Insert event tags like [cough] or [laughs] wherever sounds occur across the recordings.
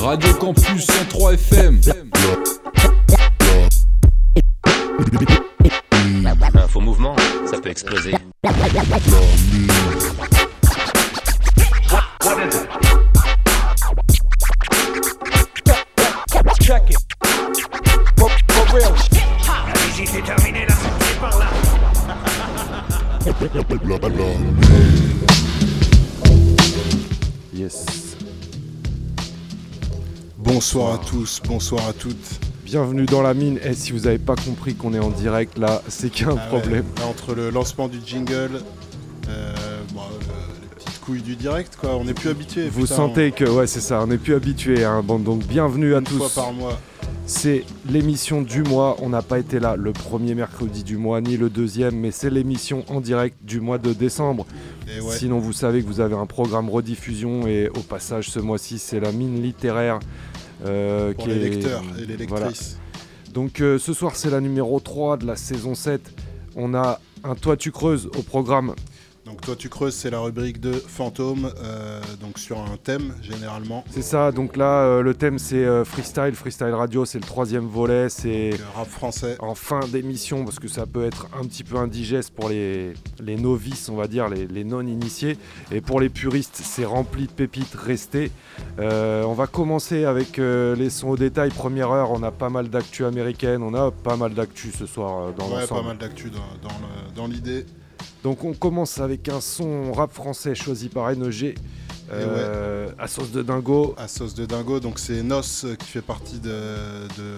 Radio Campus 103 FM. Faux mouvement, ça peut exploser. Bonsoir à tous, bonsoir à toutes. Bienvenue dans la mine. Et si vous n'avez pas compris qu'on est en direct là, c'est qu'il y a un Ah ouais, problème. là, entre le lancement du jingle, euh, bon, euh, les petites couilles du direct, quoi, on n'est plus habitué. Vous sentez que ouais c'est ça, on n'est plus habitué. Hein. Bon, donc bienvenue à une tous. fois par mois. C'est l'émission du mois. On n'a pas été là le premier mercredi du mois ni le deuxième, mais c'est l'émission en direct du mois de décembre. Ouais, Sinon, vous savez que vous avez un programme rediffusion et au passage ce mois-ci, c'est la mine littéraire. Euh, pour qui les est- lecteurs et les Voilà. lectrices. Donc euh, ce soir, c'est la numéro 3 de la saison 7. On a un Toi tu creuses au programme. Donc toi tu creuses, c'est la rubrique de fantômes, euh, donc sur un thème généralement. C'est ça, donc là, euh, le thème c'est euh, freestyle. Freestyle radio, c'est le troisième volet. C'est rap français. en fin d'émission parce que ça peut être un petit peu indigeste pour les, les novices, on va dire, les, les non-initiés. Et pour les puristes, c'est rempli de pépites. Restez. Euh, on va commencer avec les sons au détail. Première heure, on a pas mal d'actu américaine. On a pas mal d'actu ce soir dans Ouais, l'ensemble. pas mal d'actu dans, dans l'idée. Donc on commence avec un son rap français choisi par NEG. euh, À sauce de dingo. à sauce de dingo. Donc c'est Nos euh, qui fait partie de,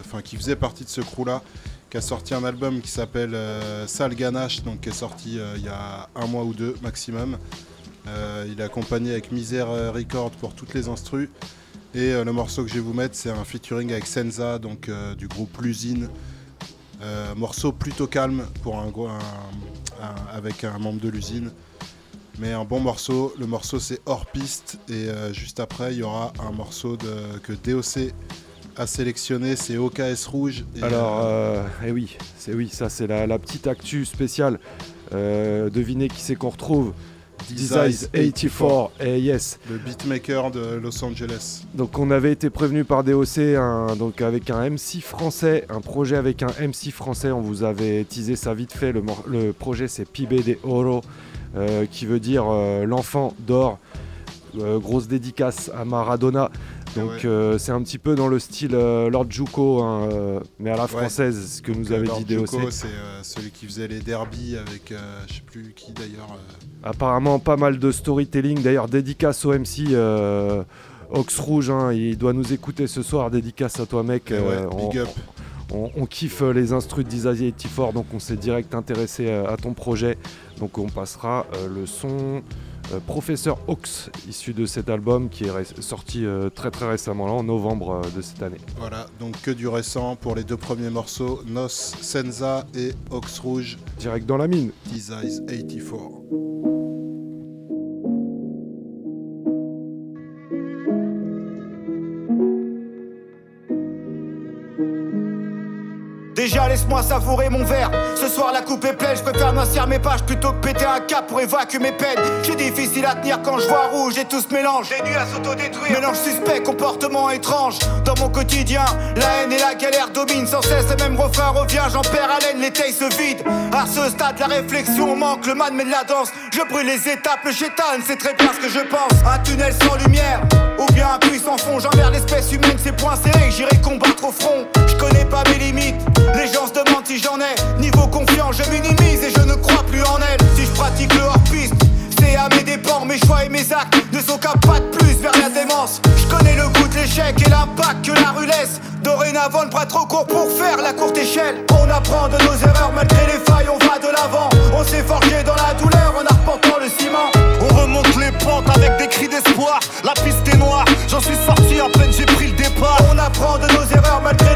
enfin qui faisait partie de ce crew là, qui a sorti un album qui s'appelle euh, Sale Ganache, donc qui est sorti euh, il y a un mois ou deux maximum. Euh, il est accompagné avec Misère Record pour toutes les instrus. Et le morceau que je vais vous mettre, c'est un featuring avec Senza, donc du groupe L'usine. Morceau plutôt calme pour un, un- un- avec un membre de l'usine. Mais un bon morceau. Le morceau c'est hors piste. Et euh, juste après, il y aura un morceau de, que DOC a sélectionné. C'est OKS Rouge. Et, Alors, euh, euh, eh oui, c'est oui, ça c'est la, la petite actu spéciale. Euh, devinez qui c'est qu'on retrouve Designs 84 et yes. le beatmaker de Los Angeles. Donc on avait été prévenu par DOC un- donc avec un MC français, un projet avec un MC français. On vous avait teasé ça vite fait. Le, le projet c'est Pibe de Oro, euh, qui veut dire euh, l'enfant d'or. Euh, grosse dédicace à Maradona. Donc Ouais. euh, c'est un petit peu dans le style euh, Lord Juco, hein, euh, mais à la Ouais. française, ce que nous avait Lord dit DOC. C'est celui qui faisait les derbies avec je sais plus qui d'ailleurs. Apparemment pas mal de storytelling. D'ailleurs dédicace au MC Ox Rouge, hein, il doit nous écouter ce soir. Dédicace à toi mec. ouais, Euh, on, big up. on- on kiffe les instrus de Disazi et fort donc on s'est direct intéressé à ton projet. Donc on passera le son euh, Professeur Ox, issu de cet album qui est sorti euh, très très récemment, là, en novembre euh, de cette année. Voilà, donc que du récent pour les deux premiers morceaux, Nos, Senza et Ox Rouge, Direct dans la mine. Designs 84. Déjà laisse-moi savourer mon verre. Ce soir la coupe est pleine, je préfère noircir mes pages plutôt que péter un cap pour évacuer mes peines. Suis difficile à tenir quand je vois rouge et tout se mélange. Des nuits à s'autodétruire. Mélange suspect, comportement étrange. Dans mon quotidien, la haine et la galère dominent Sans cesse. Le même refrain revient, j'en perds haleine, les tailles se vident. À ce stade la réflexion manque, le man met de la danse. Je brûle les étapes, le chétan, c'est très bien ce que je pense. Un tunnel sans lumière ou bien un puits sans fond, j'envers l'espèce humaine, c'est point serré, j'irai combattre au front. Je connais pas mes limites, les gens se demandent si j'en ai. Niveau confiant, je minimise et je ne crois plus en elle. Si je pratique le hors-piste, c'est à mes dépens, mes choix et mes actes ne sont qu'un pas de plus vers la démence. Je connais le goût de l'échec et l'impact que la rue laisse. Dorénavant, le bras trop court pour faire la courte échelle. On apprend de nos erreurs malgré les failles, on va de l'avant. On s'est forgé dans la douleur en arpentant le ciment. On remonte les pentes avec des cris d'espoir. La piste est noire, j'en suis sorti à peine j'ai pris le départ. On apprend de nos erreurs malgré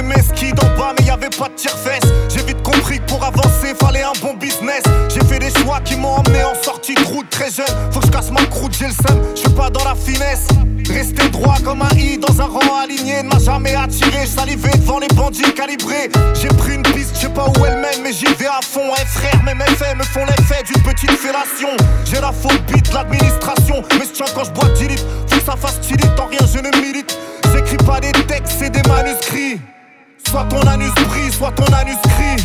Mes skis d'en bas, mais y avait pas de tire-fesse. J'ai vite compris que pour avancer, fallait un bon business. J'ai fait des choix qui m'ont emmené en sortie de route très jeune. Faut que je casse ma croûte, j'ai le seum, je suis pas dans la finesse. Rester droit comme un i dans un rang aligné ne m'a jamais attiré. Salivé devant les bandits calibrés. J'ai pris une piste, je sais pas où elle mène, mais j'y vais à fond. Eh frère, mes méfaits me font l'effet d'une petite fellation. J'ai la phobie de l'administration, mais tiens quand je bois 10 litres. Faut ça fasse tilite, en rien je ne milite. J'écris pas des textes, c'est des manuscrits. Soit ton anus brille, soit ton anus crie.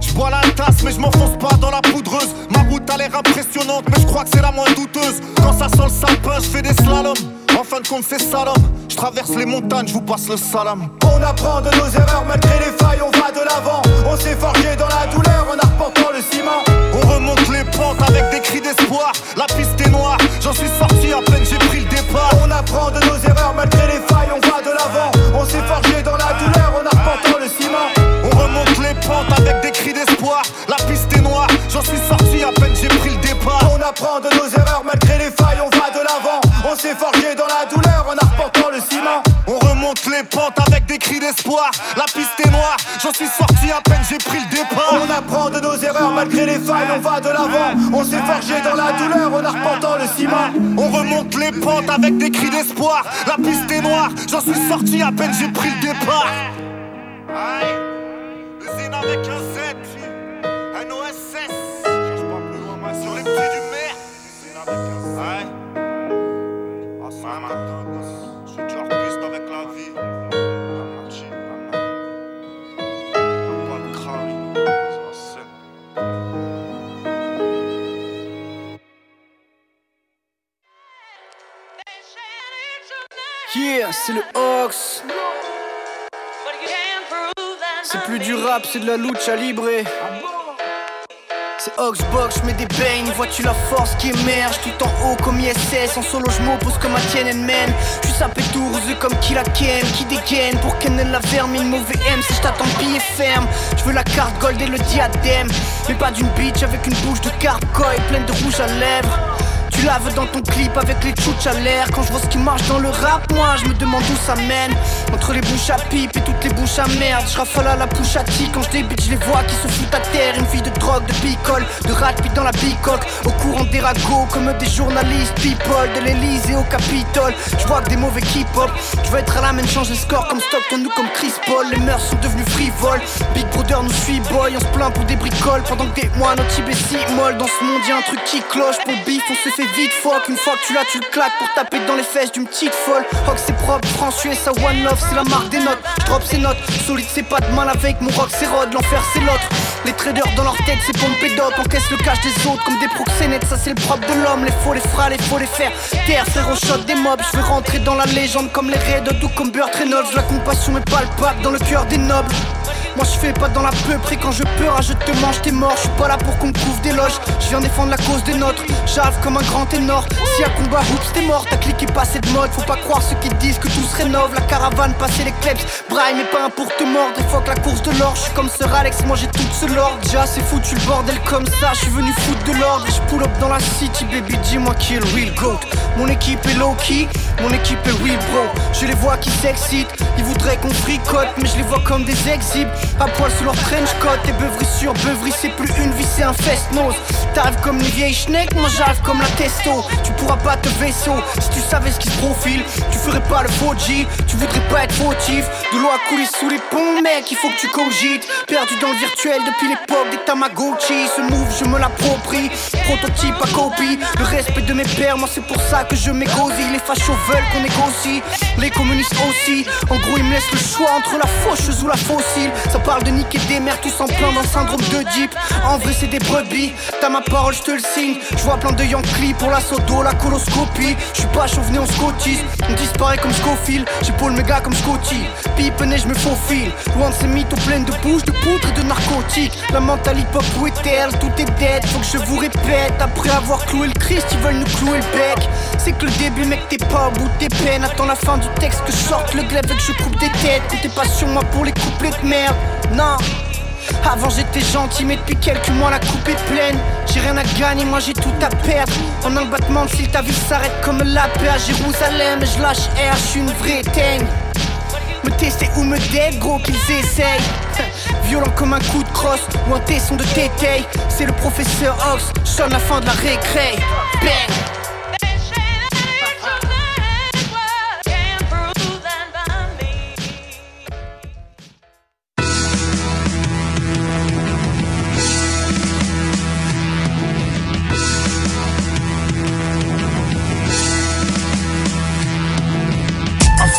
Je bois la tasse, mais je m'enfonce pas dans la poudreuse. Ma route a l'air impressionnante, mais je crois que c'est la moins douteuse. Quand ça sent le sapin, je fais des slaloms. En fin de compte, c'est salam. Je traverse les montagnes, je vous passe le salam. On apprend de nos erreurs malgré les failles, on va de l'avant. On s'est forgé dans la douleur en arpentant le ciment. On remonte les pentes avec des cris d'espoir. La piste est noire, j'en suis sorti à peine j'ai pris le départ. On apprend de nos erreurs malgré les failles, on va de l'avant. On s'est forgé On remonte les pentes avec des cris d'espoir. La piste est noire, j'en suis sorti à peine j'ai pris le départ. On apprend de nos erreurs malgré les failles, on va de l'avant. On s'est forgé dans la douleur en arpentant le ciment. On remonte les pentes avec des cris d'espoir. La piste est noire, j'en suis sorti à peine j'ai pris le départ. On apprend de nos erreurs malgré les failles, on va de l'avant. On s'est forgé dans la douleur en arpentant le ciment. On remonte les pentes avec des cris d'espoir. La piste est noire, j'en suis sorti à peine j'ai pris le départ. Usine avec un Z, un OSS. Sur les pieds du maire. Usine avec un. Je suis toujours piste avec la vie. La. Pas de ça c'est. Yeah, c'est le Ox. C'est plus du rap, c'est de la lucha libre. C'est Oxbox, je mets des bains, vois-tu la force qui émerge? Tout en haut comme ISS, en solo je m'oppose comme un Tiananmen. Je suis sapé comme qui la qui dégaine pour qu'elle la vermine, mauvais M si je t'attends ferme. Je veux la carte gold et le diadème, mais pas d'une bitch avec une bouche de carcoy pleine de rouge à lèvres tu laves dans ton clip avec les tchouches à l'air. Quand je vois ce qui marche dans le rap, moi je me demande où ça mène. Entre les bouches à pipe et toutes les bouches à merde Je rafale à la bouche à tic. Quand je débite, je les vois qui se foutent à terre. Une vie de drogue, de picole, de rat puis dans la bicoque. Au courant des ragots comme des journalistes people De l'Elysée au Capitole. Je vois que des mauvais keep-up Je veux être à la main, changer le score comme Stockton ou comme Chris Paul. Les mœurs sont devenues frivoles. Big Brother nous suit boy, on se plaint pour des bricoles. Pendant que des mois notre Tibet si molle Dans ce monde y'a un truc qui cloche. Pour bif on se fait vite fuck. Une fois que tu l'as tu le claques pour taper dans les fesses d'une petite folle. Rock c'est propre, France USA One Love c'est la marque des notes. Drop ses notes, solide c'est pas de mal avec mon rock c'est rod, l'enfer c'est l'autre. Les traders dans leur tête c'est pompé d'op Encaisse le cash des autres comme des proxénètes. Ça c'est le propre de l'homme, les faux les frères les faux les faire Terre frère shot des mobs. Je veux rentrer dans la légende comme les Red ou comme Burt Reynolds. La compassion est palpable dans le cœur des nobles moi je fais pas dans la peu près quand je peur, je te mange t'es mort, je suis pas là pour qu'on couvre des loges, je viens défendre la cause des nôtres, j'arrive comme un grand ténor, si à combat oups t'es mort, ta clique est passée de mode, faut pas croire ceux qui disent que tout se rénove, la caravane passer les kleps, braille mais pas un pour te mordre, des fois que la course de l'or, je suis comme Sir Alex, moi j'ai tout ce l'ordre, déjà c'est foutu le bordel comme ça, je suis venu foutre de l'ordre, je pull up dans la city baby, dis-moi qui est le real goat, mon équipe est low key, mon équipe est real bro, je les vois qui s'excitent, ils voudraient qu'on fricote, mais je les vois comme des exhibes, à poil sous leur trench coat et beuverie sur beuverie c'est plus une vie c'est un fest-nose T'arrives comme une vieille schneck, moi j'arrive comme la testo. Tu pourras pas te vaisseau, si tu savais ce qui se profile Tu ferais pas le faux G, tu voudrais pas être fautif De l'eau a coulé sous les ponts mec, il faut que tu cogites. Perdu dans le virtuel depuis l'époque des Tamagotchi Ce move je me l'approprie, prototype à copie Le respect de mes pères, moi c'est pour ça que je m'égosille Les fachos veulent qu'on négocie, les communistes aussi. En gros ils me laissent le choix entre la faucheuse ou la fossile parle de niquer des mères tous en plein le syndrome de Deep. En vrai c'est des brebis, t'as ma parole je te le signe. Je vois plein de Yankee pour la sodo, la coloscopie. Je suis pas chauvené on scotise, on disparaît comme Scofield. J'épaule mes gars comme Scotty, pipe je me faufile. Loin de ces mythos pleines de bouches, de poudre et de narcotiques. La mentale hip hop ou tout est dead. Faut que je vous répète, après avoir cloué le Christ Ils veulent nous clouer le bec. C'est que le début mec t'es pas au bout de tes peines. Attends la fin du texte que sorte le glaive et que je coupe des têtes. Comptez pas sur moi pour les couplets de merde non. Avant j'étais gentil mais depuis quelques mois la coupe est pleine. J'ai rien à gagner moi j'ai tout à perdre. En un battement de ta vie s'arrête comme la paix à Jérusalem. Je lâche air, je une vraie teigne. Me tester ou me dead gros qu'ils essayent. [laughs] Violent comme un coup de crosse ou un tesson de tétail C'est le professeur Ox, sonne la fin de la récré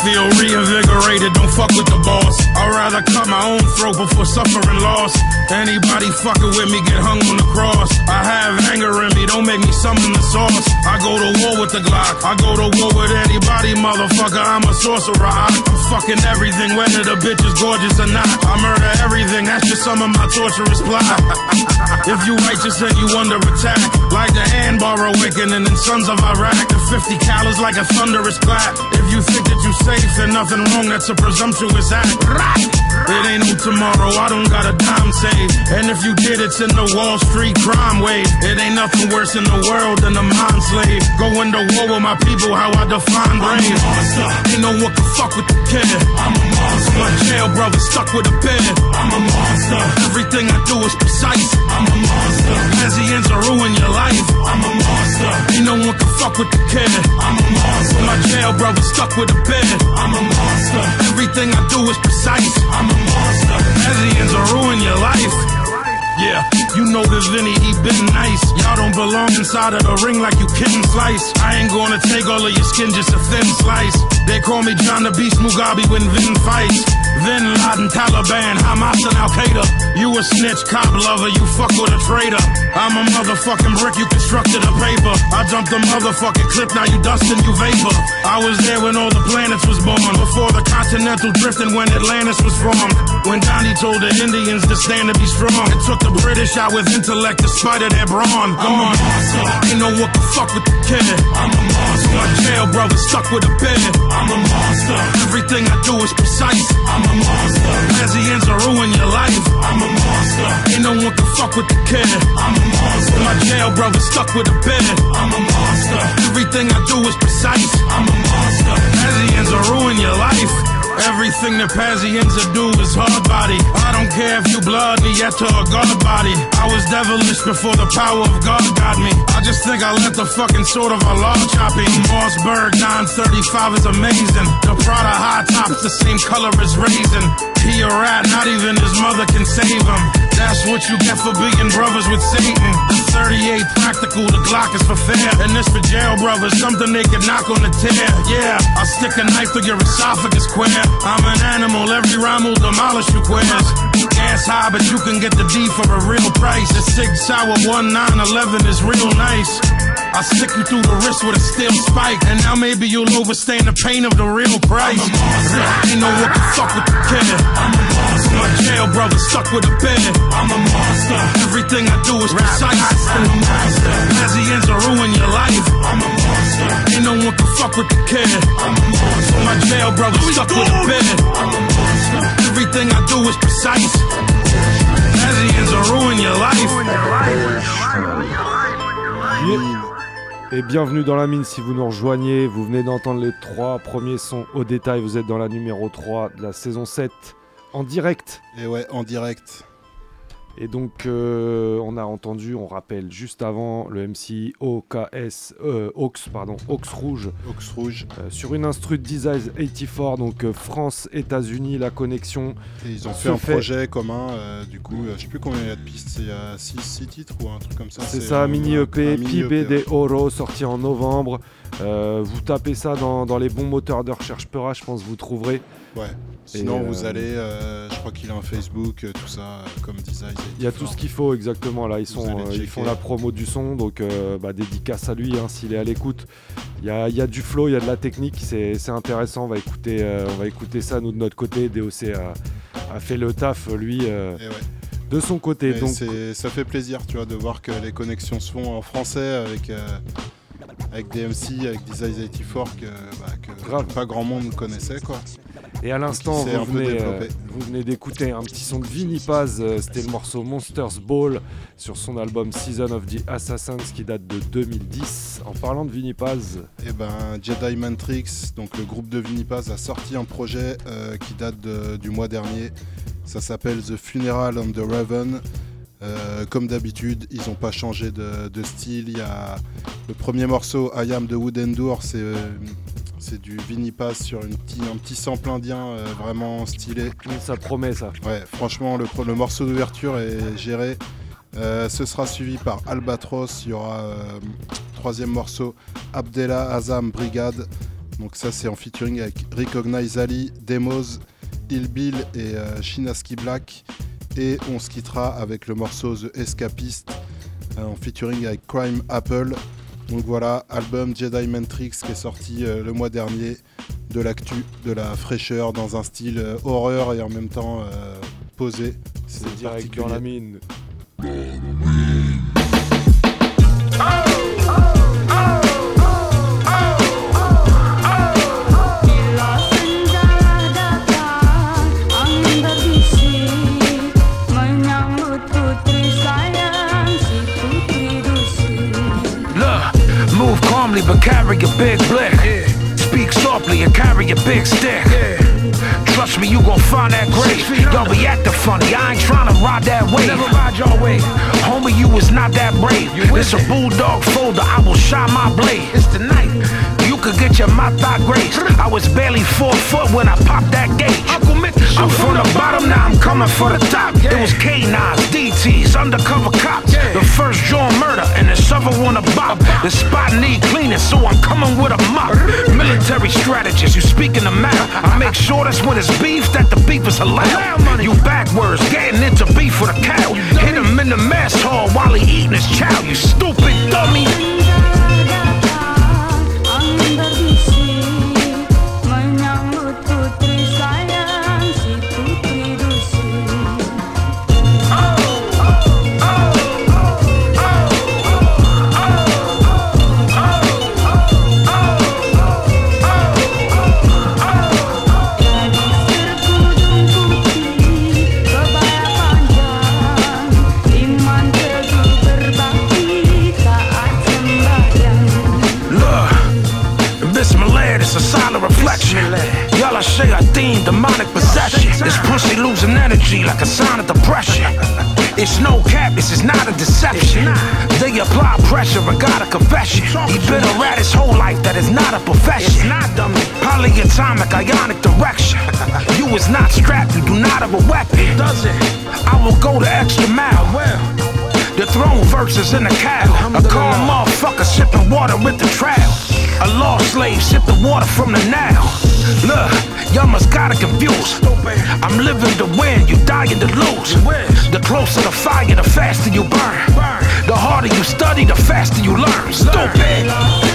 Real reinvigorated, don't fuck with the boss. I'd rather cut my own throat before suffering loss. Anybody fucking with me get hung on the cross. I have anger in me, don't make me summon the sauce. I go to war with the Glock. I go to war with anybody, motherfucker. I'm a sorcerer. I'm fucking everything, whether the bitch is gorgeous or not. I murder everything, that's just some of my torturous plot. [laughs] if you righteous, then you under attack. Like the Anbar awakening and Sons of Iraq. The 50 calories like a thunderous clap. If you think that you safe, then nothing wrong, that's a presumptuous act. It ain't no tomorrow, I don't got a dime saved. And if you did, it's in the Wall Street crime wave. It ain't nothing worse in the world than a mind slave. Going to war with my people, how I define brave. Ain't no one can fuck with the kid. I'm a monster. My jail brother stuck with a bed. I'm a monster. Everything I do is precise. I'm a monster. As he ends will ruin your life. I'm a monster. Ain't no one can fuck with the kid. I'm a monster. My jail brother stuck with a bed. I'm a monster. Everything I do is precise. I'm a monster. Ends will ruin your life. Yeah, you know the Vinny, he been nice. Y'all don't belong inside of the ring like you kitten slice. I ain't gonna take all of your skin, just a thin slice. They call me John the Beast Mugabe when Vin fights. Vin Laden, Taliban, Hamas and Al Qaeda. You a snitch, cop lover, you fuck with a traitor. I'm a motherfucking brick, you constructed a paper. I jumped the motherfucking clip, now you dustin', you vapor. I was there when all the planets was born. Before the continental drifting, when Atlantis was formed. When Donnie told the Indians to stand to be strong. It took the British out with intellect despite of their brawn. Come on. Ain't no what the fuck with the kid. I'm a monster. My jail brother stuck with a bed. I'm a monster. Everything I do is precise. I'm a monster. Ends will ruin your life. I'm a monster. Ain't no one can fuck with the kid. I'm a monster. My jail brother stuck with a bed. I'm a monster. Everything I do is precise. I'm a monster. Ends will ruin your life. Everything that Pazienza do is hard body. I don't care if you blood me yet or God body. I was devilish before the power of God got me. I just think I left the fucking sword of Allah chopping. Mossberg 935 is amazing. The Prada high top's the same color as raisin. He a rat, not even his mother can save him. That's what you get for being brothers with Satan. The 38 practical, the Glock is for fair. And this for jail brothers, something they can knock on the tear. Yeah, I'll stick a knife through your esophagus square. I'm an animal, every rhyme will demolish you queers. Gas high, but you can get the D for a real price. A Sig Sauer 1911 is real nice. I'll stick you through the wrist with a steel spike. And now maybe you'll overstand the pain of the real price. Ain't no what the fuck with the kid. I'm a monster. My jail brother stuck with a bed. I'm a monster. Everything I do is precise. I'm a monster. As he ends will ruin your life. I'm a monster. Ain't no one can fuck with the kid. I'm a monster. My jail brother stuck with a bed. I'm a monster. Everything I do is precise. As he ends will ruin your life. Et bienvenue dans la mine si vous nous rejoignez. Vous venez d'entendre les trois premiers sons au détail. Vous êtes dans la numéro 3 de la saison 7 en direct. Et ouais, en direct. Et donc, euh, on a entendu, on rappelle juste avant, le MC OKS, euh, Aux, pardon, Aux Rouge, Ox Rouge. euh, sur une instru de Design 84, donc France, États-Unis, la connexion. Et ils ont fait un fait. projet commun. du coup, je sais plus combien il y a de pistes. Il y a 6 titres ou un truc comme ça. C'est ça, mini EP, EP, des Oro, sorti en novembre. Euh, vous tapez ça dans, dans les bons moteurs de recherche Peura, je pense que vous trouverez. Ouais. Sinon, vous euh, allez, euh, je crois qu'il a un Facebook, tout ça, comme Design. Il y a tout ce qu'il faut exactement là, ils, sont, ils font la promo du son, donc bah, dédicace à lui hein, s'il est à l'écoute. Il y a, il y a du flow, il y a de la technique, c'est intéressant, on va, écouter, on va écouter ça nous de notre côté. DOC a, a fait le taf lui Et ouais. de son côté. Donc ça fait plaisir, tu vois, de voir que les connexions se font en français avec, euh, avec DMC, avec Design 84, que, bah, que Grave. pas grand monde connaissait, quoi. Et à l'instant, vous, euh, vous venez d'écouter un petit son de Vinny Paz, euh, c'était le morceau Monsters Ball sur son album Season of the Assassins qui date de 2010. En parlant de Vinny Paz, Et ben Jedi Matrix, donc le groupe de Vinipaz, a sorti un projet euh, qui date de- du mois dernier. Ça s'appelle The Funeral on the Raven. Euh, comme d'habitude, ils n'ont pas changé de, de style. Il y a le premier morceau, I Am the Wood Endure, c'est euh, c'est du Vinipaz sur une petit, un petit sample indien euh, vraiment stylé. ça promet ça. Ouais, franchement, le, morceau d'ouverture est géré. Euh, ce sera suivi par Albatros. Il y aura euh, troisième morceau, Abdella Azam Brigade. Donc ça c'est en featuring avec Recognize Ali, Demos, Il Bill et Shinaski Black. Et on se quittera avec le morceau The Escapist euh, en featuring avec Crime Apple. Donc voilà, album Jedi Matrix qui est sorti euh, le mois dernier. De l'actu, de la fraîcheur dans un style euh, horreur et en même temps euh, posé. C'est direct dans la mine. Calmly but carry a big blick. Speak softly and carry a big stick. Trust me, you gon' find that great. Y'all be acting funny, I ain't tryna ride that wave. Never ride your way. Homie, you was not that brave. It's a bulldog folder, I will shine my blade. It's the night. Could get your mouth out grazed. I was barely four foot when I popped that gauge. I'm from the bottom, now I'm coming for the top. It was K9s, DTs, undercover cops. The first joint murder and the other one a bop. The spot need cleaning, so I'm coming with a mop. Military strategist, you speaking the matter. I make sure that's when it's beef that the beef is allowed. You backwards, getting into beef with a cow. Hit him in the mess hall while he eating his chow. You stupid dummy. Demonic possession. This pussy losing energy like a sign of depression. It's no cap, this is not a deception. They apply pressure, I got a confession. He been a rat his whole life, that is not a profession. Polyatomic, ionic direction. You is not strapped, you do not have a weapon. Does it? I will go the extra mile. Well. The throne versus in the cattle. A calm motherfucker sipping water with the trowel. A lost slave sipping water from the Nile. Look, y'all must gotta confuse. I'm living to win, you dying to lose. The closer the fire, the faster you burn. The harder you study, the faster you learn. Stupid.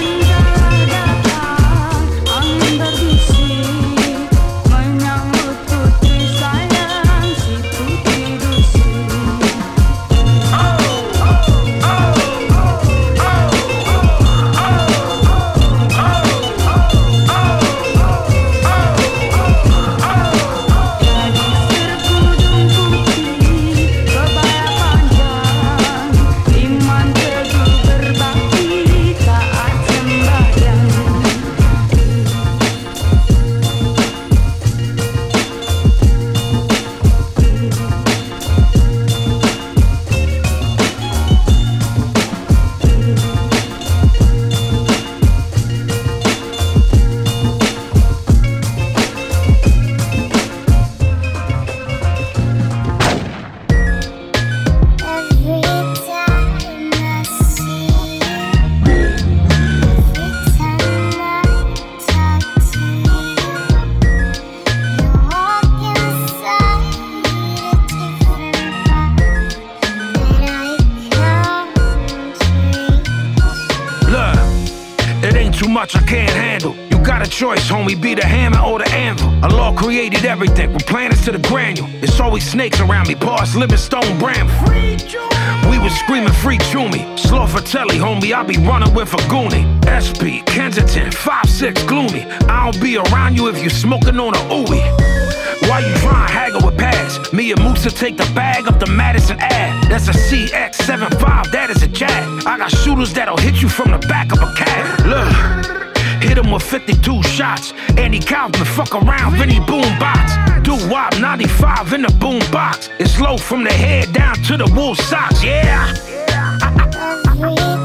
Homie, be the hammer or the anvil. Allah created everything from planets to the granule. It's always snakes around me, boss, living stone bramble. We was screaming free Chumi. Slow for telly, homie, I be running with a goonie. SP, Kensington, 5'6 gloomy. I don't be around you if you smoking on a ooey. Why you trying haggle with pads? Me and Musa take the bag up the Madison Ave. That's a CX75, that is a jag. I got shooters that'll hit you from the back of a cab. Look. Hit him with 52 shots. Andy Kaufman, fuck around, Vinny Boom Box. Do Wop 95 in the boom box. It's low from the head down to the wool socks, yeah. [laughs]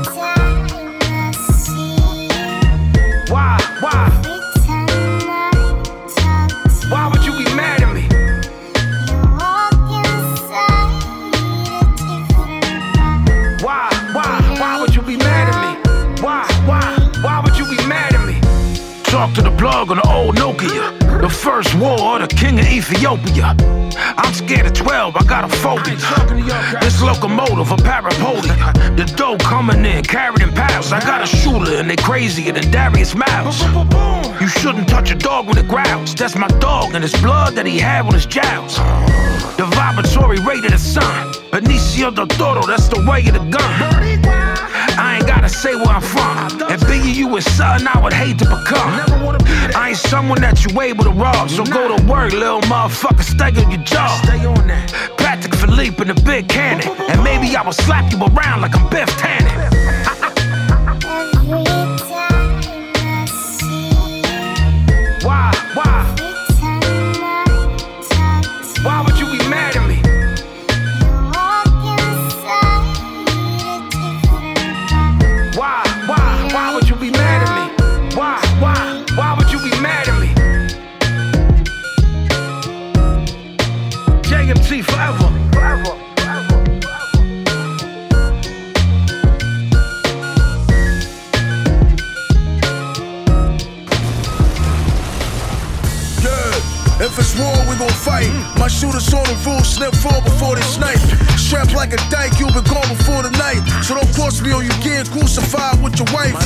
to the plug on the old Nokia. The first war the king of Ethiopia. I'm scared of 12, I got a phobia. This locomotive, a parapolia. The dough coming in, carried in piles. I got a shooter and they crazier than Darius Miles. You shouldn't touch a dog when it growls. That's my dog and it's blood that he had on his jowls. The vibratory rate of the sun. Benicio del Toro, that's the way of the gun. I ain't gotta say where I'm from. And Biggie, you was something I would hate to become. I ain't someone that you able to rob. So go to work, little motherfucker, stay on your job. Stay on that. Patrick Philippe in the big cannon. And maybe I will slap you around like I'm Biff Tannen. War, we gon' fight. My shooters on the roof, snip four before they snipe. Strapped like a dyke, you been gone before the night. So don't cross me or you get crucified with your wife.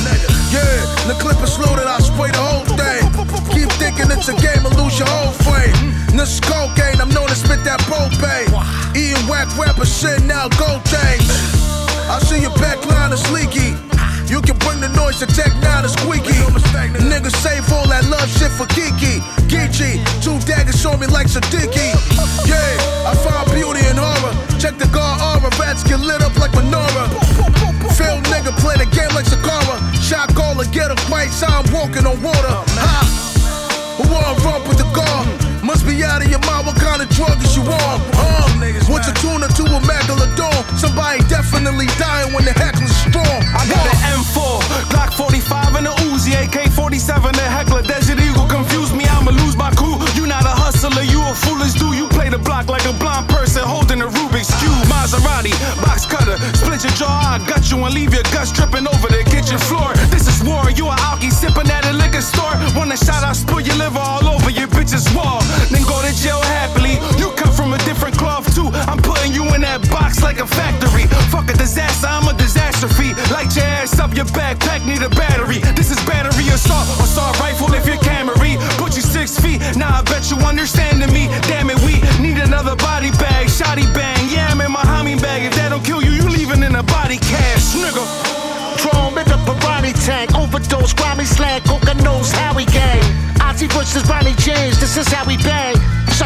Yeah, the clip is loaded, I spray the whole thing. Keep thinking it's a game and lose your whole frame. This is cocaine, I'm known to spit that propane. Eating whack rapper shit, now gold things. I see your back line is leaky. You can bring the noise to tech now to squeaky. Niggas save all that love shit for Kiki. Geechee, two daggers show me like Sadiki. Yeah, I find beauty in horror. Check the guard aura, rats get lit up like menorah. Phil nigga play the game like Sakara. Shot caller, get a fight, I'm walking on water. Ha! Who wanna run out of your mind, what kind of drug is you on? Uh, what's a tuna to a megalodon? Somebody definitely dying when the heckler's strong. I got an M4, Glock 45 and a Uzi, AK 47, a heckler, Desert Eagle. Confuse me, I'ma lose my cool. You not a hustler, you a foolish dude. You play the block like a blind person holding a Rubik's Cube. Maserati, box cutter, split your jaw, I gut you and leave your guts dripping over the kitchen floor. This is war, you a alky sipping at a liquor store. One shot, I spill your liver all over your bitch's wall. Jail happily. You come from a different cloth too. I'm putting you in that box like a factory. Fuck a disaster, I'm a disaster fee. Light your ass up, your backpack need a battery. This is battery assault, assault rifle if you're Camry. Put you six feet, now I bet you understanding me. Damn it, we need another body bag, shoddy bang. Yeah, I'm in my humming bag. If that don't kill you, you leaving in a body cast, nigga. Chrome in the Pirani tank, overdose, grimy slang, coca nose, Howie gang. Ozzy versus Ronnie James, this is how we bang.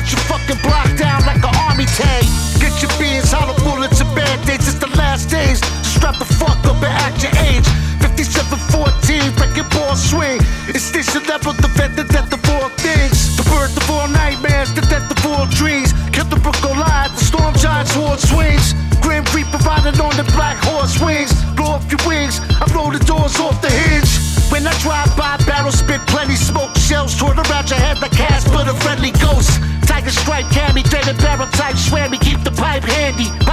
Shut your fucking block down like an army tank. Get your beans, hollow bullets and band-aids, it's the last days. Strap the fuck up and act your age. 5714, breaking ball swing. It's this your level, defend the death of all things. The birth of all nightmares, the death of all dreams. Kill the brook Goliath, the storm giant sword swings. Grim Reaper riding on the black horse wings. Blow off your wings, I blow the doors off the hinge. When I drive by, barrel spit plenty smoke. Shells twirl around your head like Casper, the ghost stripe, carry, thread barrel type, swammy, keep the pipe handy.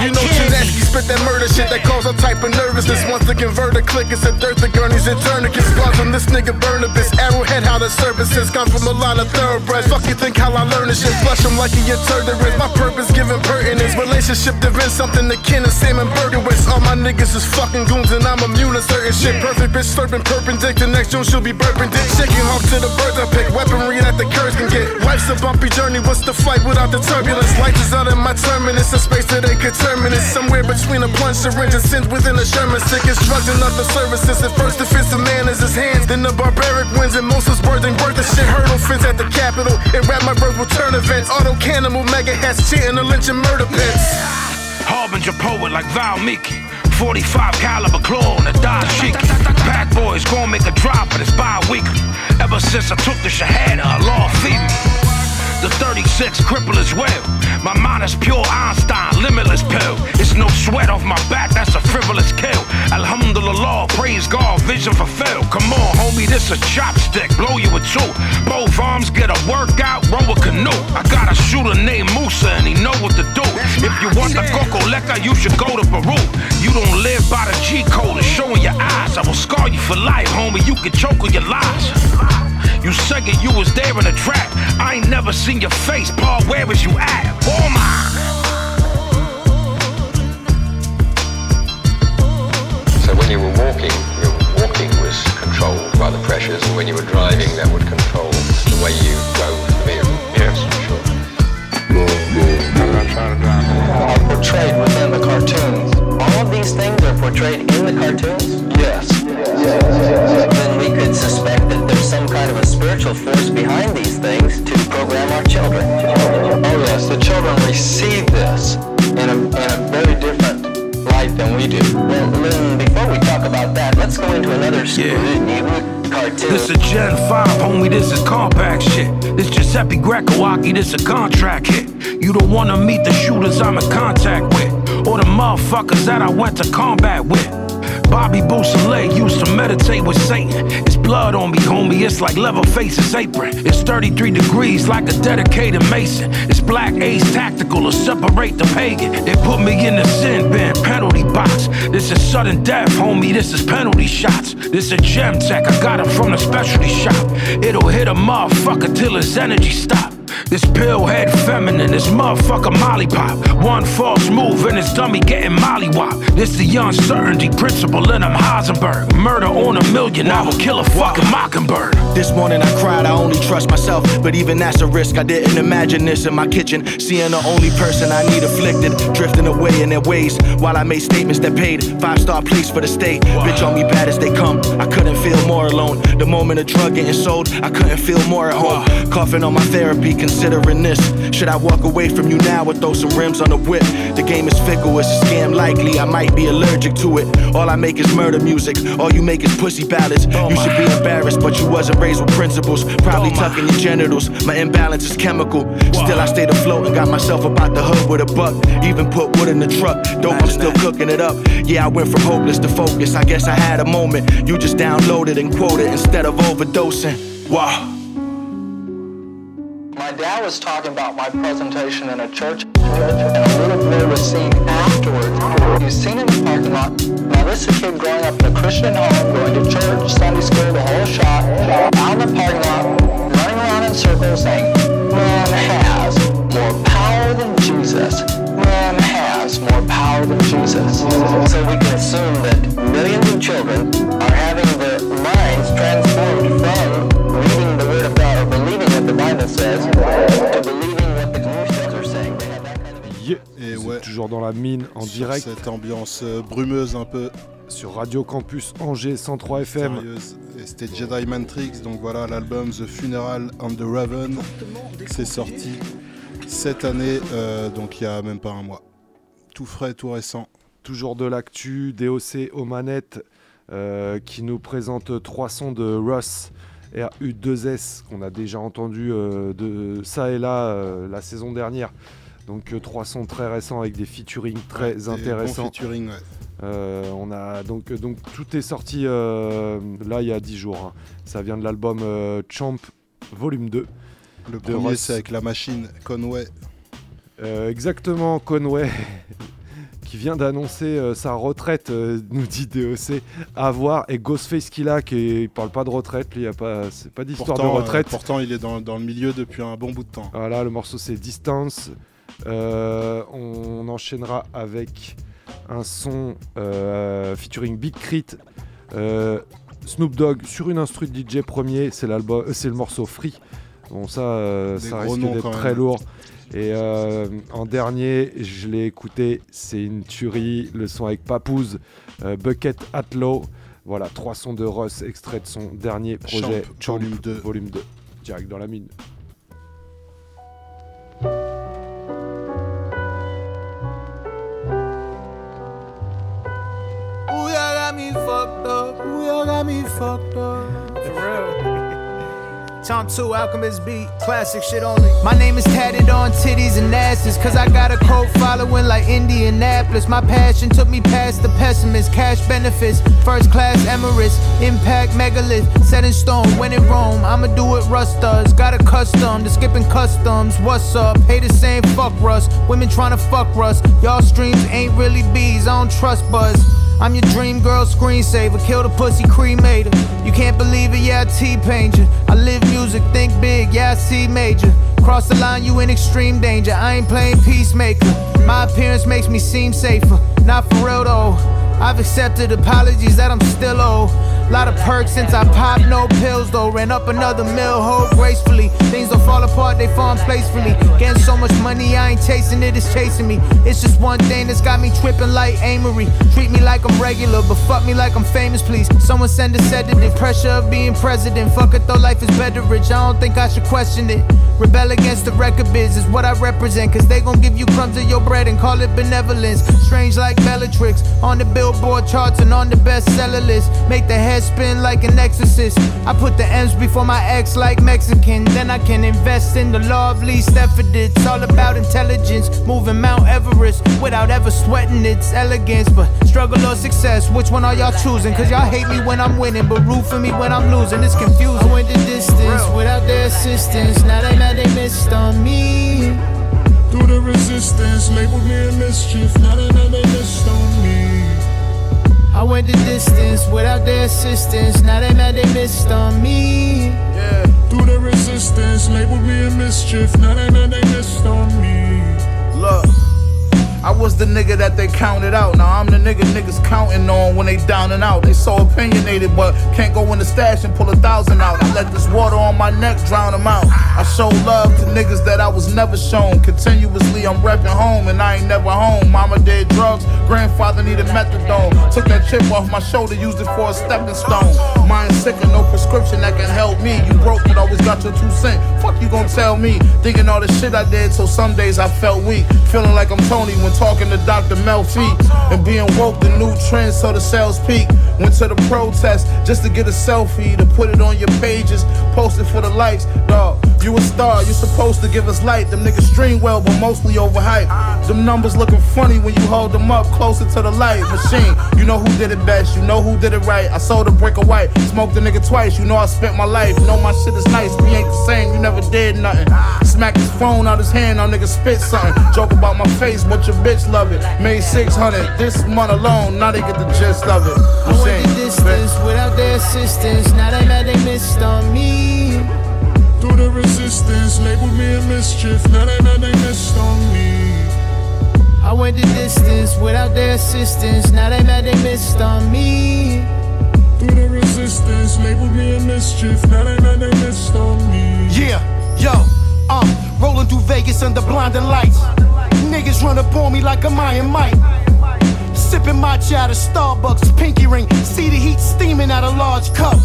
You know. Tedeschi spit that murder shit that cause a type of nervousness. Once the converter click, it's a dirt, the gurneys and tourniquets. Bloods from this nigga Burnabas. Arrowhead, how the services come from a line of thoroughbreds. Fuck you think how I learn this shit? Flush them like he a turd My purpose giving pertinence. Relationship divine, something akin to Sam and Bergowitz. All my niggas is fucking goons and I'm immune to certain shit. Perfect bitch slurping perpendicular. Next June she'll be burping dick. Shaking off to the birds I pick. Weaponry that the curse can get. Life's a bumpy journey. What's the flight without the turbulence? Life is out in my terminus. A space that ain't. Somewhere between a plunge syringe and sins within a Sherman sick. It's drugs and other services. At first defense of man is his hands. Then the barbaric wins and most is birthing birth. The shit hurdle fence at the Capitol. And rap my birth return events. Auto cannibal mega hats chanting a lynch and murder pits. Harbinger poet like Valmiki. 45 caliber claw on a the dashiki. Pack boys gon' make a drop, but it's bi-weekly. Ever since I took the Shahada, Allah feed me. The 36 cripple as well. My mind is pure Einstein, limitless pill. It's no sweat off my back, that's a frivolous kill. Alhamdulillah, praise God, vision fulfilled. Come on, homie, this a chopstick, blow you a two. Both arms get a workout, row a canoe. I got a shooter named Musa and he know what to do. If you want the coco leca, you should go to Peru. You don't live by the G code, it's showing your eyes. I will scar you for life, homie. You can choke on your lies. You said it, you was there in the trap. I ain't never seen your face, Paul. Where was you at? Oh my. So when you were walking, your walking was controlled by the pressures, and when you were driving, that would control the way you drove the vehicle. Yes, sure. Are portrayed within the cartoons. All of these things are portrayed in the cartoons? Yes. Then we could suspect that there's some kind of a spiritual force behind these things to program our children. Oh yes, the children receive this in a, in a very different than we do. Well, then before we talk about that, let's go into another cartoon. This is a Gen 5, homie, this is compact shit. This Giuseppe Grecoaki, this a contract hit. You don't wanna meet the shooters I'm in contact with, or the motherfuckers that I went to combat with. Bobby Beausoleil used to meditate with Satan. It's blood on me, homie. It's like Leatherface's apron. It's 33 degrees like a dedicated mason. It's black ace tactical to separate the pagan. They put me in the sin bin penalty box. This is sudden death, homie. This is penalty shots. This is gem tech. I got it from the specialty shop. It'll hit a motherfucker till his energy stop. This pill head feminine, this motherfucker molly pop. One false move and this dummy getting molly wop. This the uncertainty principle in them Heisenberg. Murder on a million, I will kill a fucking mockingbird. This morning I cried, I only trust myself. But even that's a risk. I didn't imagine this in my kitchen. Seeing the only person I need afflicted, drifting away in their ways. While I made statements that paid five star place for the state. Bitch on me bad as they come. I couldn't feel more alone. The moment a drug getting sold, I couldn't feel more at home. Coughing on my therapy, considering this. Should I walk away from you now or throw some rims on the whip? The game is fickle, it's a scam likely. I might be allergic to it. All I make is murder music. All you make is pussy ballads. You should be embarrassed, but you wasn't raised with principles. Probably tucking your genitals. My imbalance is chemical. Still, I stayed afloat and got myself about the hood with a buck. Even put wood in the truck. Dope, I'm still cooking it up. Yeah, I went from hopeless to focus. I guess I had a moment. You just downloaded and quoted instead of overdosing. Wow. My dad was talking about my presentation in a church, and a little boy was seen afterwards. He's seen in the parking lot. Now this is a kid growing up in a Christian home, going to church, Sunday school, the whole shot, out in the parking lot, running around in circles saying, man has more power than Jesus. Man has more power than Jesus. So we can assume that millions of children are having their minds transformed Yeah. Et Vous ouais. êtes toujours dans la mine en Sur direct Cette ambiance euh, brumeuse un peu sur Radio Campus Angers 103 FM. sérieuse. Et c'était Jedi Matrix, donc voilà l'album The Funeral and the Raven. C'est sorti cette année, euh, donc il y a même pas un mois. Tout frais, tout récent. Toujours de l'actu, DOC aux manettes euh, qui nous présente trois sons de Russ RU2S qu'on a déjà entendu euh, de ça et là euh, la saison dernière. Donc euh, trois sons très récents avec des featuring très Des intéressants. bons featuring, ouais. On a donc donc tout est sorti là il y a 10 jours. hein. Ça vient de l'album Champ Volume 2. Le premier, c'est avec la machine Conway. Exactement, Conway, qui vient d'annoncer euh, sa retraite, euh, nous dit DOC, à voir. Et Ghostface Killa, qui il parle pas de retraite, lui, y a pas, c'est pas d'histoire de euh, retraite. pourtant, il est dans, dans le milieu depuis un bon bout de temps. Voilà, le morceau c'est Distance. On enchaînera avec un son featuring Big Crit. Snoop Dogg sur une instru de DJ premier, c'est l'album, c'est le morceau Free. Bon ça, ça risque d'être très lourd. Et euh, en dernier, je l'ai écouté, c'est une tuerie, le son avec Papouze, euh, Bucket Atlow. Voilà, trois sons de Russ, extrait de son dernier projet, Champ, volume 2. volume 2. Direct dans la mine. Ooh, y'all got me fucked up? Ooh, y'all got me fucked up? For real. Tom 2, Alchemist beat, classic shit only. My name is tatted on titties and asses, cause I got a cult following like Indianapolis. My passion took me past the pessimist, cash benefits, first class Emirates, impact megalith, set in stone, when in Rome. I'ma do what Russ does, got a custom, to skipping customs. What's up? Haters saying fuck Russ, women trying to fuck Russ. Y'all streams ain't really bees, I don't trust buzz. I'm your dream girl screensaver. Kill the pussy cremator. You can't believe it, yeah, I T-paint you. I live music, think big, yeah, see major. Cross the line, you in extreme danger. I ain't playing peacemaker. My appearance makes me seem safer. Not for real though. I've accepted apologies that I'm still owe. Lot of perks since I popped, no pills though. Ran up another mill, hold gracefully. Things don't fall apart, they fall in place for me. Getting so much money, I ain't chasing it, it's chasing me. It's just one thing that's got me tripping like Amory. Treat me like I'm regular, but fuck me like I'm famous, please. Someone send a sedative, pressure of being president. Fuck it though, life is better rich. I don't think I should question it. Rebel against the record biz is what I represent. Cause they gon' give you crumbs of your bread and call it benevolence. Strange like Bellatrix. On the billboard charts and on the bestseller list. Make the head spin like an exorcist. I put the M's before my X like Mexican. Then I can invest in the law of least effort. It's all about intelligence. Moving Mount Everest without ever sweating its elegance. But struggle or success, which one are y'all choosing? Cause y'all hate me when I'm winning, but root for me when I'm losing. It's confusing. I went the distance without their assistance. Now they they missed on me. Through the resistance, labeled me a mischief. Now they know they missed on me. I went the distance without their assistance. Now they mad they missed on me. Yeah. Through the resistance, labeled me a mischief. Now they know they missed on me. Look. I was the nigga that they counted out. Now I'm the nigga niggas counting on when they down and out. They so opinionated, but can't go in the stash and pull a thousand out. I let this water on my neck drown them out. I show love to niggas that I was never shown. Continuously, I'm repping home and I ain't never home. Mama did drugs, grandfather needed methadone. Took that chip off my shoulder, used it for a stepping stone. Mind sick and no prescription that can help me. You broke, but always got your two cent. Fuck you gon' tell me? Thinking all the shit I did, so some days I felt weak. Feeling like I'm Tony when talking to Dr. Mel Feet. And being woke, the new trend, so the sales peak. Went to the protest just to get a selfie, to put it on your pages, post it for the likes. Dog, you a star, you supposed to give us light. Them niggas stream well, but mostly overhyped. Them numbers looking funny when you hold them up closer to the light. Machine, you know who did it best, you know who did it right. I sold a brick of white, smoked a nigga twice, you know I spent my life. you Know my shit is nice, we ain't the same, you never did nothing. Smack his phone out his hand, our nigga spit something. Joke about my face, but your bitch love it. Made 600 this month alone, now they get the gist of it. I went the distance without their assistance. Now they mad they missed on me. Through the resistance, labeled me a mischief. Now they know they missed on me. I went the distance without their assistance. Now they mad they missed on me. Through the resistance, labeled me a mischief. Now they know they missed on me. Yeah, yo, uh, rolling through Vegas under blinding lights. Niggas run up on me like I'm Iron Mike. Sipping matcha out of Starbucks, pinky ring. See the heat steaming out a large cup.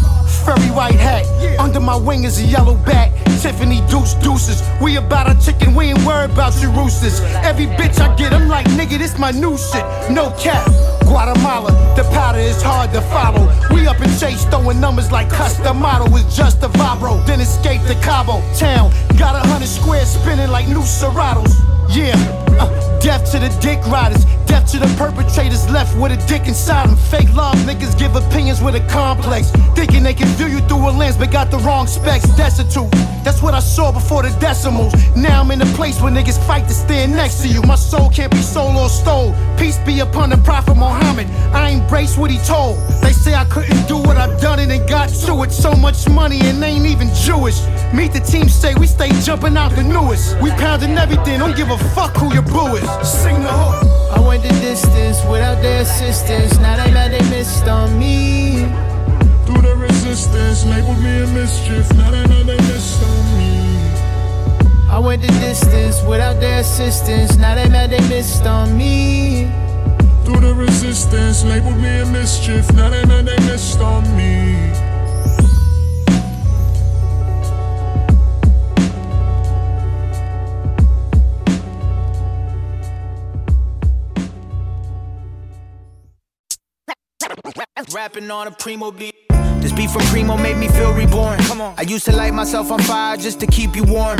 Furry white hat. Under my wing is a yellow bat. Tiffany deuce deuces. We about a chicken, we ain't worried about you roosters. Every bitch I get, I'm like, nigga, this my new shit. No cap. Guatemala, the powder is hard to follow. We up in Chase throwing numbers like custom model is just a vibro. Then escape to Cabo town. Got a hundred squares spinning like new Seratos. Yeah, uh, death to the dick riders, death to the perpetrators left with a dick inside them. Fake love niggas give opinions with a complex, thinking they can view you through a lens but got the wrong specs. Destitute, that's what I saw before the decimals. Now I'm in a place where niggas fight to stand next to you. My soul can't be sold or stole. Peace be upon the Prophet Muhammad. I embrace what he told. They say I couldn't do what I've done it and got to it. So much money and ain't even Jewish. Meet the team, say we stay jumping out the newest. We pounding everything, don't give a fuck who your boo is. Sing the hook. I went the distance without their assistance. Now they mad they missed on me. Through the resistance, labeled me a mischief. Now they know they missed on me. I went the distance without their assistance. Now they mad they missed on me. Through the resistance, labeled me a mischief. Now they know they missed on me. Rapping on a primo beat. This beat from Primo made me feel reborn. Come on. I used to light myself on fire just to keep you warm.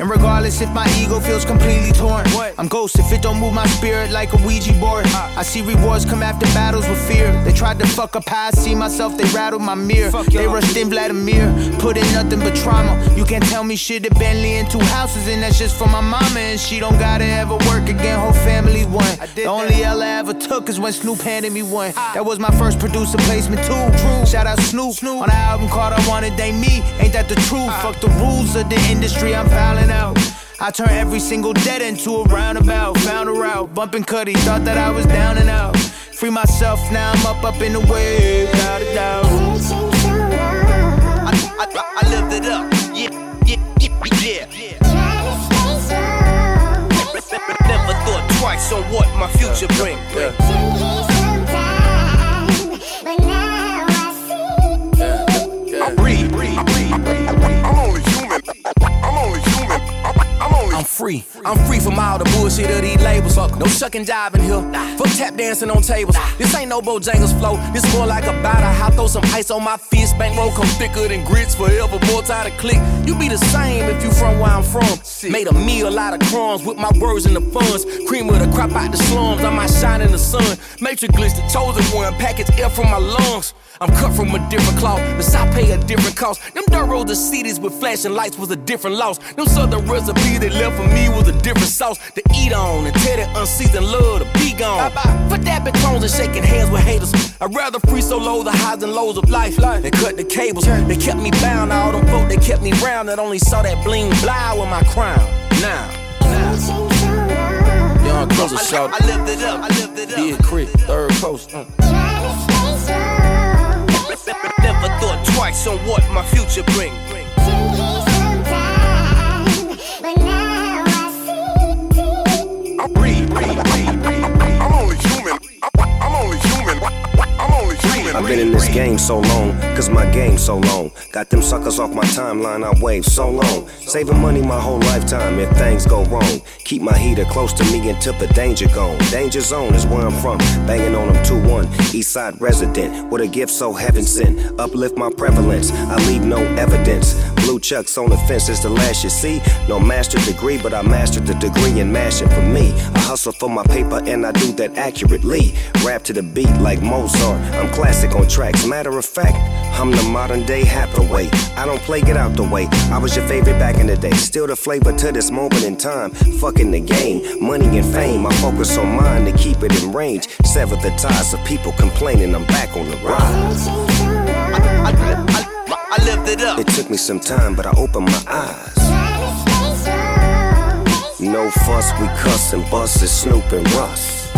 And regardless if my ego feels completely torn, what? I'm ghost if it don't move my spirit like a Ouija board. Ah. I see rewards come after battles with fear. They tried to fuck up how I see myself, they rattled my mirror. They rushed in Vladimir, put in nothing but trauma. You can't tell me shit at Bentley and two houses, and that's just for my mama. And she don't gotta ever work again, whole family won. one. The only L I ever took is when Snoop handed me one. Ah. That was my first producer placement too. True. Shout out Snoop. Snoop. On the album called I Wanted They Me. Ain't that the truth? Ah. Fuck the rules of the industry, I'm fouling out. I turn every single dead into a roundabout. Found a route, bumping Cuddy, thought that I was down and out. Free myself, now I'm up, up in the wave, without a doubt. I, I, I, I lived it up, yeah, yeah, yeah, yeah. Never thought twice on what my future bring. Breathe, breathe, breathe, breathe. I'm free. I'm free from all the bullshit of these labels. Fuck, no shucking jive in here. Fuck tap dancing on tables. This ain't no Bojangles flow. This more like a batter. I throw some ice on my fist. Bankroll come thicker than grits forever. More time to click. You be the same if you from where I'm from. Made a meal out of crumbs with my words and the funds. Cream of the crop out the slums. I might shine in the sun. Matrix glitch, the chosen one. Package air from my lungs. I'm cut from a different cloth. The I pay a different cost. Them dirt roads of cities with flashing lights was a different loss. Them southern recipes they left for me was a different sauce to eat on. And tell that unseasoned love to be gone. For dabbing tones and shaking hands with haters. I'd rather free solo the highs and lows of life than cut the cables. They kept me bound. All them folk they kept me round that only saw that bling blow with my crown. Now, now. Young Cruiser shout. I lived it up, I lived it up. Big Crit, third coast. Uh. Never thought twice on what my future bring. I've been in this game so long, cause my game so long. Got them suckers off my timeline, I wave so long. Saving money my whole lifetime if things go wrong. Keep my heater close to me until the danger gone. Danger zone is where I'm from. Banging on them 2-1. Eastside resident with a gift so heaven sent. Uplift my prevalence, I leave no evidence. Blue chucks on the fence is the last you see. No master degree, but I mastered the degree in mashing for me. I hustle for my paper and I do that accurately. Rap to the beat like Mozart. I'm classic on tracks. Matter of fact, I'm the modern day Hathaway. I don't play, get out the way. I was your favorite back in the day. Still the flavor to this moment in time. Fucking the game, money and fame. I focus on mine to keep it in range. Sever the ties of people complaining. I'm back on the ride. I lived it up. It took me some time, but I opened my eyes. No fuss, we cuss and bust it, Snoop and Russ.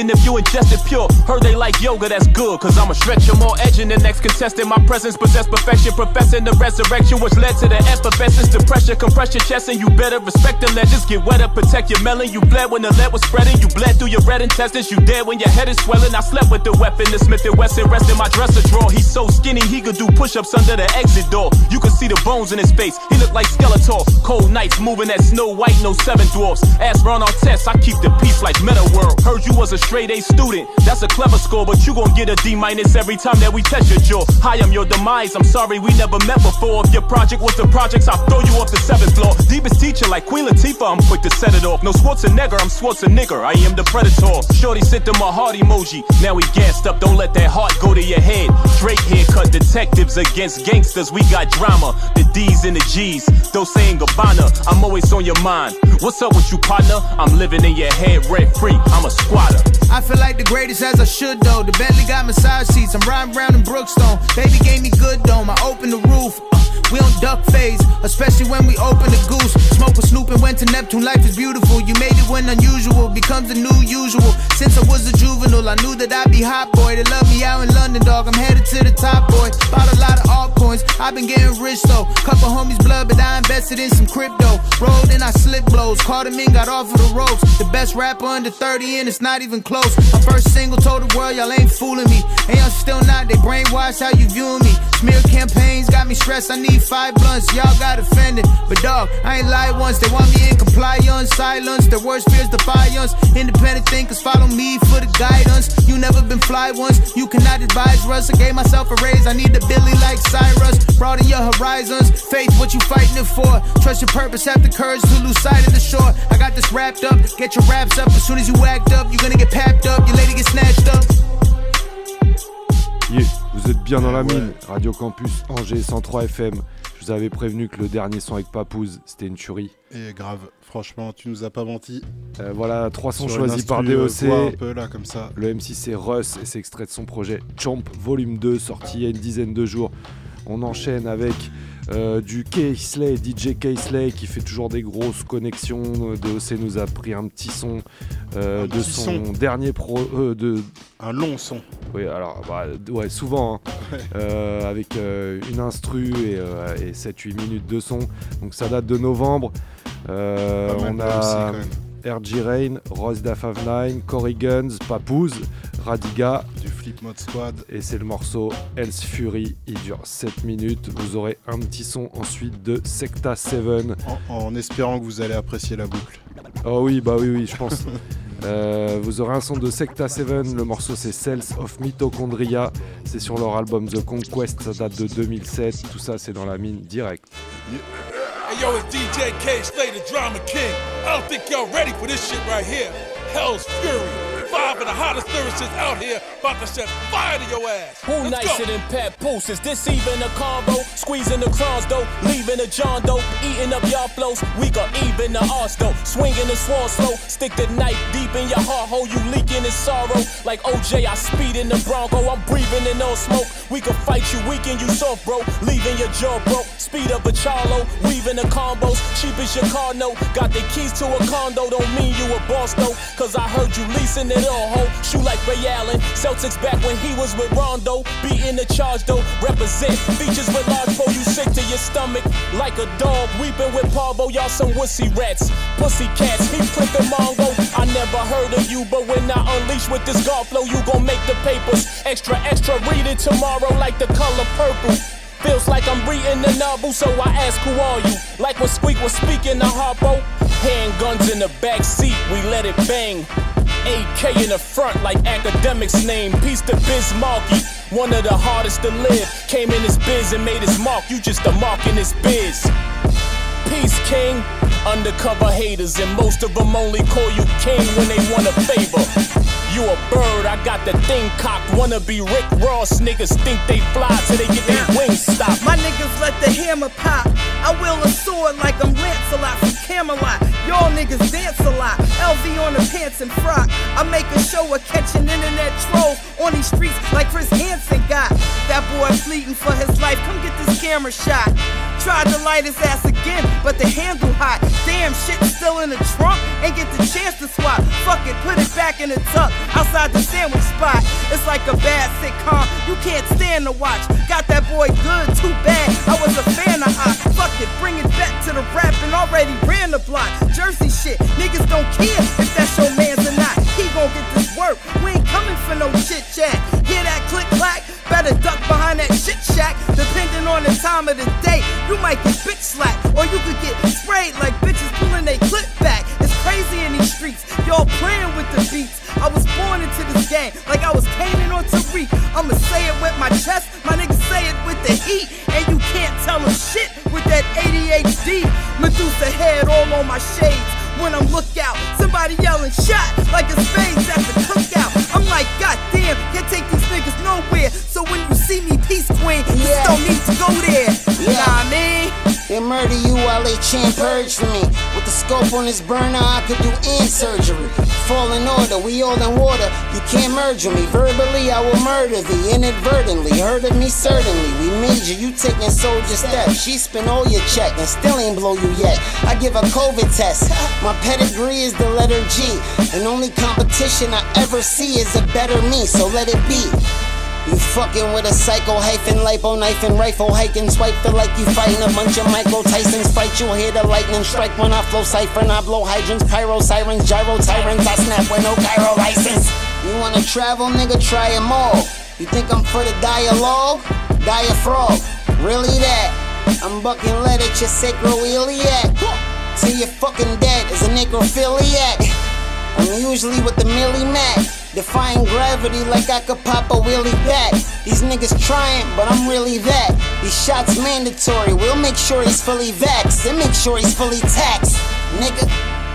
Second if you ingest it pure. Heard they yoga, that's good, cause I'm a stretcher more edging the next contestant. My presence possess perfection, professing the resurrection, which led to the effervescence. The pressure, compress your chest, and you better respect the legends. Get wetter, protect your melon. You bled when the lead was spreading, you bled through your red intestines. You dead when your head is swelling. I slept with the weapon, the Smith and Wesson rest in my dresser drawer. He's so skinny, he could do push ups under the exit door. You could see the bones in his face, he looked like Skeletor. Cold nights moving that Snow White, no seven dwarfs. Ask Ron Artest, I keep the peace like Meta World. Heard you was a straight A student, that's a clever score, but you gon' get a D minus every time that we test your jaw. Hi, I'm your demise, I'm sorry we never met before. If your project was the projects, I'll throw you off the seventh floor. Deepest teacher like Queen Latifah, I'm quick to set it off. No Schwarzenegger, I'm Schwarzenegger, I am the predator. Shorty sent them a heart emoji, now we gassed up, don't let that heart go to your head. Drake haircut detectives against gangsters, we got drama. The D's and the G's, those saying Gabbana, I'm always on your mind. What's up with you, partner? I'm living in your head rent free, I'm a squatter. I feel like the greatest as I should though. The Bentley got massage seats. I'm riding around in Brookstone. Baby gave me good dome. I opened the roof. Uh, we on duck phase, especially when we open the goose. Smoke with Snoop and went to Neptune. Life is beautiful. You made it when unusual becomes the new usual. Since I was a juvenile, I knew that I'd be hot boy. They love me out in London, dog. I'm headed to the top, boy. Bought a lot of altcoins. I've been getting rich though. Couple homies blood, but I invested in some crypto. Rolled and I slip blows. Caught him in, got off of the ropes. The best rapper under 30 and it's not even close. My first single told the world y'all ain't fooling me. And y'all still not, they brainwash how you viewing me. Smear campaigns got me stressed, I need five blunts, y'all got offended. But dog, I ain't lied once. They want me in compliance, silence. Their worst fears defiance. Independent thinkers follow me for the guidance. You never been fly once, you cannot advise Russ. I gave myself a raise, I need the Billy like Cyrus. Broaden your horizons, faith what you fighting it for. Trust your purpose, have the courage to lose sight of the shore. I got this wrapped up, get your wraps up. As soon as you act up, you're gonna get papped up, your lady get snatched up. Yeah, vous êtes bien dans la mine. Radio Campus Angers 103 FM. Je vous avais prévenu que le dernier son avec Papouze, c'était une tuerie. Et grave, franchement, tu nous as pas menti. Euh, voilà, trois sons Sur une choisis par euh, DOC. voix un peu là, comme ça. Le MC c'est Russ et c'est extrait de son projet Chomp Volume 2 sorti il y a une dizaine de jours. On enchaîne avec euh, du K-Slay, DJ K-Slay qui fait toujours des grosses connexions. DOC nous a pris un petit son euh, Un de petit son son. dernier pro. euh, de... Un long son. Oui, alors, bah, ouais, souvent, hein. Euh, avec euh, une instru et, euh, et 7-8 minutes de son. Donc ça date de novembre. Euh, on de a RG Rain, Ross Dafavnine, Cory Guns, Papouze, Radiga. Du Flip Mode Squad. Et c'est le morceau Else Fury. Il dure 7 minutes. Vous aurez un petit son ensuite de Secta 7. En, en espérant que vous allez apprécier la boucle. Oh oui, bah oui, oui, je pense. [laughs] Euh, vous aurez un son de Secta 7, le morceau c'est Cells of Mitochondria, c'est sur leur album The Conquest, ça date de 2007, tout ça c'est dans la mine direct. Hey yo, it's DJ K Slay, the drama king. I don't think y'all ready for this shit right here. Hell's Fury. Of the hottest lyricists out here about to set fire to your ass. Who Let's nicer go. than Pat Poose? Is this even a combo? Squeezing the crowns though, leaving the John dough, eating up y'all flows. We got even the arse though, swinging the swan slow. Stick the knife deep in your heart hole, you leaking in sorrow. Like OJ, I speed in the Bronco, I'm breathing in no smoke. We can fight you, weaken you soft, bro. Leaving your jaw broke. Speed up a Charlo, weaving the combos. Cheap as your car note. Got the keys to a condo, don't mean you a boss though. Cause I heard you leasing it all, ho. Shoot like Ray Allen. Celtics back when he was with Rondo. Beating the charge though. Represent features with large pro. You sick to your stomach like a dog. Weeping with Pablo. Y'all some wussy rats. Pussy cats. He flipping Mongo. I never heard of you, but when I unleash with this golf flow, you gon' make the papers. Extra, extra. Read it tomorrow like the color purple. Feels like I'm reading the novel, so I ask who are you? Like when Squeak was speaking to Harpo. Handguns in the back seat, we let it bang. AK in the front, like academics name. Peace to Biz Markie, one of the hardest to live. Came in his biz and made his mark. You just a mark in his biz. Peace, King. Undercover haters, and most of them only call you king when they want a favor. You a bird, I got the thing cocked. Wanna be Rick Ross, niggas think they fly till they get their wings stopped. My niggas let the hammer pop. I wield a sword like I'm Lancelot from Camelot. Y'all niggas dance a lot. LV on the pants and frock. I make a show of catching internet trolls on these streets like Chris Hansen got. That boy fleeting for his life. Come get this camera shot. Tried to light his ass again, but the handle hot. Damn shit still in the trunk. Ain't get the chance to swap. Fuck it, put it back in the tuck. Outside the sandwich spot. It's like a bad sitcom. You can't stand to watch. Got that boy good, too bad. I was a fan of I. Fuck it, bring it back to the rap and already ran the block. Jersey shit, niggas don't care if that's your man's or not. He gon' get this work. We ain't coming for no chit chat. Hear that click? Better duck behind that shit shack. Depending on the time of the day, you might get bitch slapped. Or you could get sprayed like bitches pulling they clip back. It's crazy in these streets. Y'all playing with the beats. I was born into this game like I was Kanan on Tariq. I'ma say it with my chest. My niggas say it with the heat. And you can't tell them shit with that ADHD. Medusa head all on my shades. When I'm lookout, somebody yelling shot like a spades at the cookout. I'm like, God damn, can't take these niggas nowhere. So when you see me, peace queen, you don't need to go there. Yeah. Nah, I mean. They murder you while they chain purge for me. With the scope on this burner, I could do end surgery. Fall in order, we all in water. You can't merge with me. Verbally, I will murder thee inadvertently. Heard of me certainly. We major, you taking soldier steps. She spent all your check and still ain't blow you yet. I give a COVID test. My pedigree is the letter G. And only competition I ever see is a better me, so let it be. You fucking with a psycho hyphen, lipo knife and rifle hiking. Swipe the like you fighting a bunch of Michael Tyson's. Fight you'll hear the lightning strike when I flow siphon. I blow hydrants, pyro sirens, gyro tyrants. I snap with no gyro license. You wanna travel, nigga? Try Try 'em all. You think I'm for the dialogue? Diaphragm. Really that? I'm bucking lead at your sacroiliac. Till you're fucking dead as a necrophiliac. I'm usually with the Millie Mac. Defying gravity like I could pop a wheelie back. These niggas trying, but I'm really that. These shots mandatory. We'll make sure he's fully vaxxed and make sure he's fully taxed. Nigga.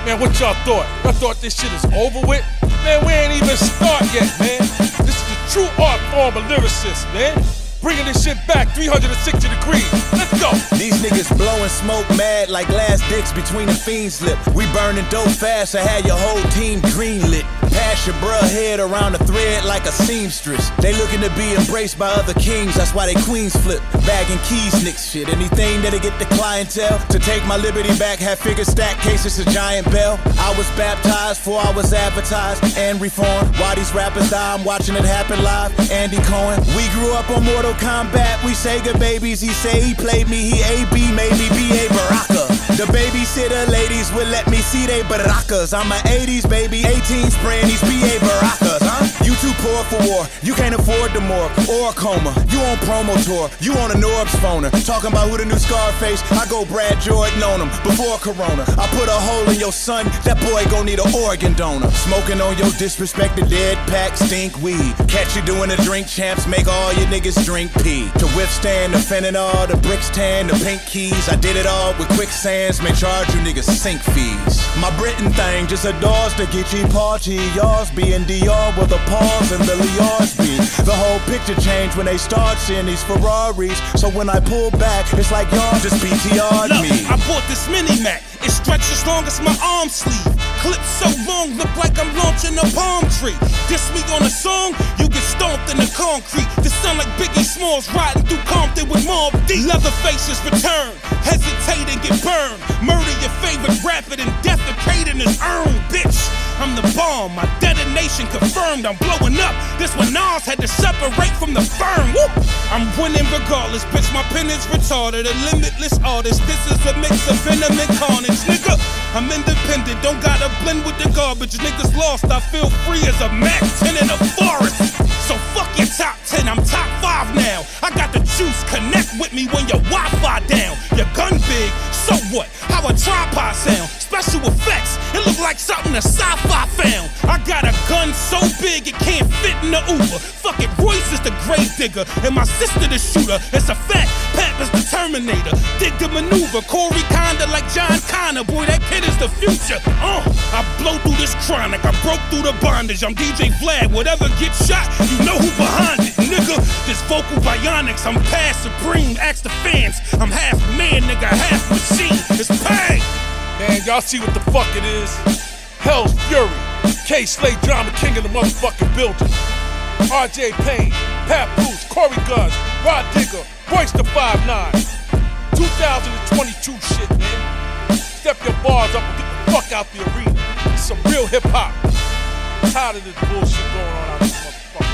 Man, what y'all thought? Y'all thought this shit is over with? Man, we ain't even start yet, man. This is the true art form of lyricist, man. Bringing this shit back 360 degrees. Let's go. These niggas blowing smoke mad like glass dicks between the fiends lip. We burning dope fast, I had your whole team greenlit. Pass your bruh head around the thread like a seamstress. They looking to be embraced by other kings, that's why they queens flip. Bagging keys, nicks shit. Anything that'll get the clientele to take my liberty back. Have figure stack cases a giant bell. I was baptized before I was advertised and reformed. Why these rappers die, I'm watching it happen live. Andy Cohen. We grew up on Mortal Kombat. We Sega babies. He say he played me. He AB made me B.A. Baraka. The babysitter ladies will let me see they barakas. I'm a 80s baby, 18 spraying these BA barakas, huh? You too poor for war, you can't afford the morgue or a coma. You on promo tour, you on a Norbs phoner. Talking about who the new Scarface, I go Brad Jordan on him before Corona. I put a hole in your son, that boy gon' need an organ donor. Smoking on your disrespected dead pack, stink weed. Catch you doing a drink champs, make all your niggas drink pee. To withstand the fentanyl, the bricks tan, the pink keys. I did it all with quicksands, may charge you niggas sink fees. My Britain thing just adores the Geechee party. Yours being DR with a pause and Billy be. The whole picture changed when they start seeing these Ferraris. So when I pull back, it's like y'all just PTR'd Look, me. I bought this mini Mac. It stretches as long as my arm sleeve. Clip so long, look like I'm launching a palm tree. Diss me on a song, you get stomped in the concrete. This sound like Biggie Smalls riding through Compton with Mob D. Leather faces return, hesitate and get burned. Murder your favorite rapper and defecate in his urn, bitch. I'm the bomb, my detonation confirmed. I'm blowing up. This one Nas had to separate from the firm. Woo! I'm winning regardless, bitch. My pen is retarded. A limitless artist. This is a mix of venom and carnage, nigga. I'm independent, don't gotta blend with the garbage. Niggas lost, I feel free as a Mac 10 in a forest. So fuck your top 10, I'm top 5 now. I got the juice, connect with me when your Wi Fi down. Your gun big, so what? How a tripod sound? Special effects, it look like something a sci fi found. I got a gun so big it can't fit in the Uber. Fuck it, Royce is the grave digger, and my sister the shooter. It's a fact, Pap is the Terminator. Dig the maneuver, Corey kinda like John Connor. Boy, that kid is the future. Uh, I blow through this chronic, I broke through the bondage. I'm DJ Vlad, whatever gets shot, you know who behind it, nigga. This vocal bionics, I'm past supreme. Ask the fans, I'm half man, nigga, half machine. It's pain. Man, y'all see what the fuck it is? Hell's Fury. K Slade Drama King in the motherfucking building. RJ Payne, Pat Bruce, Corey Guns, Rod Digger, Royce the 5'9. 2022 shit, man. Step your bars up and get the fuck out the arena. It's some real hip hop. Tired of this bullshit going on out this motherfucker.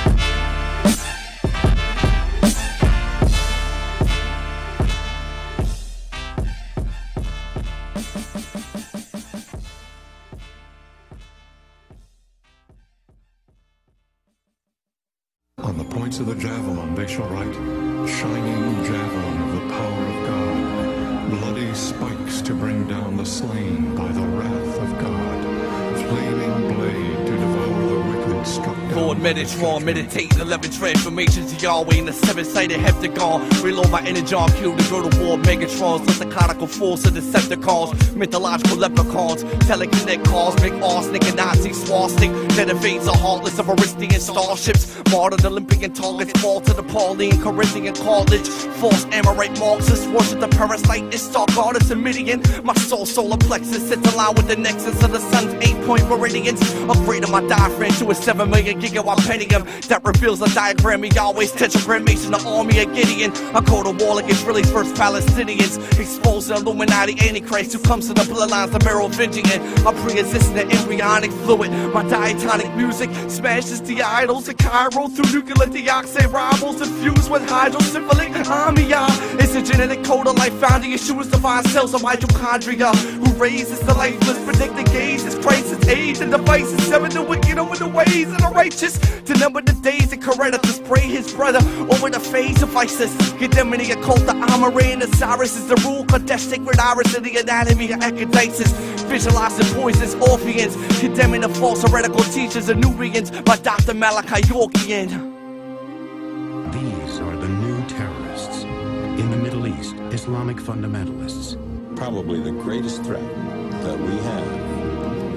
On the points of the javelin they shall write, Shining javelin of the power of God, bloody spikes to Metatron, meditating 11 transformations to Yahweh in the seven-sided heptagon. Reload my energy, kill the to war. Megatrons, conical force of Decepticons, mythological leprechauns, telekinetic cosmic arsenic and Nazi swastic. That evades the heartless of Aristian starships. Martyred Olympian targets fall to the Pauline Corinthian college. False Amorite Marxists worship the parasite and star goddess of Midian. My soul solar plexus sits aligned with the nexus of the sun's eight point meridians. of my diaphragm to a 7 million gigawatt pentium that reveals a diagram He always of Yahweh's tetragrammation, the army of Gideon. I go to war against really first Palestinians. Expose the Illuminati Antichrist who comes to the bloodlines of Merovingian. I pre-exist in the embryonic fluid. My diatonic music smashes the idols of Cairo through nuclear deoxide rivals infused with hydrosyphilic amia. It's a genetic code of life found in Yeshua's divine cells of mitochondria who raises the lifeless, predict the gauge, crisis, age, and devices, seven the wicked over the ways of the righteous. To number the days that Coretta to spray his brother over the face of ISIS. Get them in the occult, the armory, and the Cyrus is the rule. Cut that sacred iris in the anatomy of Echinacea. Visualizing poisons, orpheans. Condemning the false heretical teachers of Nubians by Dr. Malachi Yorkian. These are the new terrorists. In the Middle East, Islamic fundamentalists. Probably the greatest threat that we have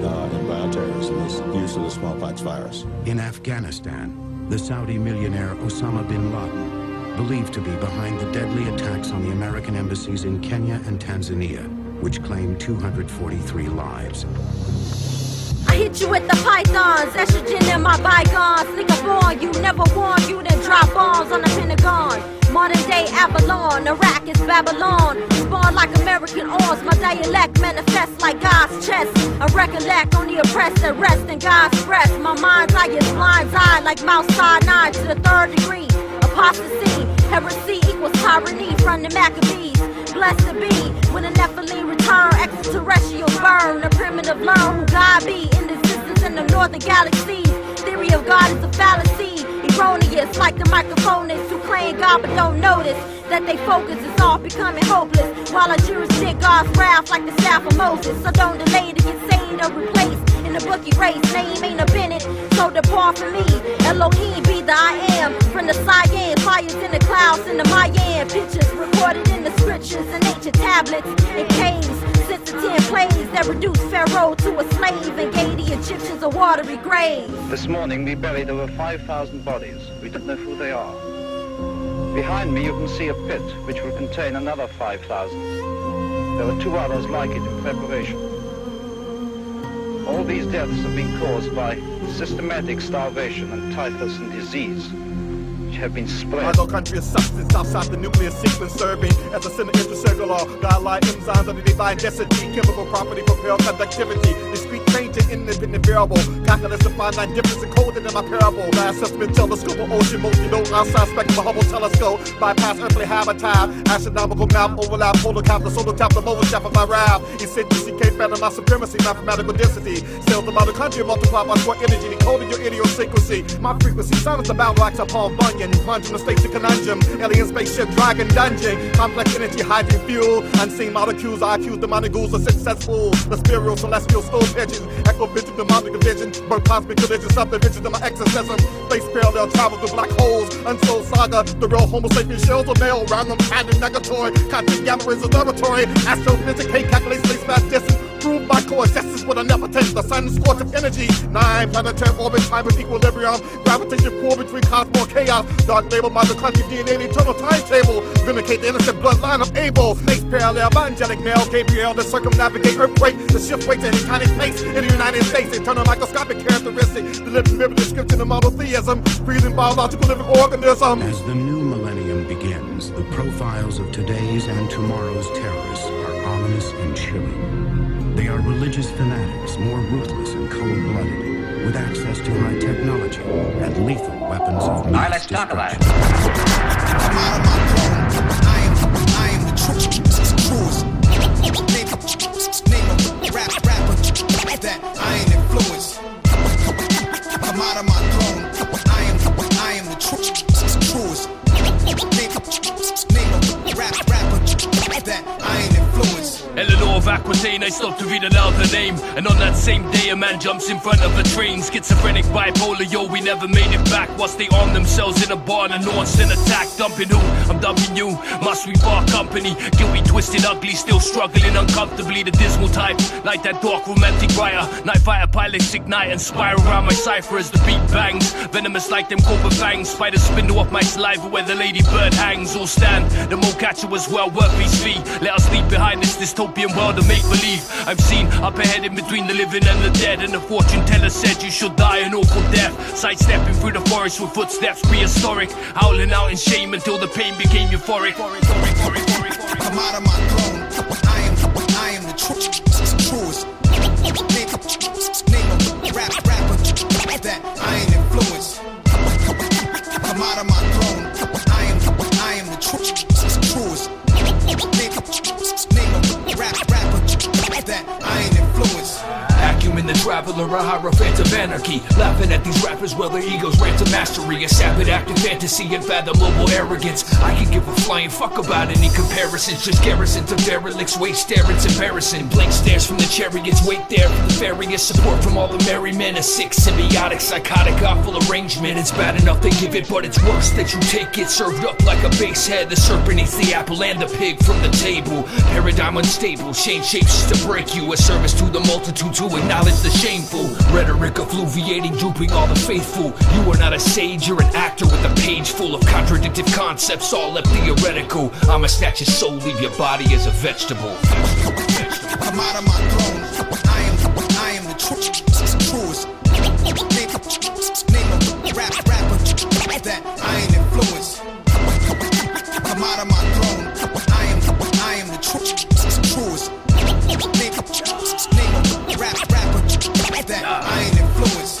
uh, in bioterrorism is use of the smallpox virus. In Afghanistan, the Saudi millionaire Osama bin Laden, believed to be behind the deadly attacks on the American embassies in Kenya and Tanzania, which claimed 243 lives. I hit you with the pythons, estrogen in my bygones. Nigga born, you never warned you then drop bombs on the Pentagon. Modern day Avalon, Iraq is Babylon. Spawn like American oars, my dialect manifests like God's chest. I recollect on the oppressed that rest in God's breast. My mind's eye is blind eye like Mount Sinai to the third degree. Apostasy, heresy equals tyranny from the Maccabees. Blessed to be when a Nephilim return, extraterrestrials burn, the primitive learn who God be in the existence in the northern galaxies. Theory of God is a fallacy, erroneous like the microphonists who claim God but don't notice that they focus is off becoming hopeless. While our jurisdict God's wrath like the staff of Moses, so don't delay to get sane or replaced in the bookie race. Name ain't a Bennett, so depart from me. Elohim be the I am from the Cyan fires in the clouds in the Mayan pictures recorded in the scriptures and ancient tablets and caves. Six to ten plays that reduced Pharaoh to a slave and gave the Egyptians a watery grave. This morning we buried over 5,000 bodies. We don't know who they are. Behind me you can see a pit which will contain another 5,000. There are two others like it in preparation. All these deaths have been caused by systematic starvation and typhus and disease, which have been spread. Our country is substance outside the nuclear sequence serving as a center intracellular godlike enzymes of the divine density, chemical property propel conductivity, discrete change in independent variable, calculus to find nine difference encoded in my parable. Last assessment telescope, of ocean multi-node outside spectrum, Hubble telescope, bypass earthly habitat, astronomical map, overlap, polar cap, the solar tap, the mobile shaft of my rap, eccentricity, K phantom, my supremacy, mathematical density, about the country, multiply by square energy, decoding your idiosyncrasy, my frequency, silence battle axe upon Plunging the station conundrum, alien spaceship, dragon dungeon, complex energy, hydrogen fuel, unseen molecules, IQs, demonic ghouls are successful, the spiritual, celestial, stove edges, echo vision, demonic vision, birth cosmic collision, subdivision of my exorcism, space parallel travels to black holes, unsold saga, the real homo sapien shells are male, random pattern negatory, content gamma is a astrophysics, K calculate space mass distance, prove my course, this is what I never take, the sun's scorch of energy, nine planetary orbit, time of equilibrium, gravitation pull between cosmos chaos, dark label by the country DNA, the eternal timetable, vindicate the innocent bloodline. Of Abel, space parallel, my angelic male, Gabriel, the circumnavigate earthquake, the shift weight to tiny place in the United States, internal microscopic characteristic, the living mirror description of monotheism, breathing biological living organism. As the new millennium begins, the profiles of today's and tomorrow's terrorists are ominous and chilling. They are religious fanatics, more ruthless and cold-blooded, with access to high technology and lethal weapons of mass let's talk about it. I am the truest name, name of rap rapper that I ain't influenced. Come out of my throne. I am I am the truest name, name of rap rapper that I ain't influenced. Of Aquitaine, I stopped to read aloud name. And on that same day, a man jumps in front of a train. Schizophrenic, bipolar, yo, we never made it back. Whilst they arm themselves in a barn and launched an attack. Dumping who? I'm dumping you. Must we bar company? Guilty, twisted, ugly, still struggling uncomfortably. The dismal type, like that dark romantic writer. Night fighter pilots ignite and spiral around my cipher as the beat bangs. Venomous like them cobra fangs. Spiders spindle off my saliva where the ladybird hangs. All stand, the mole catcher was well worth his fee. Let us leave behind this dystopian world of make believe. I've seen up ahead in between the living and the dead. And the fortune teller said you should die an awful death. Sidestepping through the forest with footsteps prehistoric. Howling out in shame until the pain became euphoric. Come out of my throne. I am I am the truest name, of rap rapper that I ain't influenced. Come out of my throne. I am I am the truest name of rap rapper that the traveler, a hierophant of anarchy. Laughing at these rappers while their egos rant to mastery. A sapid act of fantasy and fathomable arrogance. I can give a flying fuck about any comparisons. Just garrisons of derelicts, wait stare, it's embarrassing. Blank stares from the chariots, wait there for the various support from all the merry men. A sick, symbiotic, psychotic, awful arrangement. It's bad enough they give it, but it's worse that you take it served up like a base head. The serpent eats the apple and the pig from the table. Paradigm unstable, change shapes to break you. A service to the multitude to acknowledge the shameful. Rhetoric effluviating, duping all the faithful. You are not a sage, you're an actor with a page full of contradictive concepts, all left theoretical. I'ma snatch your soul, leave your body as a vegetable. I'm out of my throne. I am, I am the tru- truest. Name, name a rap rapper that I ain't influenced. I'm out of my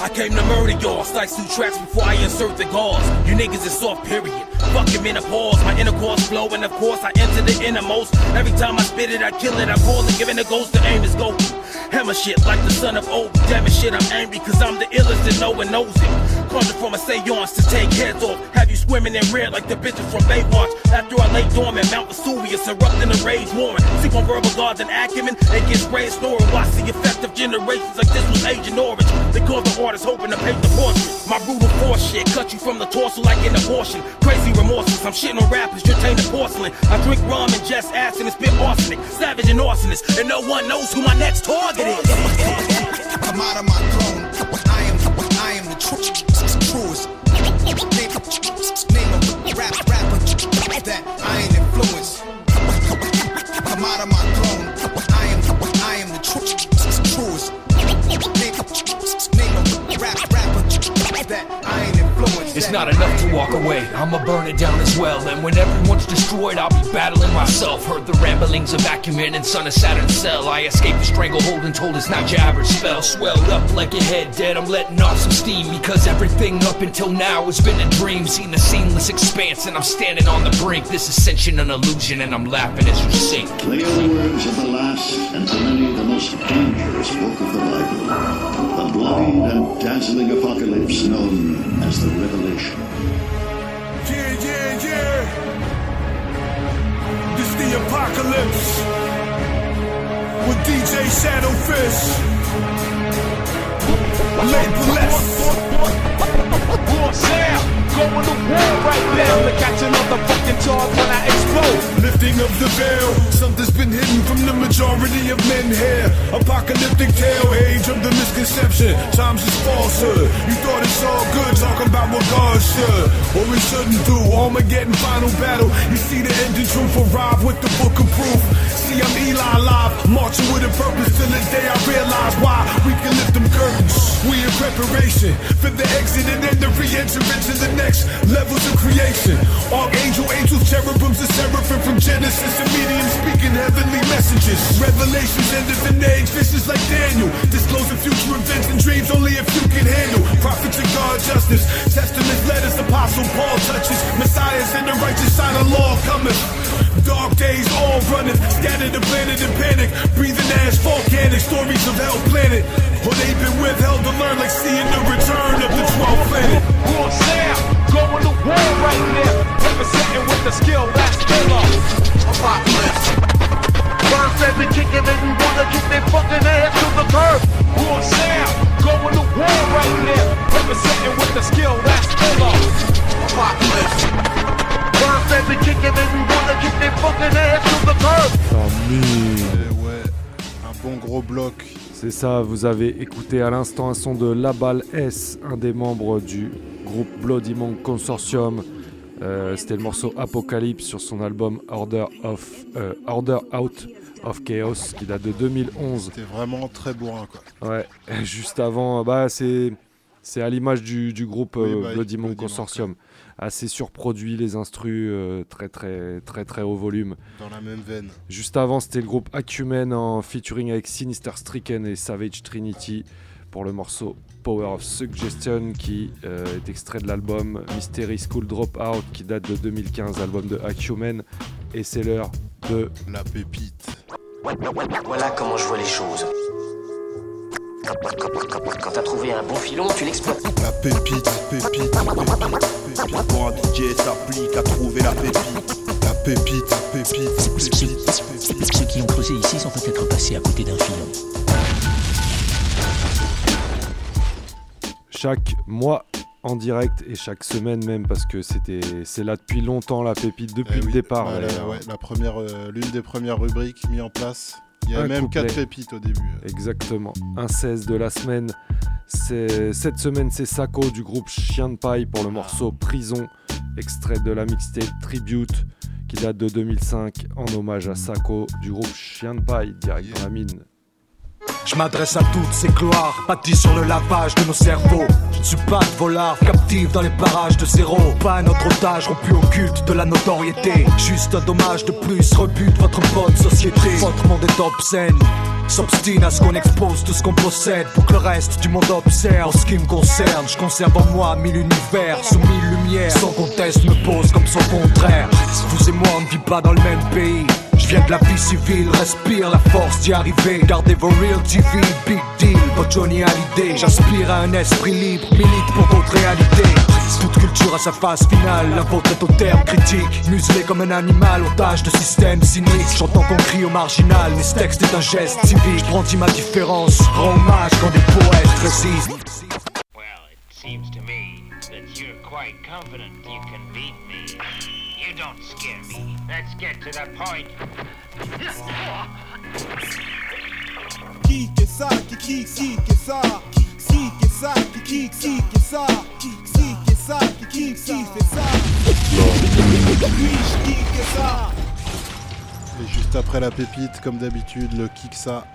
I came to murder y'all, slice two tracks before I insert the gauze. You niggas is soft, period. Fucking menopause, my intercourse flow, and of course I enter the innermost. Every time I spit it, I kill it, I pause it, giving the ghost the aim is go. Hammer shit like the son of old. Damn it, shit, I'm angry, cause I'm the illest and no one knows it. Conjured from a seance to take heads off. Have you swimming in red like the bitches from Baywatch. After I lay dormant, Mount Vesuvius erupting a rage warrant. Sleep on verbal guards and acumen, they get sprayed snoring. Watch the effect of generations like this was Agent Orange. They call the artist hoping to paint the portrait. My brutal force shit cut you from the torso like an abortion. Crazy remorseless, I'm shitting on rappers, you're tainted porcelain. I drink rum and just acid and spit arsenic. Savage and arsonist, and no one knows who my next target is. I'm out of my throne. I am, I am the tru- It's not enough to walk away, I'ma burn it down as well. And when everyone's destroyed, I'll be battling myself. Heard the ramblings of acumen and son of Saturn's cell. I escaped the stranglehold and told it's not your average spell. Swelled up like a head dead, I'm letting off some steam. Because everything up until now has been a dream. Seen the seamless expanse, and I'm standing on the brink. This ascension an illusion, and I'm laughing as you sink. They are the words of the last and to many the most dangerous book of the Bible. The bloody and dazzling apocalypse known as the Revelation. Yeah, yeah, yeah. This the apocalypse with DJ Shadowfish. What's out? Going to war right now. Look at another fucking charge when I explode. Lifting of the veil, something's been hidden from the majority of men here. Apocalyptic tale, age of the misconception. Times is falsehood. You thought it's all good, talking about what God should or we shouldn't do. Armageddon final battle. You see the ending truth arrive with the book of proof. See, I'm Eli live, marching with a purpose till the day I realize why we can lift them curtains. We in preparation for the exit and then the re-entry into the next levels of creation. Archangel, angels, cherubims, and seraphim from Genesis and medium speaking heavenly messages. Revelations end of an age, visions like Daniel. Disclosing future events and dreams only if you can handle. Prophets of God, justice, testaments, letters, apostle Paul touches. Messiahs and the righteous sign of law cometh. Dark days all running, scattered the planet in panic. Breathing ash, volcanic stories of hell planet. Or they've been withheld to learn, like seeing the return of the 12th planet. War sound, going to war right now. Representing with the skill that's killer. Apocalypse. Burn said we kicking it and wanna kick their fucking ass to the curb. War sound, going to war right now. Representing with the skill that's killer. Apocalypse. Burn said we kicking it and wanna kick their fucking ass to the curb. Ouais, un bon gros bloc. C'est ça, vous avez écouté à l'instant un son de Labal S, un des membres du groupe Bloody Monk Consortium. Euh, C'était le morceau Apocalypse sur son album Order, of, euh, Order Out of Chaos qui date de 2011. C'était vraiment très bourrin quoi. Ouais, [laughs] juste avant, bah c'est c'est à l'image du, du groupe Oui, euh, bah, Bloody Monk Bloody Monk, Consortium. Assez surproduit les instrus, euh, très très très très haut volume. Dans la même veine. Juste avant, c'était le groupe Acumen en featuring avec Sinister Stricken et Savage Trinity pour le morceau Power of Suggestion qui euh, est extrait de l'album Mystery School Dropout qui date de 2015, album de Acumen. Et c'est l'heure de la pépite. Voilà comment je vois les choses. Quand t'as trouvé un bon filon, tu l'exploites. La pépite, pépite, pépite, pépite. Pour un DJ s'applique à trouver la pépite. La pépite, pépite, pépite, pépite. Ceux qui ont creusé ici sont peut-être passés à côté d'un filon. Chaque mois en direct et chaque semaine même parce que c'était c'est là depuis longtemps la pépite depuis Eh le départ. ouais, la, d'ailleurs. ouais, la première, euh, l'une des premières rubriques mis en place. Il y a même couplet. 4 pépites au début. Exactement. Un 16 de la semaine. C'est cette semaine c'est Sako du groupe Chien de paille pour le morceau Prison, extrait de la mixtape Tribute qui date de 2005 en hommage à Sako du groupe Chien de paille direct dans la mine. Je m'adresse à toutes ces gloires, bâties sur le lavage de nos cerveaux. Je ne suis pas de volard, captif dans les parages de zéro. Pas un autre otage rompu au culte de la notoriété. Juste un dommage de plus, rebute votre bonne société. Votre monde est obscène. S'obstine à ce qu'on expose tout ce qu'on possède pour que le reste du monde observe. En ce qui me concerne, je conserve en moi mille univers sous mille lumières. Sans conteste, me pose comme son contraire. Vous et moi, on ne vit pas dans le même pays. Je viens de la vie civile, respire la force d'y arriver. Gardez vos real TV, big deal, pas Johnny Hallyday. J'aspire à un esprit libre, milite pour votre réalité. Toute culture a sa phase finale, la vôtre est au terme critique. Muselé comme un animal, otage de système cynique. J'entends qu'on crie au marginal, mais ce texte est un geste civique. Je brandis ma différence, rends hommage quand des poètes résistent. Seems to me that you're quite confident you can beat me. You don't scare me. Let's get to the point. Qui que ça, qui qui qui que ça, qui qui que ça, qui qui qui que ça, qui qui que ça, qui qui qui fait ça? Puis-je qui que ça? Et juste après la pépite, comme d'habitude, le kick ça. Et,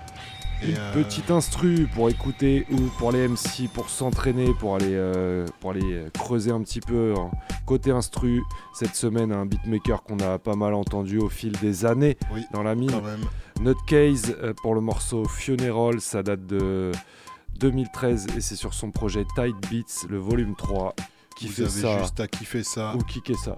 Une euh, petite instru pour écouter ou pour les MC pour s'entraîner, pour aller, euh, pour aller euh, creuser un petit peu. hein. Côté instru, cette semaine, un beatmaker qu'on a pas mal entendu au fil des années dans la mine. Nutcase pour le morceau Funeral, ça date de 2013 et c'est sur son projet Tide Beats, le volume 3. Qui Vous fait avez ça juste à kiffer ça. Ou kicker ça.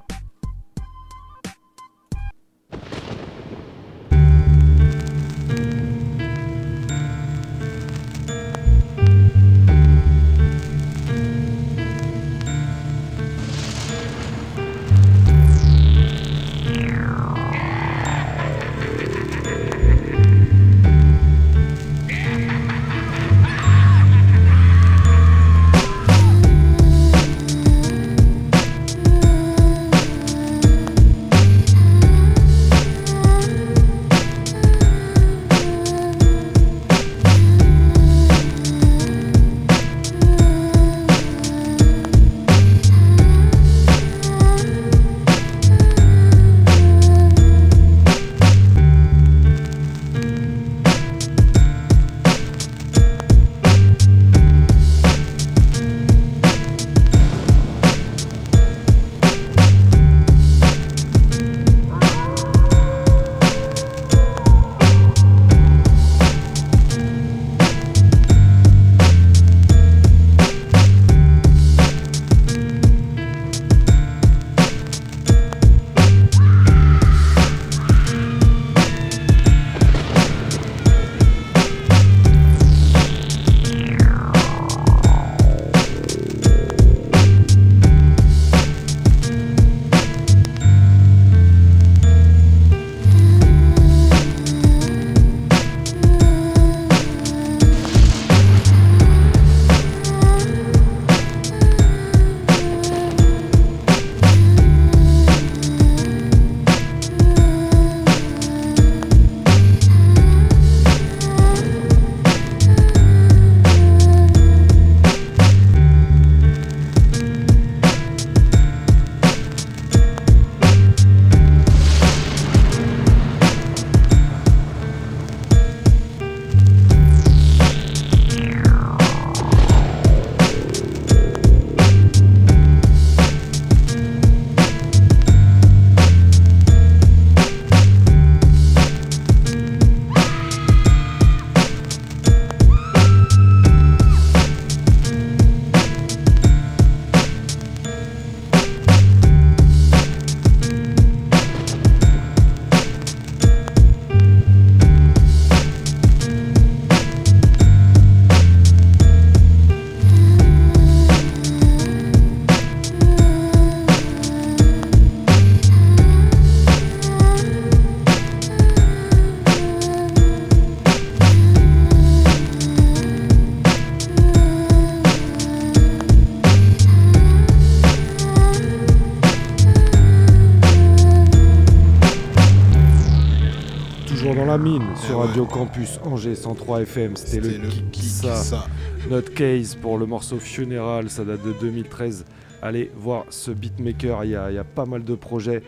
Sur ouais. Radio Campus Angers 103 FM. C'était le, le Kikissa. notre case pour le morceau Funeral. Ça date de 2013. Allez voir ce beatmaker. Il y a, il y a pas mal de projets.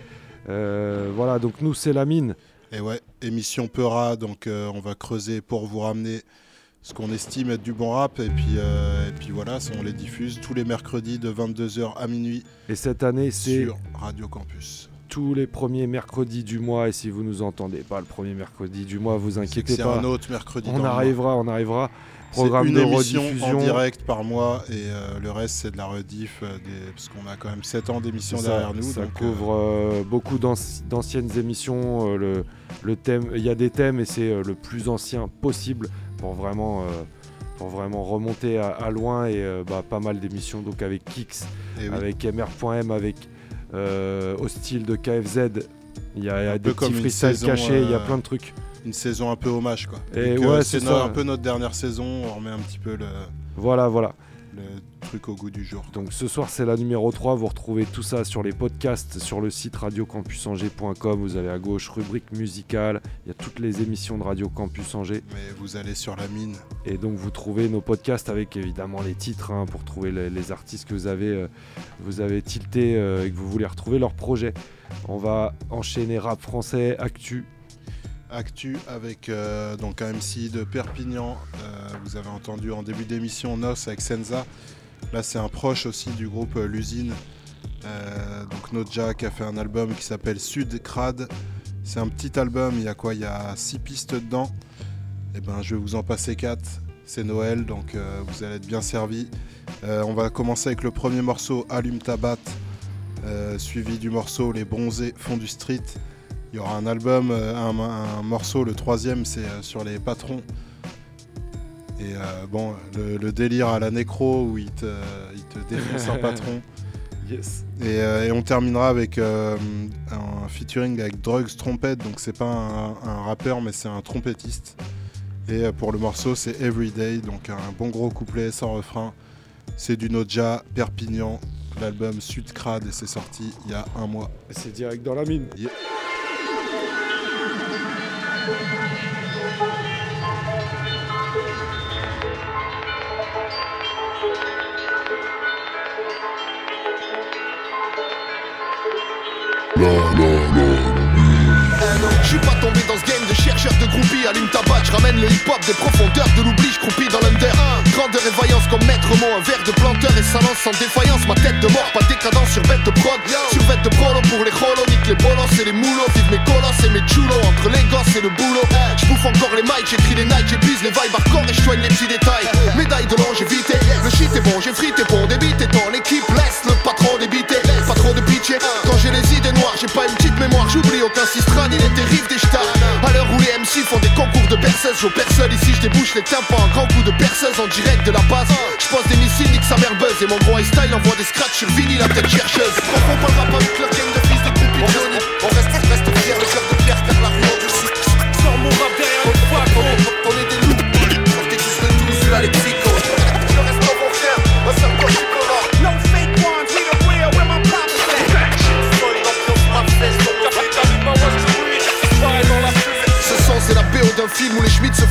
Euh, voilà, donc nous, c'est la mine. Et ouais, émission Peura, donc euh, on va creuser pour vous ramener ce qu'on estime être du bon rap. Et puis, euh, et puis voilà, ça, on les diffuse tous les mercredis de 22h à minuit Et cette année, c'est sur Radio Campus. Tous les premiers mercredis du mois. Et si vous nous entendez pas le premier mercredi du mois, vous inquiétez c'est pas. un autre mercredi on arrivera, on arrivera. Programme une de émission rediffusion. en direct par mois et euh, le reste c'est de la rediff euh, des- parce qu'on a quand même 7 ans d'émission Ça- derrière nous. Ça donc, couvre euh, beaucoup d'anci- d'anciennes émissions. le, le thème, il y a des thèmes et c'est le plus ancien possible pour vraiment, pour vraiment remonter à, à loin et euh, bah, pas mal d'émissions donc avec Kix, Eh oui. avec MR.M, avec euh, Hostile de KFZ. Il y a, des petits freestyles cachés, il y a euh, plein de trucs. Une saison un peu hommage quoi. Et ouais, c'est no- un peu notre dernière saison, on remet un petit peu le, Voilà, voilà. Au goût du jour. Donc ce soir c'est la numéro 3, vous retrouvez tout ça sur les podcasts sur le site radiocampusangers.com, vous allez à gauche rubrique musicale, il y a toutes les émissions de Radio Campus Angers Mais vous allez sur la mine. et donc vous trouvez nos podcasts avec évidemment les titres hein, pour trouver les, les artistes que vous avez, euh, vous avez tilté euh, et que vous voulez retrouver leur projet. On va enchaîner rap français, actu, Actu avec euh, donc un MC de Perpignan. Euh, vous avez entendu en début d'émission Nos avec Senza. Là, c'est un proche aussi du groupe euh, L'usine. Euh, donc Nodja qui a fait un album qui s'appelle Sud Crade. C'est un petit album. Il y a quoi? Il y a six pistes dedans. Et ben, je vais vous en passer quatre. C'est Noël, donc euh, vous allez être bien servis. Euh, on va commencer avec le premier morceau, Allume ta batte, euh, suivi du morceau Les bronzés font du street. Il y aura un album, un, morceau, le troisième, c'est sur les patrons. Et euh, bon, le, le délire à la nécro où il te, il te défonce un [laughs] patron. Yes. Et, euh, et on terminera avec euh, un featuring avec Drugs Trompette. Donc c'est pas un, un rappeur, mais c'est un trompettiste. Et pour le morceau, c'est Everyday. Donc un bon gros couplet sans refrain. C'est du Noja Perpignan, l'album Sud Crade, et c'est sorti il y a un mois. c'est direct dans la mine. Yeah. Je suis pas tombé dans ce game de chercheur de groupies Allume ta batte, je ramène le hip-hop des profondeurs de l'oubli, je croupis dans l'under Grandeur et vaillance comme maître mot, un verre de planteur et ça lance sans défaillance. Ma tête de mort, pas décadence sur bête de prod. Sur bête de prolo pour les cholos, nique les bolos et les moulots Vive mes colosses et mes chulos, entre les gosses et le boulot. Je bouffe encore les mics, j'écris les nights, j'épuise les vibes hardcore et je les petits détails. Médaille de longévité, le shit est bon, j'ai frité bon débité ton équipe laisse le patron débiter Pas trop de pitié, quand j'ai les idées noires, j'ai pas une petite mémoire, j'oublie aucun sistrane, il est terrible des stars. À l'heure où les MC font des concours de berceuse, je personne ici, je débouche les tympans, un grand coup de perceuse en direct de la base. Je pose des missiles, nique sa mère buzz. Et mon gros style envoie des scratchs sur vinyle la tête chercheuse. Pas le rap de fils de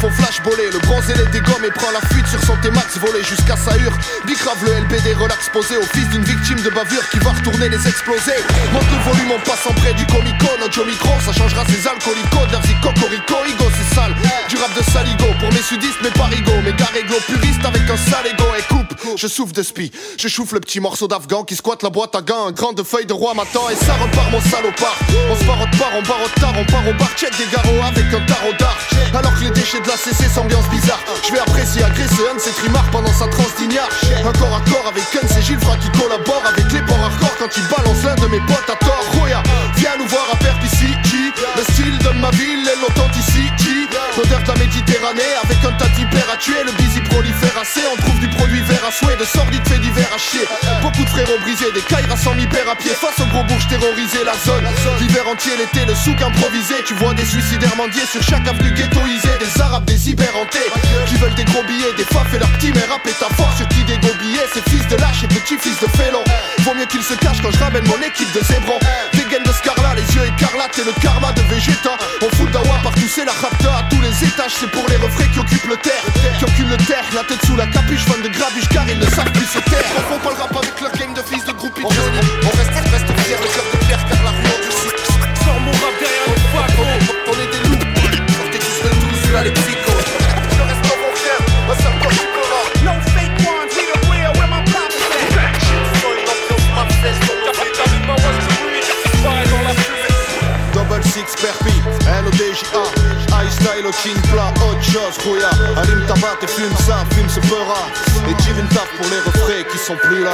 font flashballer Le bronzé les dégomme et prend la fuite sur son T-Max volé jusqu'à sa hure. Bicrave le LBD relax posé au fils d'une victime de bavure qui va retourner les exploser. Monte le volume en passant près du comico. Notre Micro ça changera ses alcoolicos. De cocorico, Igo c'est sale. Du rap de saligo pour mes sudistes mes parigots. Mes gars puristes avec un sale ego. Et je souffle de spi. Je chouffe le petit morceau d'afghan qui squatte la boîte à gants. Un grand de roi m'attend et ça repart mon salopard. On se barotte pas, on barotte tard, on part au bar. Check des garrots avec un tarot d'art. Alors que les déchets de la CC s'ambiance bizarre Je vais apprécier agresser un de ces trimards pendant sa transe d'ignard Un corps à corps avec un c'est Gilles Fra qui collabore avec les ports hardcore Quand il balance l'un de mes potes à tort. Roya, viens nous voir à Perpicity. Le style de ma ville et l'authenticity L'odeur de la Méditerranée avec un tas à tuer Le busy prolifère assez, on trouve du produit vert à souhait De sordides faits divers à chier. Beaucoup de frérots brisés, des cailles sans hyper à pied. Face aux gros bourges terrorisés, la zone L'hiver entier, l'été, le souk improvisé. Tu vois des suicidaires mendier sur chaque avenue ghettoisée. Des arabes, des hyper hantés Qui veulent des gros billets, des faf et leurs petits Mais rap est ta force, sur qui des gros billets Ces fils de lâches et petits fils de félons. Vaut mieux qu'ils se cachent quand je ramène mon équipe de zébrons scarlat, les yeux écarlates et le karma de végéta On fout dawa par Pousser la rapta à tous les étages, c'est pour les refrains qui occupent le terre. Qui occupent le terre, la tête sous la capuche, fan de grabuge car ils ne savent plus se taire. On font pas le rap avec leur game de fils de groupe On reste, reste Chin plat, autre chose, rouilla. Allume ta batte et fume ça, fume se fera. Et tire une taf pour les refrains qui sont plus là.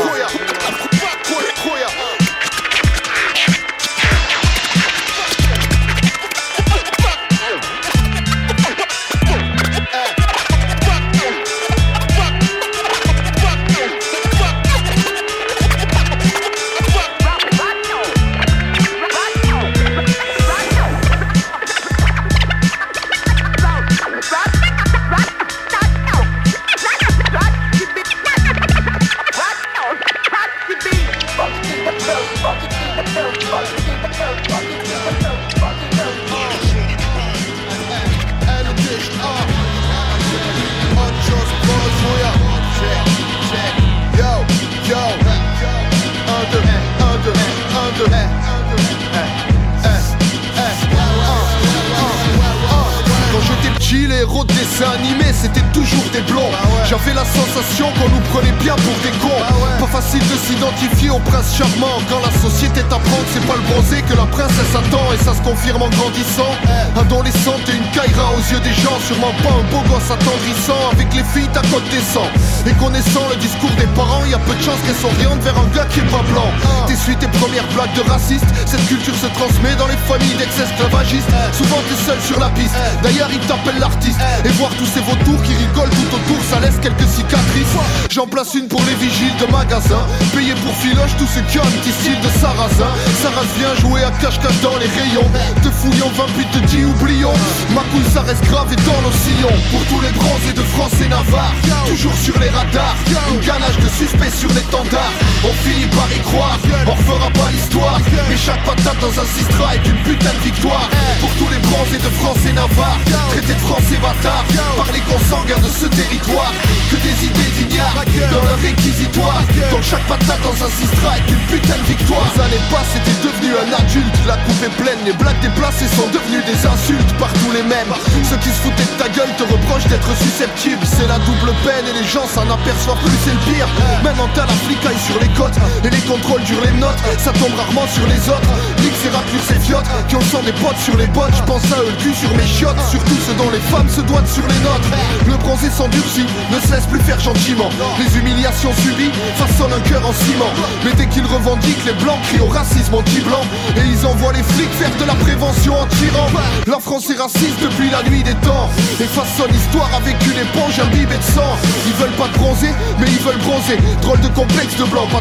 Grandissant. Adolescente et une caïra aux yeux des gens, sûrement pas un beau gosse attendrissant. Avec les filles, ta côte descend. Et connaissant le discours des parents, y a peu de chances qu'elles s'orientent vers un gars qui est pas blanc. T'essuies tes premières blagues de raciste. Cette culture se transmet dans les familles d'ex-esclavagistes. Souvent t'es seul sur la piste. D'ailleurs, ils t'appellent l'artiste. Et voir tous ces vautours qui rigolent tout autour, ça laisse quelques cicatrices. J'en place une pour les vigiles de magasins. Payé pour filoche, tous ceux qui ont un petit style de sarrasin. Sarras vient jouer à cache-cache dans les rayons. Te fouillons 20 puis te dis oublions. Ma couille, ça reste grave et dans nos sillons. Pour tous les bronzés de France et Navarre. Toujours sur les radars. Une ganache de sur l'étendard. On finit par y croire. On refera pas l'histoire. Mais chaque patate dans un sistra est une putain de victoire. Pour tous les bronzés de France et Navarre. Traités de français bâtards. Par les consanguins de ce territoire. Que des idées d'ignards dans leur réquisitoire. Donc chaque patate dans un sistra est une putain de victoire. Les années passent, t'es devenu un adulte. La coupe est pleine, les blagues déplacées sont devenues des insultes. Partout les mêmes. Ceux qui se foutaient de ta gueule te reprochent d'être susceptible. C'est la double peine et les gens s'en aperçoivent plus, c'est le pire. Maintenant t'as la sur les côtes et les contrôles durent les notes. Ça tombe rarement sur les autres. Nique ces raclures, ces fiottes qui ont le des potes sur les bottes. Je pense à eux le sur mes chiottes. Surtout ceux dont les femmes se doivent sur les nôtres. Le bronzé s'endurcit, ne se laisse plus faire gentiment. Les humiliations subies façonnent un cœur en ciment. Mais dès qu'ils revendiquent, les blancs crient au racisme anti-blanc. Et ils envoient les flics faire de la prévention en tirant. La France est raciste depuis la nuit des temps. Et façonne l'histoire avec une éponge imbibée de sang. Ils veulent pas bronzer, mais ils veulent bronzer. Drôle de complexe de blanc, pas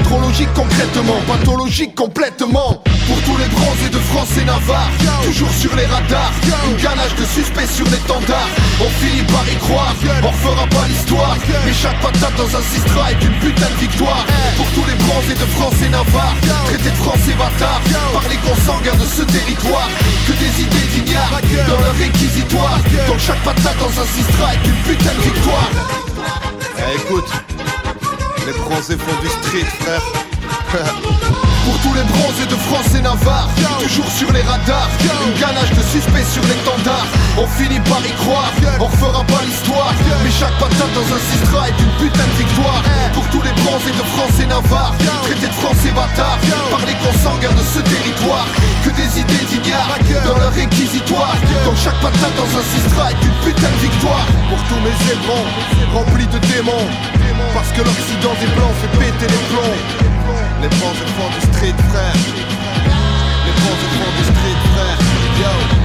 concrètement, pathologique complètement. Pour tous les bronzés de France et Navarre, toujours sur les radars. Une ganache de suspects sur l'étendard. On finit par y croire, on refera pas l'histoire. Mais chaque patate dans un sistra est une putain de victoire. Pour tous les bronzés de France et Navarre, traités de français bâtards. Par les consanguins de ce territoire. Que des idées d'ignards dans leur réquisitoire. Donc chaque patate dans un sistra est une putain de victoire. Eh, écoute, les bronzés font du street, frère. [laughs] Pour tous les bronzés de France et Navarre Toujours sur les radars. Une ganache de suspects sur l'étendard On finit par y croire On refera pas l'histoire. Mais chaque patate dans un sistra est une putain de victoire. Pour tous les bronzés de France et Navarre Traités de français bâtards. Par les consanguins de ce territoire Que des idées d'ignards Dans leur réquisitoire Donc chaque patate dans un sistra est une putain de victoire. Pour tous mes ébrons Remplis de démons. Parce que l'Occident des blancs fait péter les plombs. Les bronzes font street frère. Les bronzes font du street frère. Yo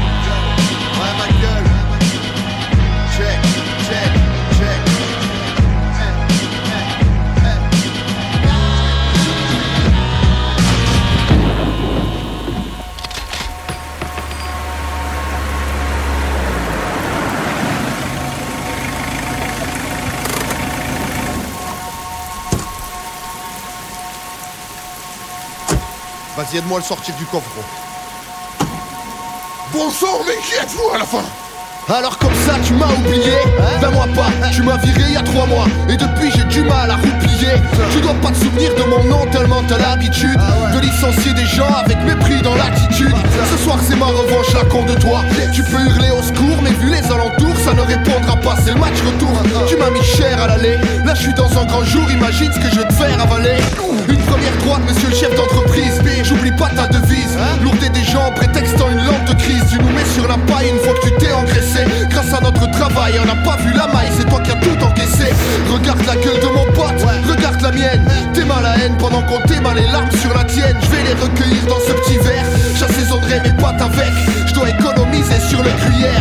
Vas-y, aide-moi à le sortir du coffre, gros. Bon sang, mais qui êtes-vous à la fin Alors comme ça tu m'as oublié. Ben moi pas, tu m'as viré il y a trois mois. Et depuis j'ai du mal à roupiller. Tu dois pas te souvenir de mon nom tellement t'as l'habitude De licencier des gens avec mépris dans l'attitude. Ce soir c'est ma revanche la con de toi. Tu peux hurler au secours mais vu les alentours ça ne répondra pas. C'est le match retour. Tu m'as mis cher à l'aller. Là je suis dans un grand jour imagine ce que je vais te faire avaler. Une première droite monsieur le chef d'entreprise. J'oublie pas ta devise. Lourder des gens prétextant une lampe de crise. Tu nous mets sur la paille une fois que tu t'es engraissé Grâce à notre travail on n'a pas vu la maille. C'est toi qui as tout encaissé. Regarde la gueule de mon pote. Regarde la mienne. Mal la haine pendant qu'on t'émale les larmes sur la tienne. Je vais les recueillir dans ce petit verre. J'assaisonnerai mes pattes avec. Je dois économiser sur le gruyère.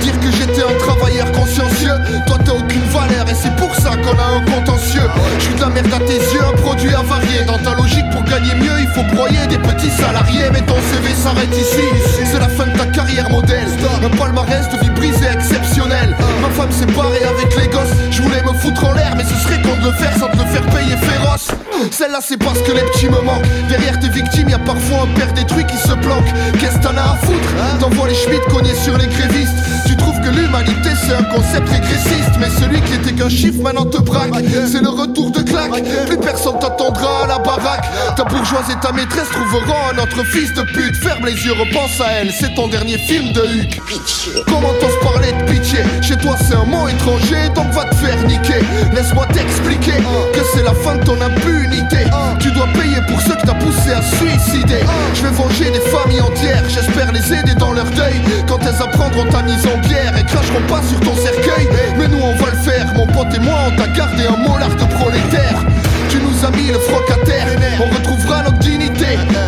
Dire que j'étais un travailleur consciencieux. Toi t'as aucune valeur et c'est pour ça qu'on a un contentieux. Je suis de la merde à tes yeux. Un produit avarié Dans ta logique pour gagner mieux. Il faut broyer des petits salariés. Mais ton CV s'arrête ici. C'est la fin de ta carrière modèle. Un palmarès de vie brisée exceptionnel. Ma femme s'est barrée avec les gosses. Je voulais me foutre en l'air mais ce serait con de le faire sans te le faire payer féroce. Celle-là c'est parce que les petits me manquent. Derrière tes victimes y a parfois un père détruit qui se planque. Qu'est-ce que t'en as à foutre? T'envoies les schmitts cogner sur les grévistes. Tu trouves que l'humanité c'est un concept régressiste. Mais celui qui était qu'un chiffre maintenant te braque. C'est le retour de claque. Plus personne t'attendra à la baraque. Ta bourgeoise et ta maîtresse trouveront un autre fils de pute. Ferme les yeux, repense à elle, c'est ton dernier film de Huck parler de pitié. Chez toi c'est un mot étranger donc va te faire niquer. Laisse-moi t'expliquer que c'est la fin de ton impunité. Tu dois payer pour ceux que t'as poussé à suicider. Je vais venger des familles entières J'espère les aider dans leur deuil. Quand elles apprendront ta mise en bière Et cracheront pas sur ton cercueil. Mais nous on va le faire Mon pote et moi on t'a gardé un molar de prolétaire. Tu nous as mis le froc à terre On retrouvera notre dignité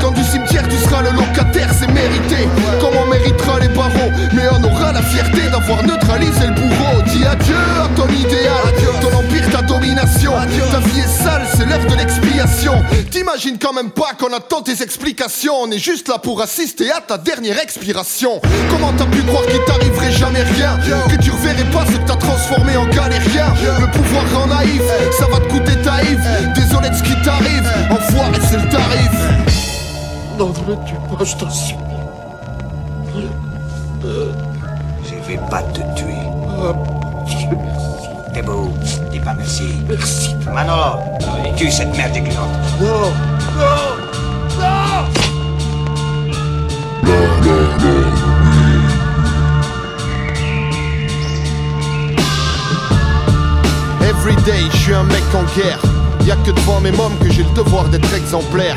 Quand du cimetière tu seras le locataire C'est mérité. Comme on méritera les barreaux? Mais on aura la fierté d'avoir neutralisé le bourreau. Dis adieu à ton idéal. Ton empire, ta domination. Ta vie est sale, c'est l'heure de l'expiation. T'imagines quand même pas qu'on attend tes explications. On est juste là pour assister à ta dernière expiration. Comment t'as pu croire qu'il t'arriverait jamais rien? Que tu reverrais pas ce que t'as transformé en galérien. Le pouvoir rend naïf, ça va te coûter taïf Désolé de ce qui t'arrive, enfoiré c'est le tarif Non, ne tue pas, je t'en supplie. Je vais pas te tuer. Ah, Dieu merci. T'es beau, dis pas merci. Merci. Manolo, tue cette merde déglante. Non, non, non Everyday, je suis un mec en guerre. Y'a que devant mes mômes que j'ai le devoir d'être exemplaire.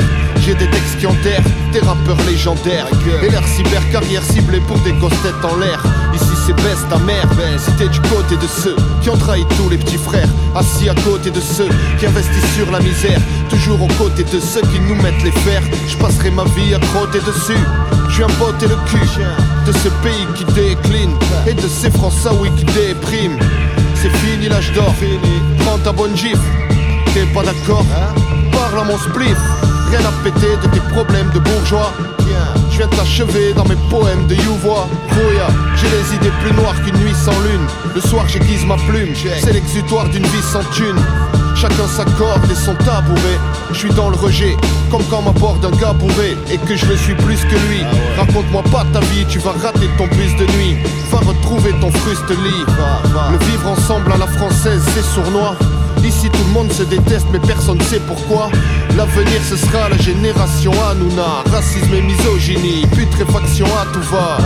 J'ai des textes qui enterrent des rappeurs légendaires. Et leur cyber-carrière ciblée pour des grosses têtes en l'air. Ici c'est baisse ta mère, si t'es du côté de ceux qui ont trahi tous les petits frères. Assis à côté de ceux qui investissent sur la misère. Toujours aux côtés de ceux qui nous mettent les fers. Je passerai ma vie à crotter dessus. Je suis un pote et le cul de ce pays qui décline et de ces Français qui dépriment. C'est fini l'âge d'or, prends ta bonne gifle. T'es pas d'accord Parle à mon spliff. Rien à péter de tes problèmes de bourgeois. Je viens t'achever dans mes poèmes de Youvois. Roya, j'ai les idées plus noires qu'une nuit sans lune. Le soir j'aiguise ma plume, c'est l'exutoire d'une vie sans thune. Chacun s'accorde et son tabouret. Je suis dans le rejet, comme quand m'aborde un gars bourré et que je le suis plus que lui. Raconte-moi pas ta vie, tu vas rater ton bus de nuit. Va retrouver ton fruste lit. Le vivre ensemble à la française, c'est sournois. Ici tout le monde se déteste mais personne ne sait pourquoi. L'avenir ce sera la génération Hanouna. Racisme et misogynie, putréfaction à tout va.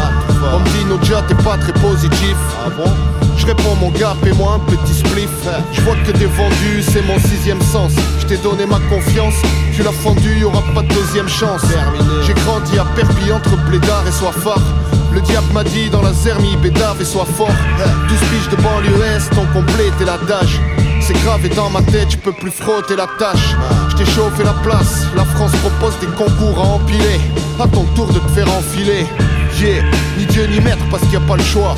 On me dit t'es pas très positif. Ah bon? Je réponds mon gars, paie-moi un petit spliff. Je vois que t'es vendu, c'est mon sixième sens. Je t'ai donné ma confiance, tu l'as fendu, y'aura pas de deuxième chance. J'ai grandi à Perpignan entre Blédard et Soifard le diable m'a dit dans la zermie, bédave et sois fort. 12 piges de banlieue est, ton complet t'es l'adage c'est grave et dans ma tête, je peux plus frotter la tâche. Je t'ai chauffé la place, la France propose des concours à empiler. À ton tour de te faire enfiler. Yeah, ni Dieu ni maître parce qu'il n'y a pas le choix.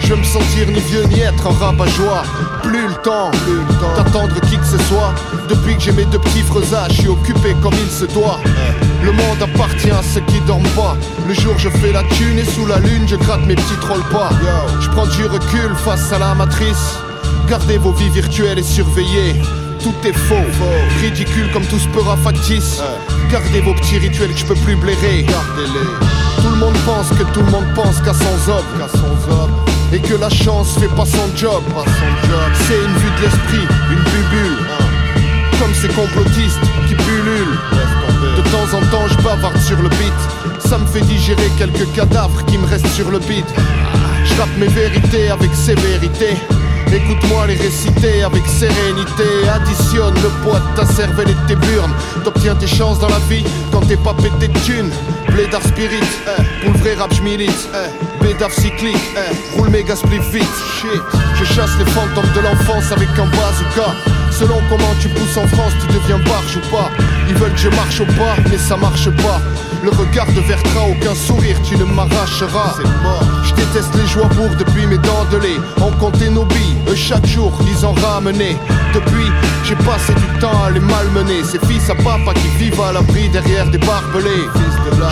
Je veux me sentir ni vieux ni être un rabat-joie. Plus le temps, plus le temps d'attendre qui que ce soit. Depuis que j'ai mes deux petits freusages, je suis occupé comme il se doit. Le monde appartient à ceux qui dorment pas. Le jour je fais la thune et sous la lune je gratte mes petits trolls pas. Je prends du recul face à la matrice. Gardez vos vies virtuelles et surveillez. Tout est faux, ridicule comme tout peur factice. Gardez vos petits rituels que je peux plus blairer. Gardez-les. Tout le monde pense que tout le monde pense qu'à son zob. et que la chance fait pas son job. C'est une vue de l'esprit, une bubule. Comme ces complotistes qui pullulent. De temps en temps, je bavarde sur le beat. Ça me fait digérer quelques cadavres qui me restent sur le beat. Je rappe mes vérités avec sévérité. Écoute-moi les réciter avec sérénité. Additionne le poids de ta cervelle et de tes burnes. T'obtiens tes chances dans la vie quand t'es pas pété de thunes. Blédard spirit, eh, pour le vrai rap j'milite. Eh, Bédard cyclique, eh, roule méga spliff vite. Shit, je chasse les fantômes de l'enfance avec un bazooka. Selon comment tu pousses en France, tu deviens barge ou pas. Ils veulent que je marche au pas, mais ça marche pas. Le regard de Vertra, aucun sourire, tu ne m'arracheras. C'est mort. Je déteste les joies bourres depuis mes dents de lait. On comptait nos billes, eux chaque jour, ils en ramenaient. Depuis, j'ai passé du temps à les malmener. Ces fils à papa qui vivent à l'abri derrière des barbelés.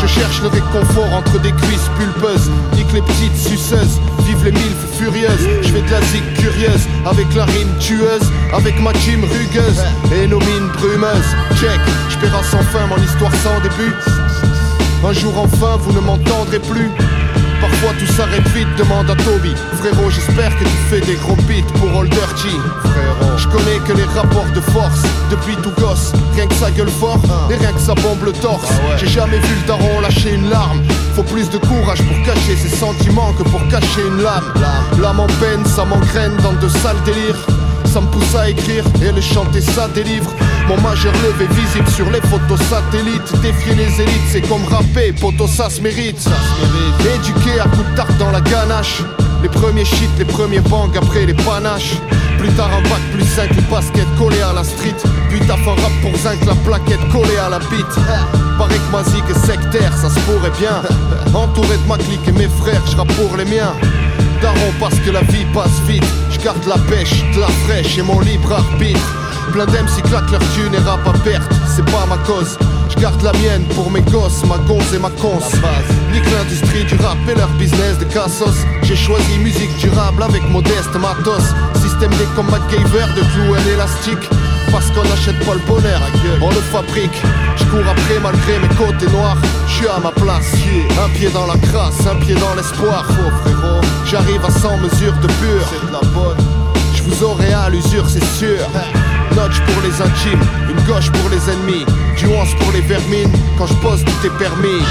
Je cherche le réconfort entre des cuisses pulpeuses. Nique les petites suceuses, vive les mille furieuses. Je fais de la zig curieuse, avec la rime tueuse, avec ma team rugueuse et nos mines brumeuses. Check, je paierai sans fin mon histoire sans début. Un jour enfin vous ne m'entendrez plus Parfois tout s'arrête vite, demande à Toby. Frérot j'espère que tu fais des gros beats pour Old Dirty. Frérot. Je connais que les rapports de force Depuis tout gosse, rien que ça gueule fort Et rien que ça bombe le torse J'ai jamais vu le daron lâcher une larme. Faut plus de courage pour cacher ses sentiments Que pour cacher une lame. L'âme en peine, ça m'engraine dans de sales délires ça me pousse à écrire et le chanter ça délivre. Mon majeur levé visible sur les photos satellites. Défier les élites c'est comme rapper, poto ça se mérite. Éduqué à coups de tarte dans la ganache. Les premiers shit, les premiers bangs après les panaches. Plus tard un bac plus 5, les baskets collées à la street. Puis t'as un rap pour zinc, la plaquette collée à la bite. Paraît que ma zig est sectaire, ça se pourrait bien. Entouré de ma clique et mes frères, je pour les miens. Daron parce que la vie passe vite Je garde la pêche, de la fraîche et mon libre arbitre. Plein d'MC claquent leur thune et rap à perte. C'est pas ma cause je garde la mienne pour mes gosses, ma gonze et ma conce. Nique l'industrie du rap et leur business de cassos. J'ai choisi musique durable avec modeste matos. Système des comme MacGyver de clous et élastique parce qu'on n'achète pas le bonheur, on le fabrique. Je cours après malgré mes côtés noirs. Je suis à ma place, un pied dans la crasse, un pied dans l'espoir. Faux frérot, j'arrive à 100 mesures de pur. C'est de la bonne. Je vous aurai à l'usure, c'est sûr. Notch pour les intimes, une gauche pour les ennemis, nuance pour les vermines. Quand je pose, tout est permis.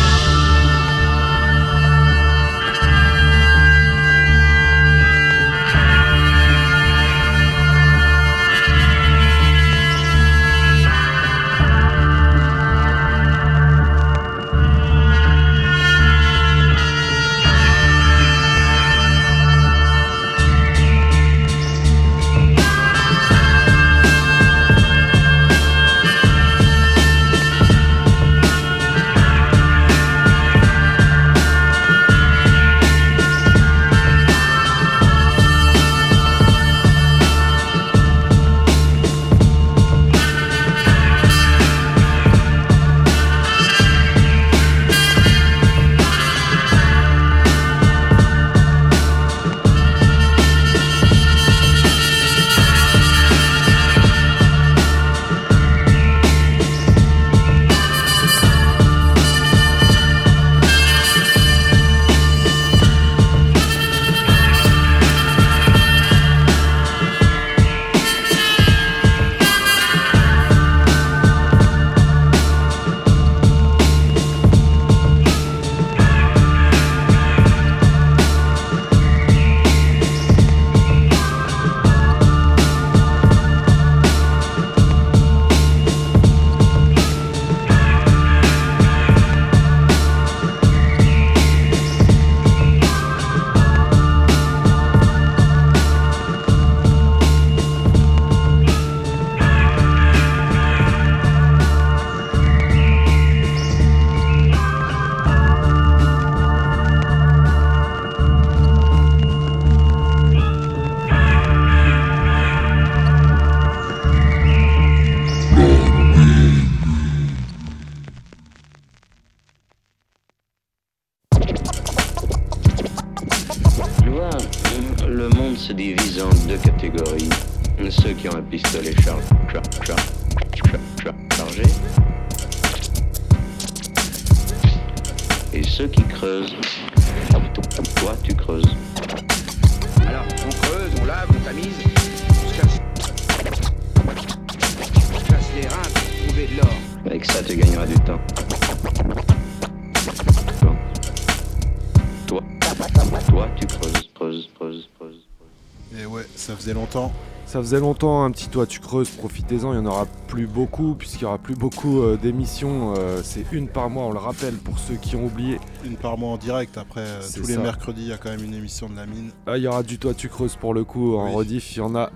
Ça faisait longtemps, un petit toit tu creuses, profitez-en, il n'y en aura plus beaucoup, puisqu'il n'y aura plus beaucoup euh, d'émissions. euh, c'est une par mois, on le rappelle pour ceux qui ont oublié. Une par mois en direct. Après, euh, tous les mercredis, il y a quand même une émission de la mine. Ah, il y aura du toit tu creuses pour le coup, en Oui. rediff, il y en a.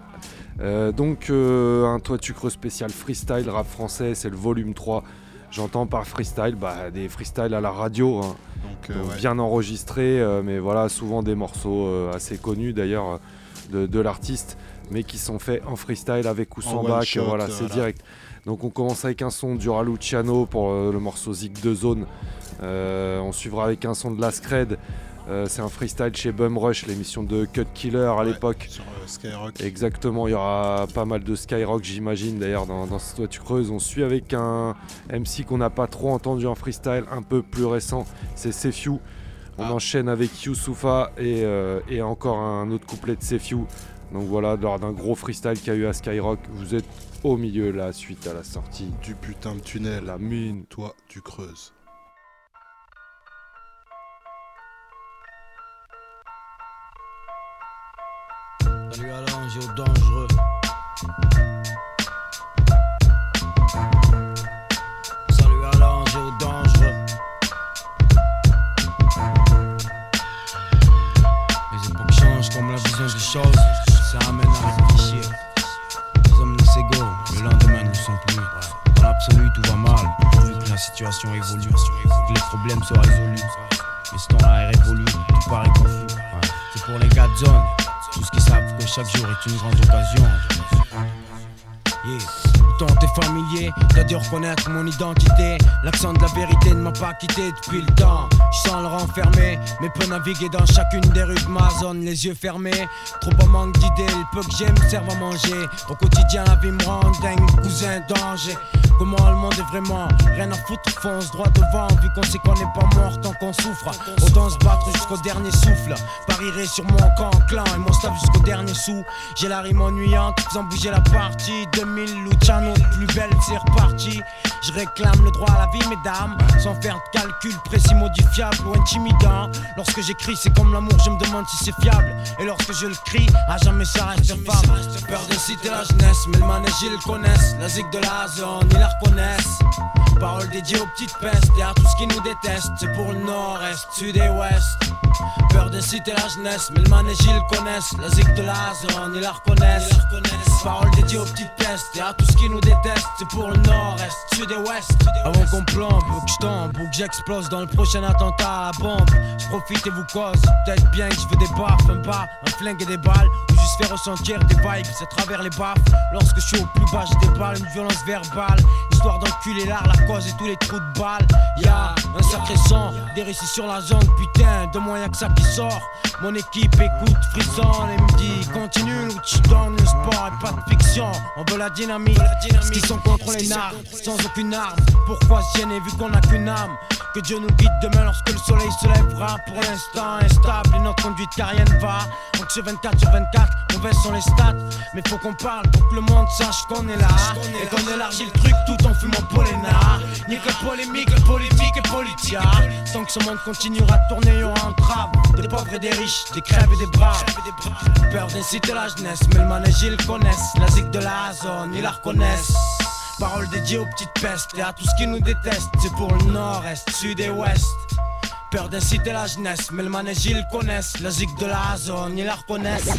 Donc, un toit tu creuses spécial freestyle rap français, c'est le volume 3. J'entends par freestyle, bah, des freestyles à la radio, hein. Donc, Donc, ouais. bien enregistrés, mais voilà, souvent des morceaux assez connus d'ailleurs de, de l'artiste, mais qui sont faits en freestyle avec ou sans bac, shot, voilà, c'est voilà. direct. Donc on commence avec un son du Raluciano pour euh, le morceau Zig de Zone. Euh, on suivra avec un son de La Scred. Euh, c'est un freestyle chez Bum Rush, l'émission de Cut Killer à l'époque. Sur Skyrock. Exactement, il y aura pas mal de Skyrock, j'imagine d'ailleurs, dans, dans ce Toi Tu Creuses. On suit avec un MC qu'on n'a pas trop entendu en freestyle, un peu plus récent, c'est Sefiu. On Ah. enchaîne avec Youssoufa et, et encore un autre couplet de Sefiu. Donc voilà, lors d'un gros freestyle qu'il y a eu à Skyrock, vous êtes au milieu là, suite à la sortie Du putain de tunnel. la mine. Toi, tu creuses. Salut à l'ange au dangereux. Situation évolue, les problèmes soient résolus. Mais ce temps-là est révolu, tout paraît confus. C'est pour les gars de zone, tous qui savent que chaque jour est une grande occasion. Temps est familier, t'as dû reconnaître mon identité. L'accent de la vérité ne m'a pas quitté depuis le temps. Je sens le renfermé, mais peux naviguer dans chacune des rues de ma zone, les yeux fermés. Trop en manque d'idées, le peu que j'aime serve à manger. Au quotidien, la vie me rend dingue, cousin danger. Comment le monde est vraiment? Rien à foutre, fonce droit devant Vu qu'on sait qu'on n'est pas mort tant qu'on souffre Autant se battre jusqu'au dernier souffle Parierai sur mon camp clan et mon staff jusqu'au dernier sou J'ai la rime ennuyante faisant bouger la partie 2000 Plus belle c'est reparti. Je réclame le droit à la vie mesdames Sans faire de calcul précis modifiable ou intimidant. Lorsque j'écris c'est comme l'amour je me demande si c'est fiable. Et lorsque je le crie à jamais ça reste femme Peur de citer la jeunesse mais le manège ils le connaissent La zig de la zone ils la reconnaissent. Parole dédiée aux petites pestes et à tout ce qui nous déteste C'est pour le nord-est, sud et ouest Peur de citer la jeunesse, mais le manège ils le connaissent La zig de la zone ils la reconnaissent. Parole dédiée aux petites pestes et à tout ce qui nous déteste C'est pour le nord-est, sud et ouest Avant qu'on plombe, ou que je tombe, ou que j'explose dans le prochain attentat à la bombe. Je profite et vous cause, peut-être bien que je veux des baffes Un pas, un flingue et des balles Ou juste faire ressentir des vibes à travers les baffes. Lorsque je suis au plus bas je déballe une violence verbale. Histoire d'enculer l'art, la cause et tous les trous de balles Y'a un sacré son, des récits sur la zone Putain, de moyens que ça qui sort. Mon équipe écoute, frissonne et me dit Continue ou tu donnes le sport et pas de fiction. On veut la dynamique, ce qui sont contre les nards Sans aucune arme, pourquoi gêner vu qu'on n'a qu'une âme? Que Dieu nous guide demain lorsque le soleil se lèvera. Pour l'instant instable et notre conduite car rien ne va. Anxieux 24 sur 24, mauvaises sont les stats. Mais faut qu'on parle pour que le monde sache qu'on est là. Et qu'on élargit le truc tout en fumant Polena Nique la polémique, la politique et politia Tant que ce monde continuera de tourner, il y aura un trap Des pauvres et des riches, des crèves et des braves. Peur d'inciter la jeunesse, mais le manège ils le connaissent. La zig de la zone, ils la reconnaissent Parole dédiée aux petites pestes et à tout ce qui nous déteste. C'est pour le nord-est, sud et ouest. Peur d'inciter la jeunesse, mais le manège ils connaissent. La zig de la zone, ils la reconnaissent.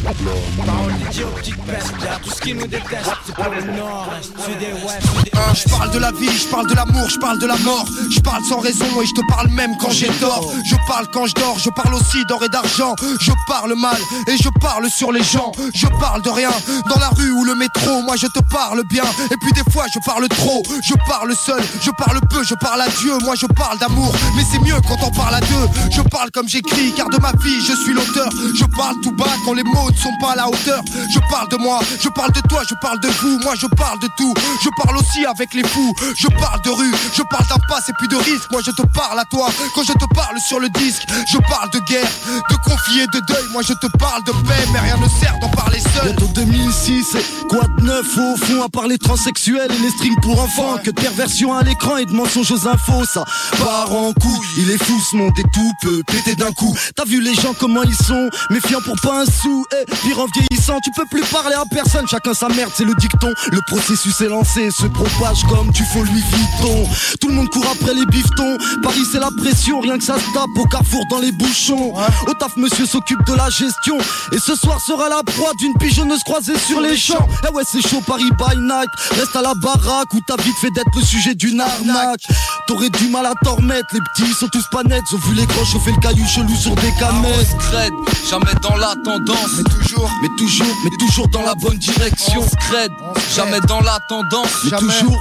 Parole dédiée aux petites pestes et à tout ce qui nous déteste. C'est pour le nord-est, sud et ouest. Hein, je parle de la vie, je parle de l'amour, je parle de la mort. Je parle sans raison et je te parle même quand j'ai tort. Je parle quand je dors, je parle aussi d'or et d'argent. Je parle mal et je parle sur les gens. Je parle de rien dans la rue ou le métro. Moi je te parle bien et puis des fois je parle trop. Je parle seul, je parle peu, je parle à Dieu. Moi je parle d'amour, mais c'est mieux quand on parle à deux. Je parle comme j'écris, car de ma vie, je suis l'auteur. Je parle tout bas quand les mots ne sont pas à la hauteur. Je parle de moi, je parle de toi, je parle de vous. Moi, je parle de tout. Je parle aussi avec les fous. Je parle de rue, je parle d'impasse et puis de risque. Moi, je te parle à toi quand je te parle sur le disque. Je parle de guerre, de conflit et de deuil. Moi, je te parle de paix, mais rien ne sert d'en parler seul. Bientôt 2006, c'est quoi de neuf au fond à part les transsexuels et les strings pour enfants? Que de perversion à l'écran et de mensonges aux infos, ça part en couille. Il est fou ce monde et tout peut péter d'un coup. T'as vu les gens comment ils sont, méfiants pour pas un sou. Et pire en vieillissant, tu peux plus parler à personne. Chacun sa merde, c'est le dicton. Le processus est lancé, se propage comme tu fais Louis Vuitton. Tout le monde court après les biftons. Paris c'est la pression, rien que ça se tape au carrefour dans les bouchons. Au taf, monsieur s'occupe de la gestion. Et ce soir sera la proie d'une pigeonneuse croisée sur les champs. Eh ouais, c'est chaud Paris by night. Reste à la baraque où t'as vite fait d'être le sujet d'une arnaque. T'aurais du mal à t'en remettre, les petits sont tous pas nets. Vu les grands chauffer le caillou chelou sur des camettes. Scred, jamais dans la tendance. Mais toujours, mais toujours, mais toujours dans la bonne direction. Scred, jamais dans la tendance. Mais toujours,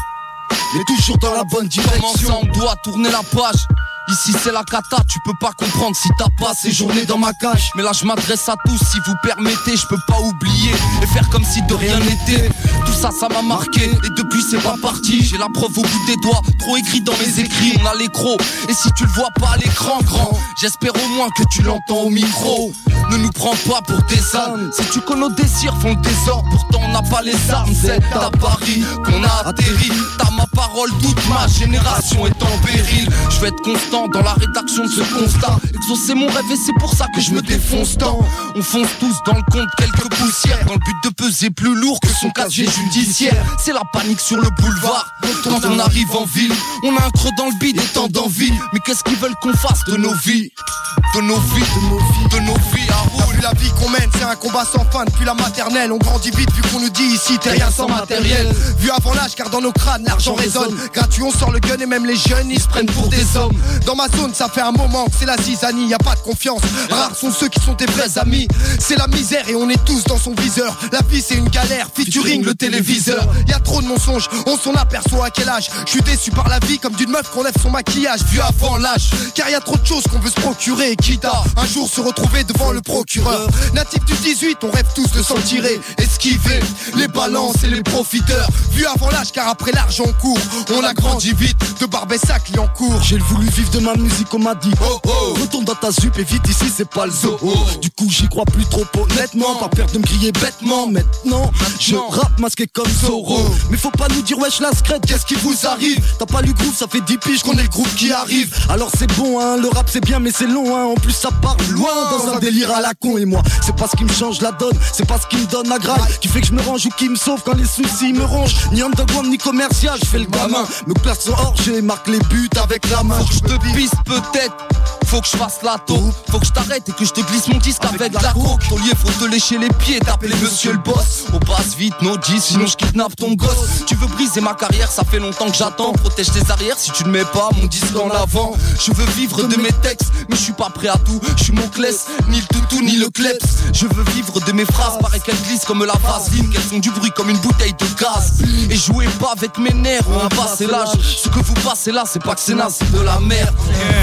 mais toujours dans la bonne direction. Comment ça, on doit tourner la page Ici c'est la cata, tu peux pas comprendre si t'as pas ces journées dans ma cage. Mais là je m'adresse à tous, si vous permettez, je peux pas oublier Et faire comme si de rien n'était. Tout ça ça m'a marqué, et depuis c'est pas parti. J'ai la preuve au bout des doigts, trop écrit dans mes écrits. On a l'écro, et si tu le vois pas à l'écran grand J'espère au moins que tu l'entends au micro. Ne nous prends pas pour des ânes. Si tu connais nos désirs font le désordre. Pourtant on n'a pas les armes, c'est à Paris qu'on a atterri. T'as ma parole, toute ma génération est en péril. Je vais être constant dans la rédaction de ce constat. Exaucer mon rêve et c'est pour ça que je me défonce tant. On fonce tous dans le compte quelques poussières dans le but de peser plus lourd que son casier judiciaire. C'est la panique sur le boulevard. Quand on arrive en ville, on a un creux dans le bide et tant d'envie. Mais qu'est-ce qu'ils veulent qu'on fasse de nos vies? De nos vies, de nos vies, de nos vies roule. La vie qu'on mène, c'est un combat sans fin depuis la maternelle. On grandit vite vu qu'on nous dit ici t'es rien sans matériel. Vu avant l'âge, car dans nos crânes l'argent résonne. Gratuit, on sort le gun et même les jeunes ils se prennent pour des hommes. Dans ma zone, ça fait un moment que c'est la zizanie, y a pas de confiance. Rares sont ceux qui sont tes vrais amis. C'est la misère et on est tous dans son viseur. La vie c'est une galère, featuring le téléviseur. Y a trop de mensonges, on s'en aperçoit à quel âge. Je suis déçu par la vie comme d'une meuf qu'on lève son maquillage vu avant l'âge. Car y a trop de choses qu'on veut se procurer. Quitte à un jour se retrouver devant le procureur. Natif du 18, on rêve tous de s'en tirer. Esquiver les balances et les profiteurs. Vu avant l'âge car après l'argent court. On a grandi vite de Barbessac en cours. J'ai voulu vivre de ma musique, on m'a dit oh oh. Retourne dans ta zup et vite ici c'est pas le zoo. Du coup j'y crois plus trop honnêtement. Pas peur de me griller bêtement. Maintenant je rappe masqué comme Zoro Mais faut pas nous dire wesh la scred Qu'est-ce qui vous arrive? T'as pas lu groove ça fait 10 piges qu'on est le groupe qui arrive. Alors c'est bon hein Le rap c'est bien mais c'est long hein. En plus ça part loin dans un délire à la con. Et moi c'est pas ce qui me change la donne C'est pas ce qui me donne la graille Qui fait que je me range ou qui me sauve quand les soucis me rongent. Ni underground ni commercial Je fais le gamin. Me place hors j'ai marque les buts avec la main. Je te pisse peut-être faut que je fasse la taupe, faut que je t'arrête et que je te glisse mon disque avec, la coke. Ton lieu, faut te lécher les pieds, t'appeler monsieur le boss. On passe vite, no G, sinon je kidnappe ton gosse. Tu veux briser ma carrière, ça fait longtemps que j'attends. Protège tes arrières si tu ne mets pas mon disque en avant. Je veux vivre de mes textes, mais je suis pas prêt à tout. Je suis mon clès, ni le toutou, ni le kleps. Je veux vivre de mes phrases, paraît qu'elles glissent comme la vaseline, qu'elles font du bruit comme une bouteille de gaz. Et jouez pas avec mes nerfs, on a passé l'âge. Ce que vous passez là, c'est pas que c'est naze, c'est de la merde.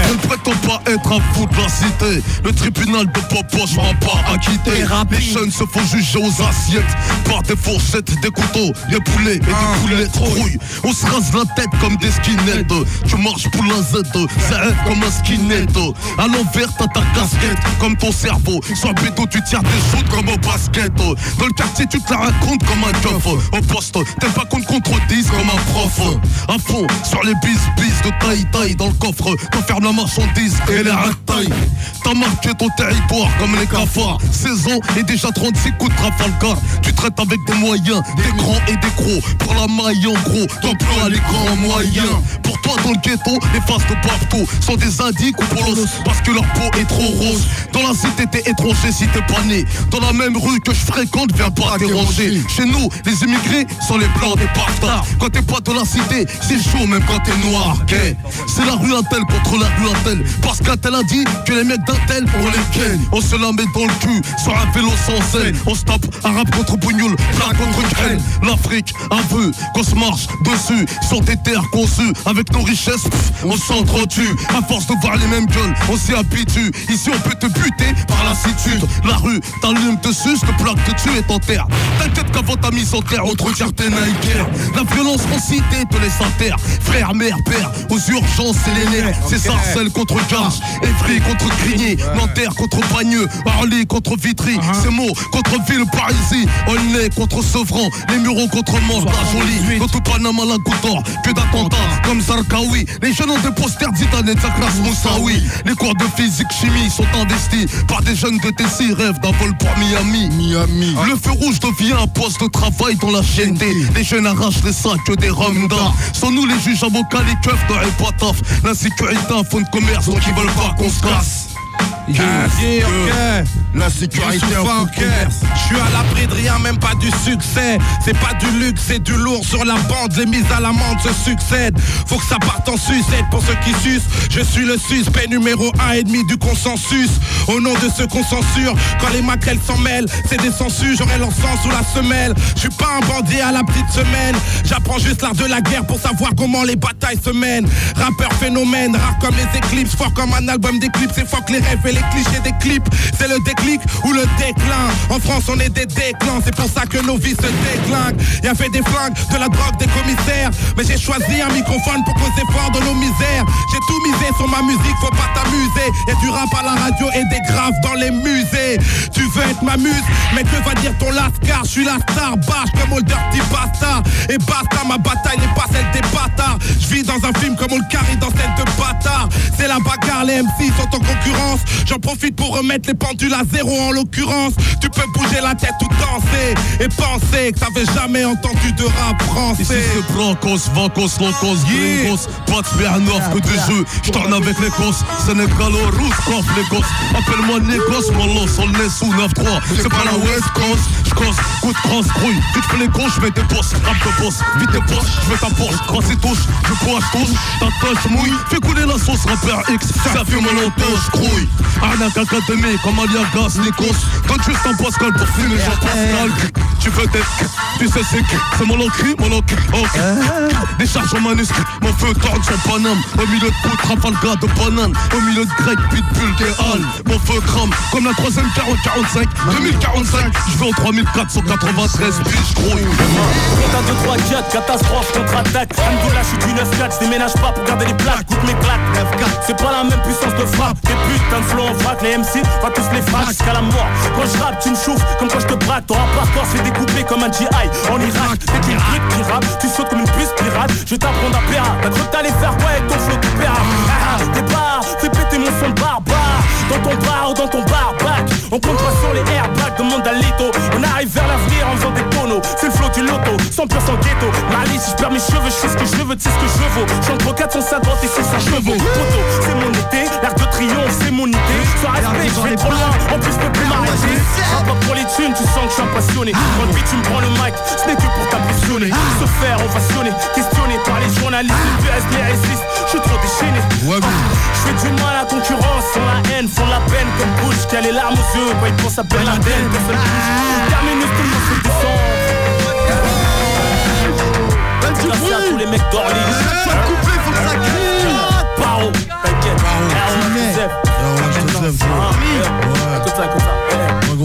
Je ne prétends pas être un fou de la cité. Le tribunal de Popo, je m'en pas acquitté. Les jeunes se font juger aux assiettes par des fourchettes, des couteaux, des poulets et des poulets rouille. On se rase la tête comme des skinheads. Tu marches pour la Z, c'est comme un skinhead. À l'envers, t'as ta casquette comme ton cerveau. Le bédo, tu tires des shoots comme au basket. Dans le quartier, tu te la racontes comme un keuf. Au poste, t'es pas contre contre 10 comme un prof. À fond, sur les bis bis de taille taille dans le coffre. T'enfermes la marchandise et T'as marqué ton territoire comme les cafards. 16 ans et déjà 36 coups de Trafalgar. Tu traites avec des moyens, des grands et des gros. Pour la maille en gros, t'emploies les grands moyens. Pour toi dans le ghetto, les faces de partout sont des indiques ou polos parce que leur peau est trop rose. Dans la cité, t'es étranger si t'es pas né. Dans la même rue que je fréquente, viens pas déranger. Chez nous, les immigrés sont les blancs des bastards. Quand t'es pas dans la cité, c'est chaud même quand t'es noir. C'est la rue tel contre la rue tel. Parce qu'à a dit que les mecs d'un tel, on les ken. On se la met dans le cul, sur un vélo sans scène. On se tape arabe contre bougnoul, plat contre graine. L'Afrique, un peu, qu'on se marche dessus, sur des terres conçues. Avec nos richesses, pff, on s'entretue. À force de voir les mêmes gueules, on s'y habitue. Ici, on peut te buter par lassitude. La rue, t'allumes dessus, te plaque de tuer et terre. T'inquiète qu'avant ta mise en terre, autre tes Nike. La violence en cité te laisse à terre. Frère, mère, père, aux urgences, c'est les nerfs. C'est Sarcelles contre Garges, Évry contre Grigny, Nanterre contre Bagneux, Arly contre Vitry, C'est mots contre Ville Parisie, Aulnay contre Sevran, les Mureaux contre Mons, la Jolie, contre Panama, la Goutte d'Or, que d'attentats comme Zarqawi. Les jeunes ont des posters d'Italie, de Zakras Moussaoui. Les cours de physique, chimie sont investis par des jeunes de Tessie, rêvent d'un vol pour Miami. Miami. Le feu rouge devient un poste de travail dans la chaîne. Les jeunes arrachent les sacs des Ramdas. Sans nous, les juges avocats, les keufs n'auraient pas taf. L'insécurité, un fonds de commerce, donc ils veulent vacances classe Yeah, ok. La sécurité Je suis en. Je suis à l'abri de rien, même pas du succès. C'est pas du luxe, c'est du lourd sur la bande. Les mises à l'amende se succèdent. Faut que ça parte en sucette pour ceux qui sucent. Je suis le suspect numéro un et demi du consensus. Au nom de ceux qu'on censure, quand les maquerelles s'en mêlent, c'est des censures. J'aurai sang sous la semelle. Je suis pas un bandit à la petite semaine. J'apprends juste l'art de la guerre pour savoir comment les batailles se mènent. Rappeur phénomène, rare comme les éclipses, fort comme un album d'éclipse. C'est fuck les rêves les clichés des clips. C'est le déclic ou le déclin. En France, on est des déclins. C'est pour ça que nos vies se déglinguent. Y a fait des flingues, de la drogue, des commissaires. Mais j'ai choisi un microphone pour causer fort de nos misères. J'ai tout misé sur ma musique, faut pas t'amuser. Y a du rap à la radio et des graves dans les musées. Tu veux être ma muse, mais que va dire ton lascar? Je suis la star, bâche comme Old Dirty Basta. Et basta, ma bataille n'est pas celle des bâtards. Je vis dans un film comme Old Carry dans celle de bâtard. C'est la bagarre, les MC sont en concurrence. J'en profite pour remettre les pendules à zéro en l'occurrence. Tu peux bouger la tête ou danser et penser que t'avais jamais entendu de rap français. Ici c'est Brancos, Vancos, Locos, Gringos Pas de Smirnoff que des jeux. J'tourne avec les gosses. Sénégalo, Rousse, les gosses. Appelle-moi Négos, mon los, on laisse sous 9-3 C'est pas la West Coast. J'cosse, coup de grosse grouille. Vite fais les gauches, j'mets des bosses. Rap de boss, vite tes poches J'mets ta Porsche, quand c'est touche. Je bois, j'touche Ta touche mouille. Fais couler la sauce, rappeur X. Ça fume mon entoche, grouille Arnaque académie comme Aliagas, Nikos Quand juste un Pascal pour fumer Jean-Pascal Tu veux t'être Tu sais c'est qui? C'est mon cri, mon ok Des charges en manuscrit Mon feu tourne sur Paname. Au milieu de poutre, Trafalgar de banane Au milieu de grec, pitbull, des halles Mon feu crame comme la troisième 40-45 2045 Je vais au 3493 Biche grouille. Putain de 3 4 catastrophe, contre-attaque. Alhamdoulilah, je suis du 9-4, je déménage pas pour garder les plaques. Goûte mes claques, 9-4 C'est pas la même puissance de frappe Des putains de flow en frappe, les MC, va tous les frappes jusqu'à la mort. Quand je rappe, tu me chauffes comme quand je te braque. Ton rap hardcore se fait découper comme un GI en Irak Dès qu'il grip qui rappe, tu sautes comme une puce pirate. Je vais t'apprendre à péra, t'as cru que t'allais faire quoi avec ton flow tout péra Ah ah, départ, fais péter mon son de barbare. Dans ton bar ou dans ton barbac. On compte pas sur les airbags, demande à Lito. On arrive vers l'avenir en faisant des tonneaux C'est le flow du loto, 100% ghetto. Malice, si je perds mes cheveux, je sais ce que je veux, tu sais ce que je vaux J'entre 450 et 600 chevaux. C'est mon été, mon idée Sois respect, je vais trop loin, en plus je peux plus m'arrêter Rap pas pour les thunes, tu sens que je suis passionné. Quand tu me prends le mic, ce n'est que pour t'impressionner. Se faire ovationner, questionné par les journalistes. Le PS, les racistes, je suis trop déchaîné. Je fais du mal à la concurrence, sans la haine, font la peine. Comme Bush Qui a les larmes aux yeux, quand il pense à bouge, terminus, tout le monde se descend tous les mecs d'Orly. Couplet faut que ça crie T'inquiète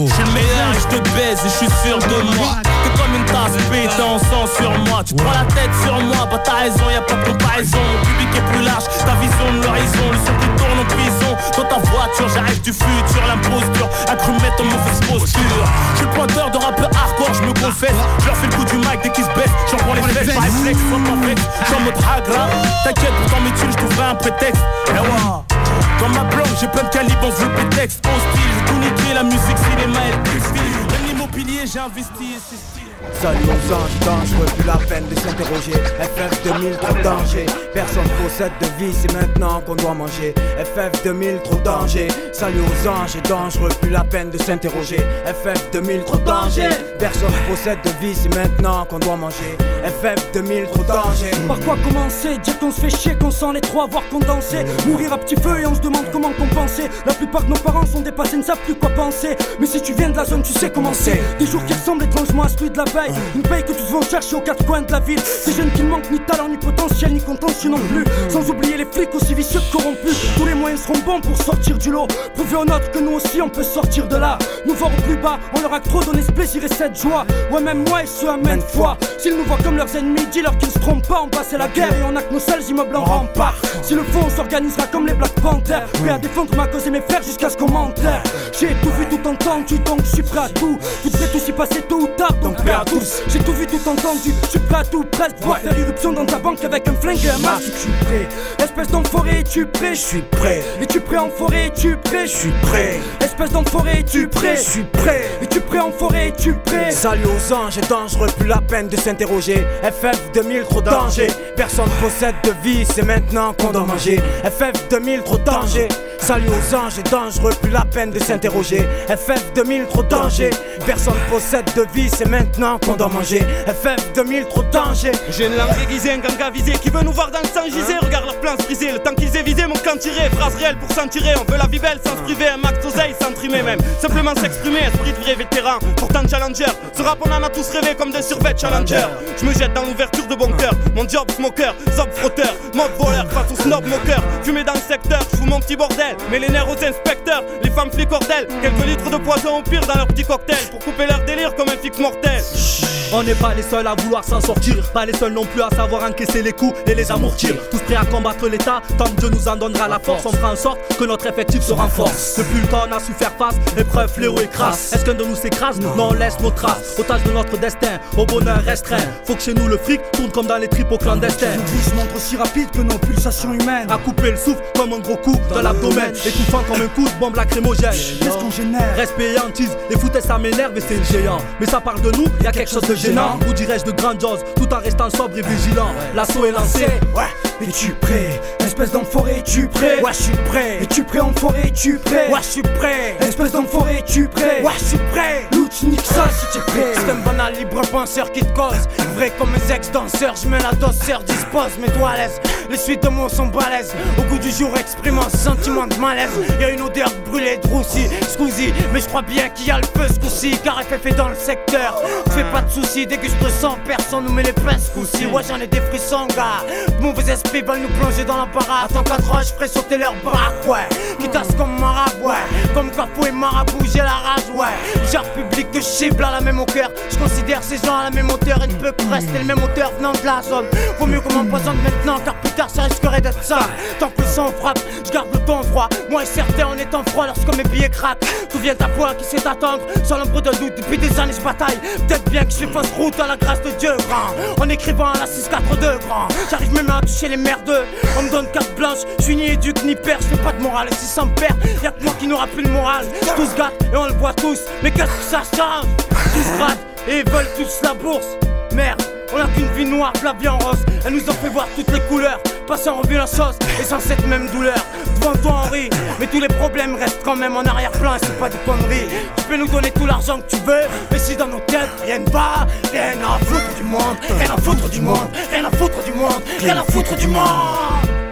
Je suis le meilleur et je te baise et je suis sûr de moi. T'es comme une tasse pétée en sang sur moi. Tu prends la tête sur moi, bah t'as raison, y'a pas de comparaison. Mon public est plus large, ta vision de l'horizon. Le son qui tourne en prison. Dans ta voiture, j'arrive du futur. L'imposture, a cru me mettre en mauvaise posture Je suis le pointeur de rappeurs hardcore, je me confesse. Je leur fais le coup du mic dès qu'ils se baissent J'en prends les flèches, par réflexe, faut t'en fait J'suis en mode hagra T'inquiète, pourtant mes tunes, je trouverai un prétexte. Eh dans ma blog, j'ai plein de calibres, enveloppé texte, hostile J'ai tout niqué, la musique, cinéma le textile. Même l'immobilier, j'ai investi et c'est Salut aux anges dangereux, plus la peine de s'interroger. FF 2000, trop danger. Personne possède de vie, c'est maintenant qu'on doit manger. FF 2000, trop danger. Salut aux anges dangereux, plus la peine de s'interroger. FF 2000, trop danger. Personne possède de vie, c'est maintenant qu'on doit manger. FF 2000, trop danger. Par quoi commencer? Dire qu'on se fait chier, qu'on sent les trois voir condenser. Mourir à petit feu et on se demande comment compenser. La plupart de nos parents sont dépassés, ne savent plus quoi penser. Mais si tu viens de la zone, tu sais comment c'est. Des jours qui ressemblent étrangement à celui de la Une paye que tous vont chercher aux quatre coins de la ville. Des jeunes qui ne manquent ni talent, ni potentiel, ni contentieux non plus. Sans oublier les flics aussi vicieux que corrompus. Tous les moyens seront bons pour sortir du lot. Prouver aux nôtres que nous aussi on peut sortir de là. Nous voir au plus bas, on leur a trop donné ce plaisir et cette joie. Ouais, même moi et ceux à maintes fois. S'ils nous voient comme leurs ennemis, dis-leur qu'ils se trompent pas. On passait la guerre et on a que nos seuls immeubles en rempart. Si le fond, on s'organisera comme les Black Panthers. Prêt à défendre ma cause et mes frères jusqu'à ce qu'on m'enterre. J'ai tout vu, tout entendu, donc je suis prêt à tout. Tout devrait aussi passer tôt ou tard, prêt à tous. J'ai tout vu, tout entendu, je suis prêt à tout, presque voir faire irruption dans ta banque avec un flingue et un masque. Je suis prêt. Espèce d'enfoiré, es-tu prêt Je suis prêt. Es-tu prêt en forêt Es-tu prêt Je suis prêt. Espèce d'enfoiré, es-tu prêt Je suis prêt. Es-tu prêt en forêt Es-tu prêt Salut aux anges dangereux, plus la peine de s'interroger. FF 2000, trop danger. Personne possède de vie, c'est maintenant qu'on doit manger. FF 2000, trop danger. Salut aux anges dangereux, plus la peine de s'interroger. FF 2000, trop danger. Personne possède de vie, c'est maintenant qu'on doit manger. FF 2000, trop de danger. J'ai une langue aiguisée, un gang avisé qui veut nous voir dans le sang gisé. Regarde leur plan briser, le temps qu'ils aient visé, mon camp tiré. Phrase réelle pour s'en tirer, on veut la vie belle sans se priver. Un max d'oseille sans trimer même. Simplement s'exprimer, esprit de vrai vétéran. Pourtant challenger, ce rap on en a tous rêvé comme des survêtements challenger. Je me jette dans l'ouverture de bon cœur. Mon job smoker, zob frotteur, mob voleur face au snob moqueur. Fumé dans le secteur, je fous mon petit bordel. Mais les nerfs aux inspecteurs, les femmes flicordelles. Quelques litres de poison au pire dans leur petit cocktail pour couper leur délire comme un fixe mortel. Shh. On n'est pas les seuls à vouloir s'en sortir, pas les seuls non plus à savoir encaisser les coups et les amortir. Tous prêts à combattre l'État, tant que Dieu nous en donnera la force, on fera en sorte que notre effectif se renforce. Depuis le temps, on a su faire face, épreuve, fléau et crasse. Est-ce qu'un de nous s'écrase? Non, on laisse nos traces, otage de notre destin, au bonheur restreint. Faut que chez nous le fric tourne comme dans les tripes clandestins. Nos montre aussi rapide que nos pulsations humaines. À couper le souffle comme un gros coup dans l'abdomen, étouffant comme un coup de bombe lacrymogène. Qu'est-ce qu'on génère? Respect et hantise, les foutaises ça m'énerve et c'est géant. Mais ça parle de nous, y a quelque chose de gênant. Ou dirais-je de grandiose, tout en restant sobre et vigilant. L'assaut est lancé. Ouais, es-tu prêt? Espèce d'enfoiré, es-tu prêt? Ouais, je suis prêt. Es-tu prêt enfoiré, es-tu prêt? Ouais, je suis prêt. Espèce d'enfoiré, es-tu prêt? Ouais, je suis prêt. Louch, nique ça si t'es prêt. C'est un banal libre penseur qui te cause. Vrai comme mes ex-danseurs, je mets la dose, sœur, dispose, mets-toi à l'aise. Les suites de mots sont balèzes. Au goût du jour, exprimant ce sentiment de malaise. Y'a une odeur brûlée de roussi, squeezie. Mais je crois bien qu'il y a le feu ce coup-ci, car FF est dans le secteur. Fais pas de soucis, déguste sans personne nous met les pinces ce coup-ci. Ouais, j'en ai des frissons, gars. Mauvais esprits veulent nous plonger dans Tant qu'à trois, je ferai sauter leur baraque, ouais. Qui tasse comme marabout, ouais. Comme Capou et Marabout, j'ai la rage, ouais. Genre public que cible à la même hauteur. Je considère ces gens à la même hauteur et ne peut rester le même hauteur venant de la zone. Vaut mieux qu'on m'empoisonne maintenant, car plus tard ça risquerait d'être ça. Tant que le sang frappe, je garde le temps froid. Moi et est en froid lorsque mes billets craquent. Tout vient à point qui sait attendre. Sans l'ombre de doute, depuis des années je bataille. Peut-être bien que je fais fausse route à la grâce de Dieu, grand. En écrivant à la 642, grand. J'arrive même à toucher les merdeux. On me donne carte blanche, je suis ni éduque ni père, je pas de morale. Et si ça me perd, y'a que moi qui n'aura plus le moral. Tous gâtent et on le voit tous. Mais qu'est-ce que ça change? Tous grattent et veulent tous la bourse. Merde. On a qu'une vie noire, de la vie en rose. Elle nous a fait voir toutes les couleurs. Passer en revue la sauce et sans cette même douleur. Devant toi, Henri, mais tous les problèmes restent quand même en arrière-plan et c'est pas des conneries. Tu peux nous donner tout l'argent que tu veux, mais si dans nos têtes rien ne va, rien à foutre du monde, rien à foutre du monde, rien à foutre du monde, rien à foutre du monde.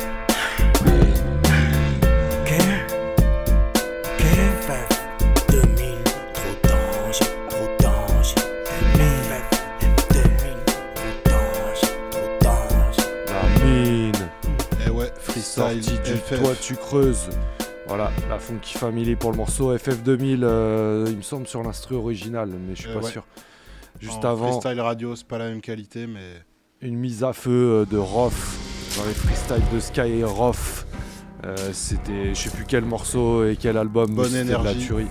Sorti du FF. Toi tu creuses. Voilà, la Funky Family pour le morceau FF2000, euh, il me semble sur l'instru original, mais je suis Euh, pas ouais. sûr. Juste En avant, Freestyle radio, c'est pas la même qualité, mais. une mise à feu euh, de Roth dans les freestyles de Sky et Roth. Euh, C'était, je sais plus quel morceau et quel album, Bonne c'était de la énergie. tuerie.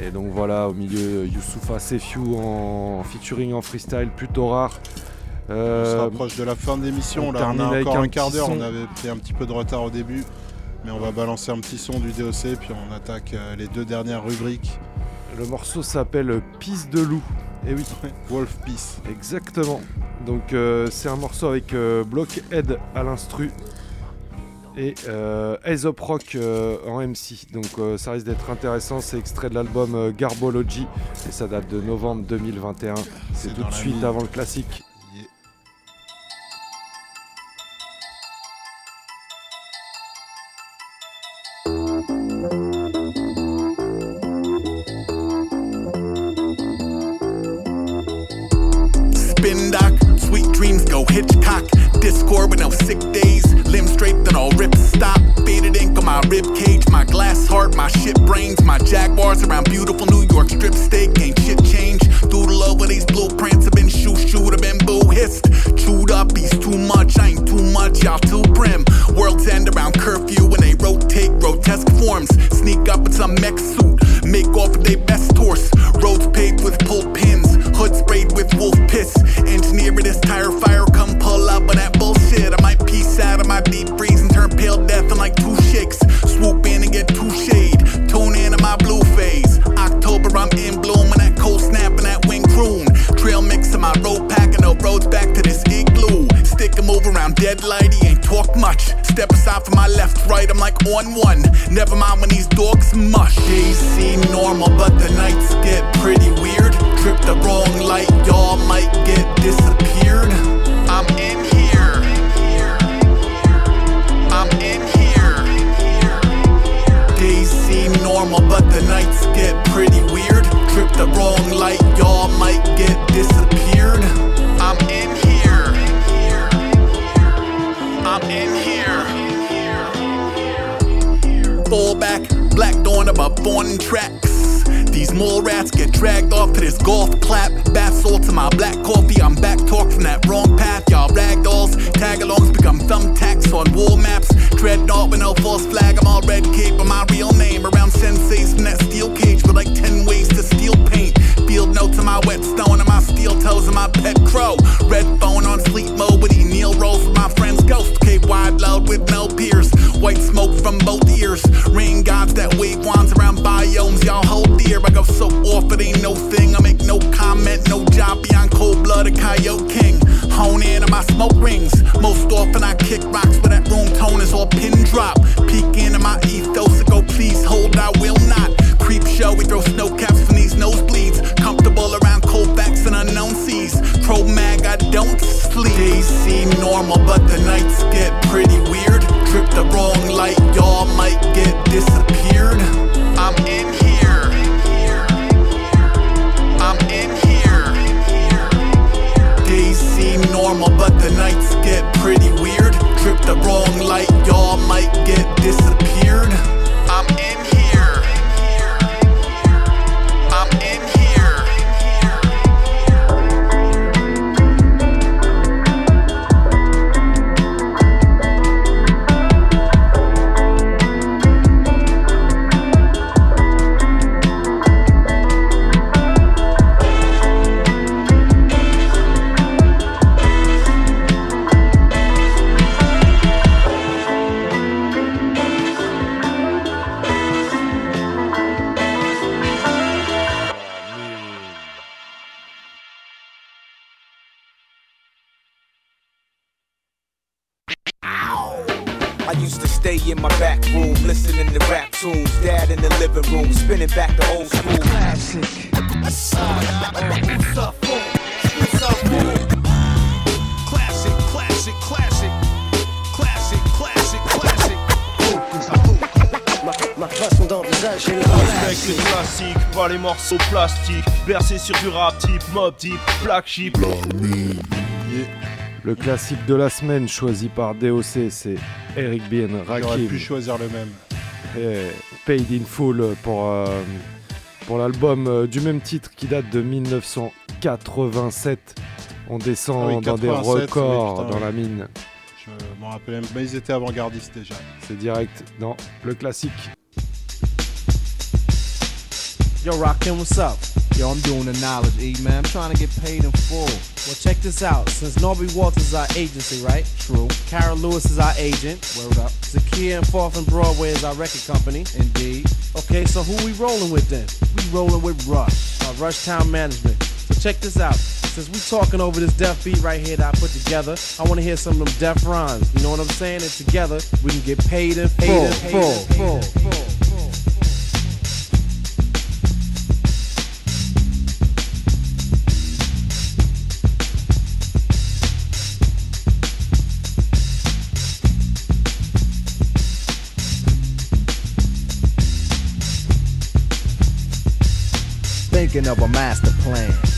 Et donc voilà, au milieu, Youssoufa Sefiu en featuring en freestyle, plutôt rare. On Euh, se rapproche de la fin de l'émission. on Là, on a avec encore un un quart d'heure. On avait pris un petit peu de retard au début. Mais on va balancer un petit son du DOC. Puis on attaque euh, les deux dernières rubriques. Le morceau s'appelle Pisse de loup. Et oui. Wolf Peace. Exactement. Donc euh, c'est un morceau avec euh, Blockhead à l'instru et euh, Aesop Rock euh, en MC. Donc euh, ça risque d'être intéressant. C'est extrait de l'album euh, Garbology et ça date de novembre 2021. C'est tout de suite avant le classique. Discord with no sick days. Limb straight, then all rips stop. Faded ink on my rib cage, my glass heart, my shit brains, my jaguars around beautiful New York strip steak. Ain't shit change. Doodle over these blueprints shooed, have been hissed. Chewed up, he's too much, I ain't too much, y'all too prim. World's end around curfew when they rotate grotesque forms. Sneak up in some mech suit, make off with their best horse. Roads paved with pull pins, hood sprayed with wolf piss. Engineer this tire fire, come pull up on that bullshit. I might piece out, I might be breeze and turn pale death in like two shakes. Swoop in and get two dead he ain't talk much. Step aside from my left, right, I'm like on one. Never mind when these dogs mush. Days seem normal, but the nights get pretty weird. Trip the wrong light, y'all might get disappeared. I'm in here. I'm in here. Days seem normal, but the nights get pretty weird. Trip the wrong light, y'all might get disappeared. In here. Fall back, black dawn above born tracks. These mole rats get dragged off to this golf clap. Bath salts to my black coffee. I'm back talk from that wrong path. Y'all ragdolls, tag alongs become thumbtacks on wall maps. Dreadnought with no false flag. I'm all red cape on my real name. Around senseis from that steel cage with like 10 ways to steal paint. Field notes on my whetstone and my steel toes and my pet crow. Red phone on sleep mode with Neil rolls with my friend's ghost. Cape wide loud with no peers. White smoke from both ears. Rain gods that wave wands around biomes. Y'all hold dear. I go so off it ain't no thing. I make no comment, no job beyond cold blooded coyote king. Hone in on my smoke rings. Most often I kick rocks where that room tone is all pin drop. Peek into my ethos and go, please hold, I will not. Creep show, we throw snow caps from these nosebleeds. Comfortable around cold facts and unknown seas. Pro mag, I don't sleep. Days seem normal, but the nights get pretty weird. Trip the wrong light, y'all might get disappeared. I'm in here. I'm in here. Days seem normal, but the nights get pretty weird. Trip the wrong light, y'all might get disappeared. I'm in here. Bercé sur du rap type, mob type, black sheep. Le classique de la semaine choisi par DOC, c'est Eric Bien J'aurais Rakim. pu choisir le même. Et Paid in Full pour, euh, pour l'album euh, du même titre qui date de 1987. On descend Ah oui, dans des 87, oui, records putain, dans la mine. Je m'en rappelle même. Mais ils étaient avant-gardistes déjà. C'est direct dans le classique. Yo, Rakim, what's up? Yo, I'm doing the knowledge, E, man. I'm trying to get paid in full. Well, check this out. Since Norby Walters is our agency, right? True. Carol Lewis is our agent. Word up. Zakia and Fourth and Broadway is our record company. Indeed. Okay, so who we rolling with then? We rolling with Rush, our Rush Town Management. So check this out. Since we talking over this deaf beat right here that I put together, I want to hear some of them deaf rhymes. You know what I'm saying? And together we can get paid in full, full, full, full. Thinking of a master plan.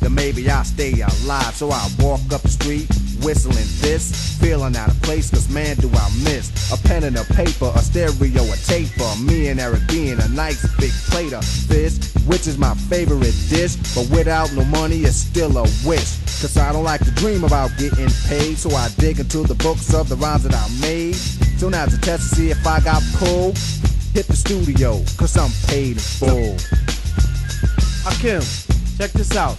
then maybe I'll stay alive. So I walk up the street, whistling this, feeling out of place, cause man, do I miss a pen and a paper, a stereo, a taper. Me and Eric being a nice big plate of fish, which is my favorite dish. But without no money, it's still a wish. Cause I don't like to dream about getting paid, so I dig into the books of the rhymes that I made. So now to test to see if I got pulled hit the studio, cause I'm paid in full. Hakim, check this out.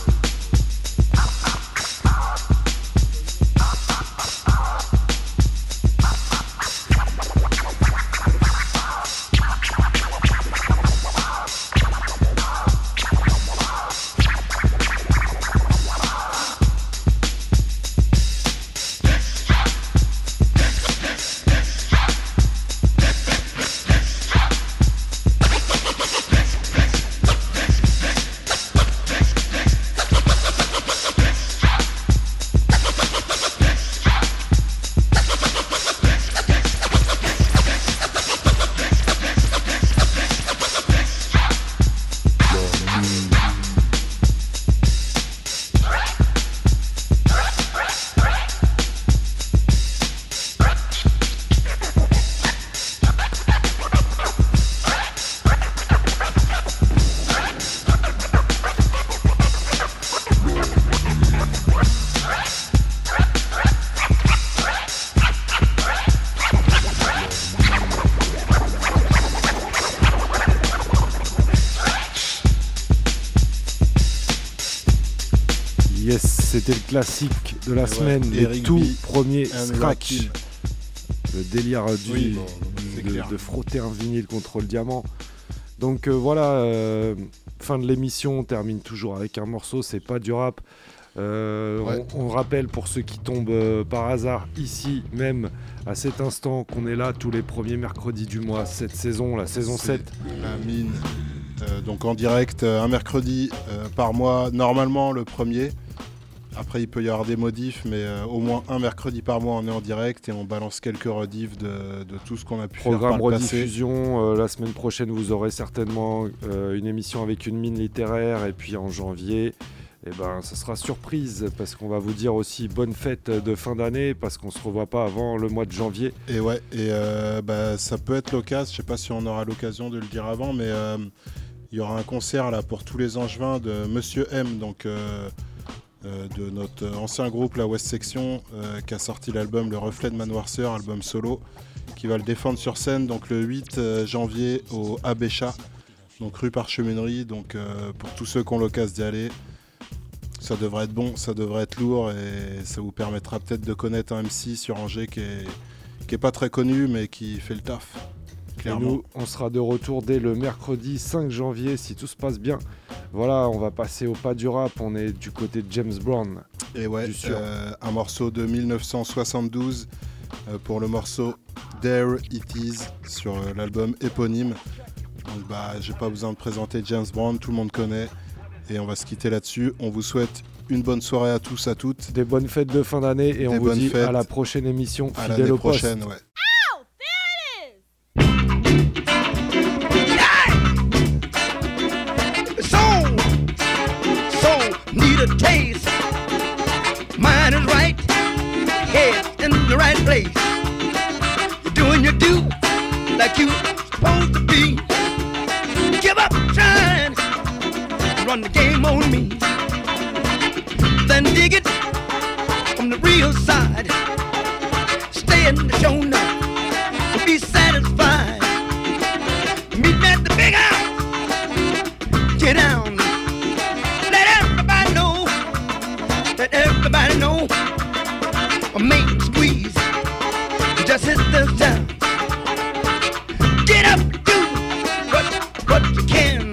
classique de la Ouais, semaine, les Eric tout B, premiers and scratch. Le délire du, Oui, bon, c'est de, frotter un vinyle contre le diamant. Donc euh, voilà, euh, fin de l'émission, on termine toujours avec un morceau, c'est pas du rap. Euh, Ouais. on, on rappelle pour ceux qui tombent par hasard ici même à cet instant qu'on est là tous les premiers mercredis du mois, cette saison, la saison C'est 7. La mine. Euh, donc en direct, un mercredi par mois, normalement le premier. Après, il peut y avoir des modifs, mais euh, au moins un mercredi par mois, on est en direct et on balance quelques rediffs de, de tout ce qu'on a pu faire Programme rediffusion, euh, la semaine prochaine vous aurez certainement euh, une émission avec une mine littéraire et puis en janvier, eh ben, ça sera surprise parce qu'on va vous dire aussi bonne fête de fin d'année parce qu'on se revoit pas avant le mois de janvier. Et ouais, et euh, bah, ça peut être l'occasion, je sais pas si on aura l'occasion de le dire avant, mais il y aura un concert là pour tous les angevins de Monsieur M, donc euh, de notre ancien groupe, la West Section, euh, qui a sorti l'album Le Reflet de Manoirceur, album solo, qui va le défendre sur scène donc le 8 euh, janvier au Abécha, donc rue Parcheminerie, donc pour tous ceux qui ont l'occasion d'y aller. Ça devrait être bon, ça devrait être lourd et ça vous permettra peut-être de connaître un MC sur Angers qui est, qui est pas très connu mais qui fait le taf. Et nous, on sera de retour dès le mercredi 5 janvier si tout se passe bien. Voilà, on va passer au pas du rap, on est du côté de James Brown. Et ouais, euh, un morceau de 1972 euh, pour le morceau There It Is sur euh, l'album éponyme. Donc bah j'ai pas besoin de présenter James Brown, tout le monde connaît. Et on va se quitter là-dessus. On vous souhaite une bonne soirée à tous, à toutes. Des bonnes fêtes de fin d'année et on vous dit fêtes. à la prochaine émission À l'année prochaine, ouais. the right place. You're doing your due like you supposed to be. Give up trying run the game on me. Then dig it from the real side. Stay in the show now. Be safe. or make them squeeze. Just hit the down. Get up, do what what you can.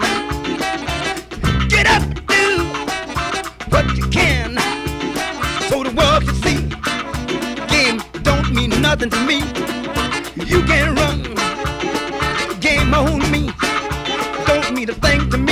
Get up, do what you can. So the world can see. Game don't mean nothing to me. You can run. Game own me. Don't mean a thing to me.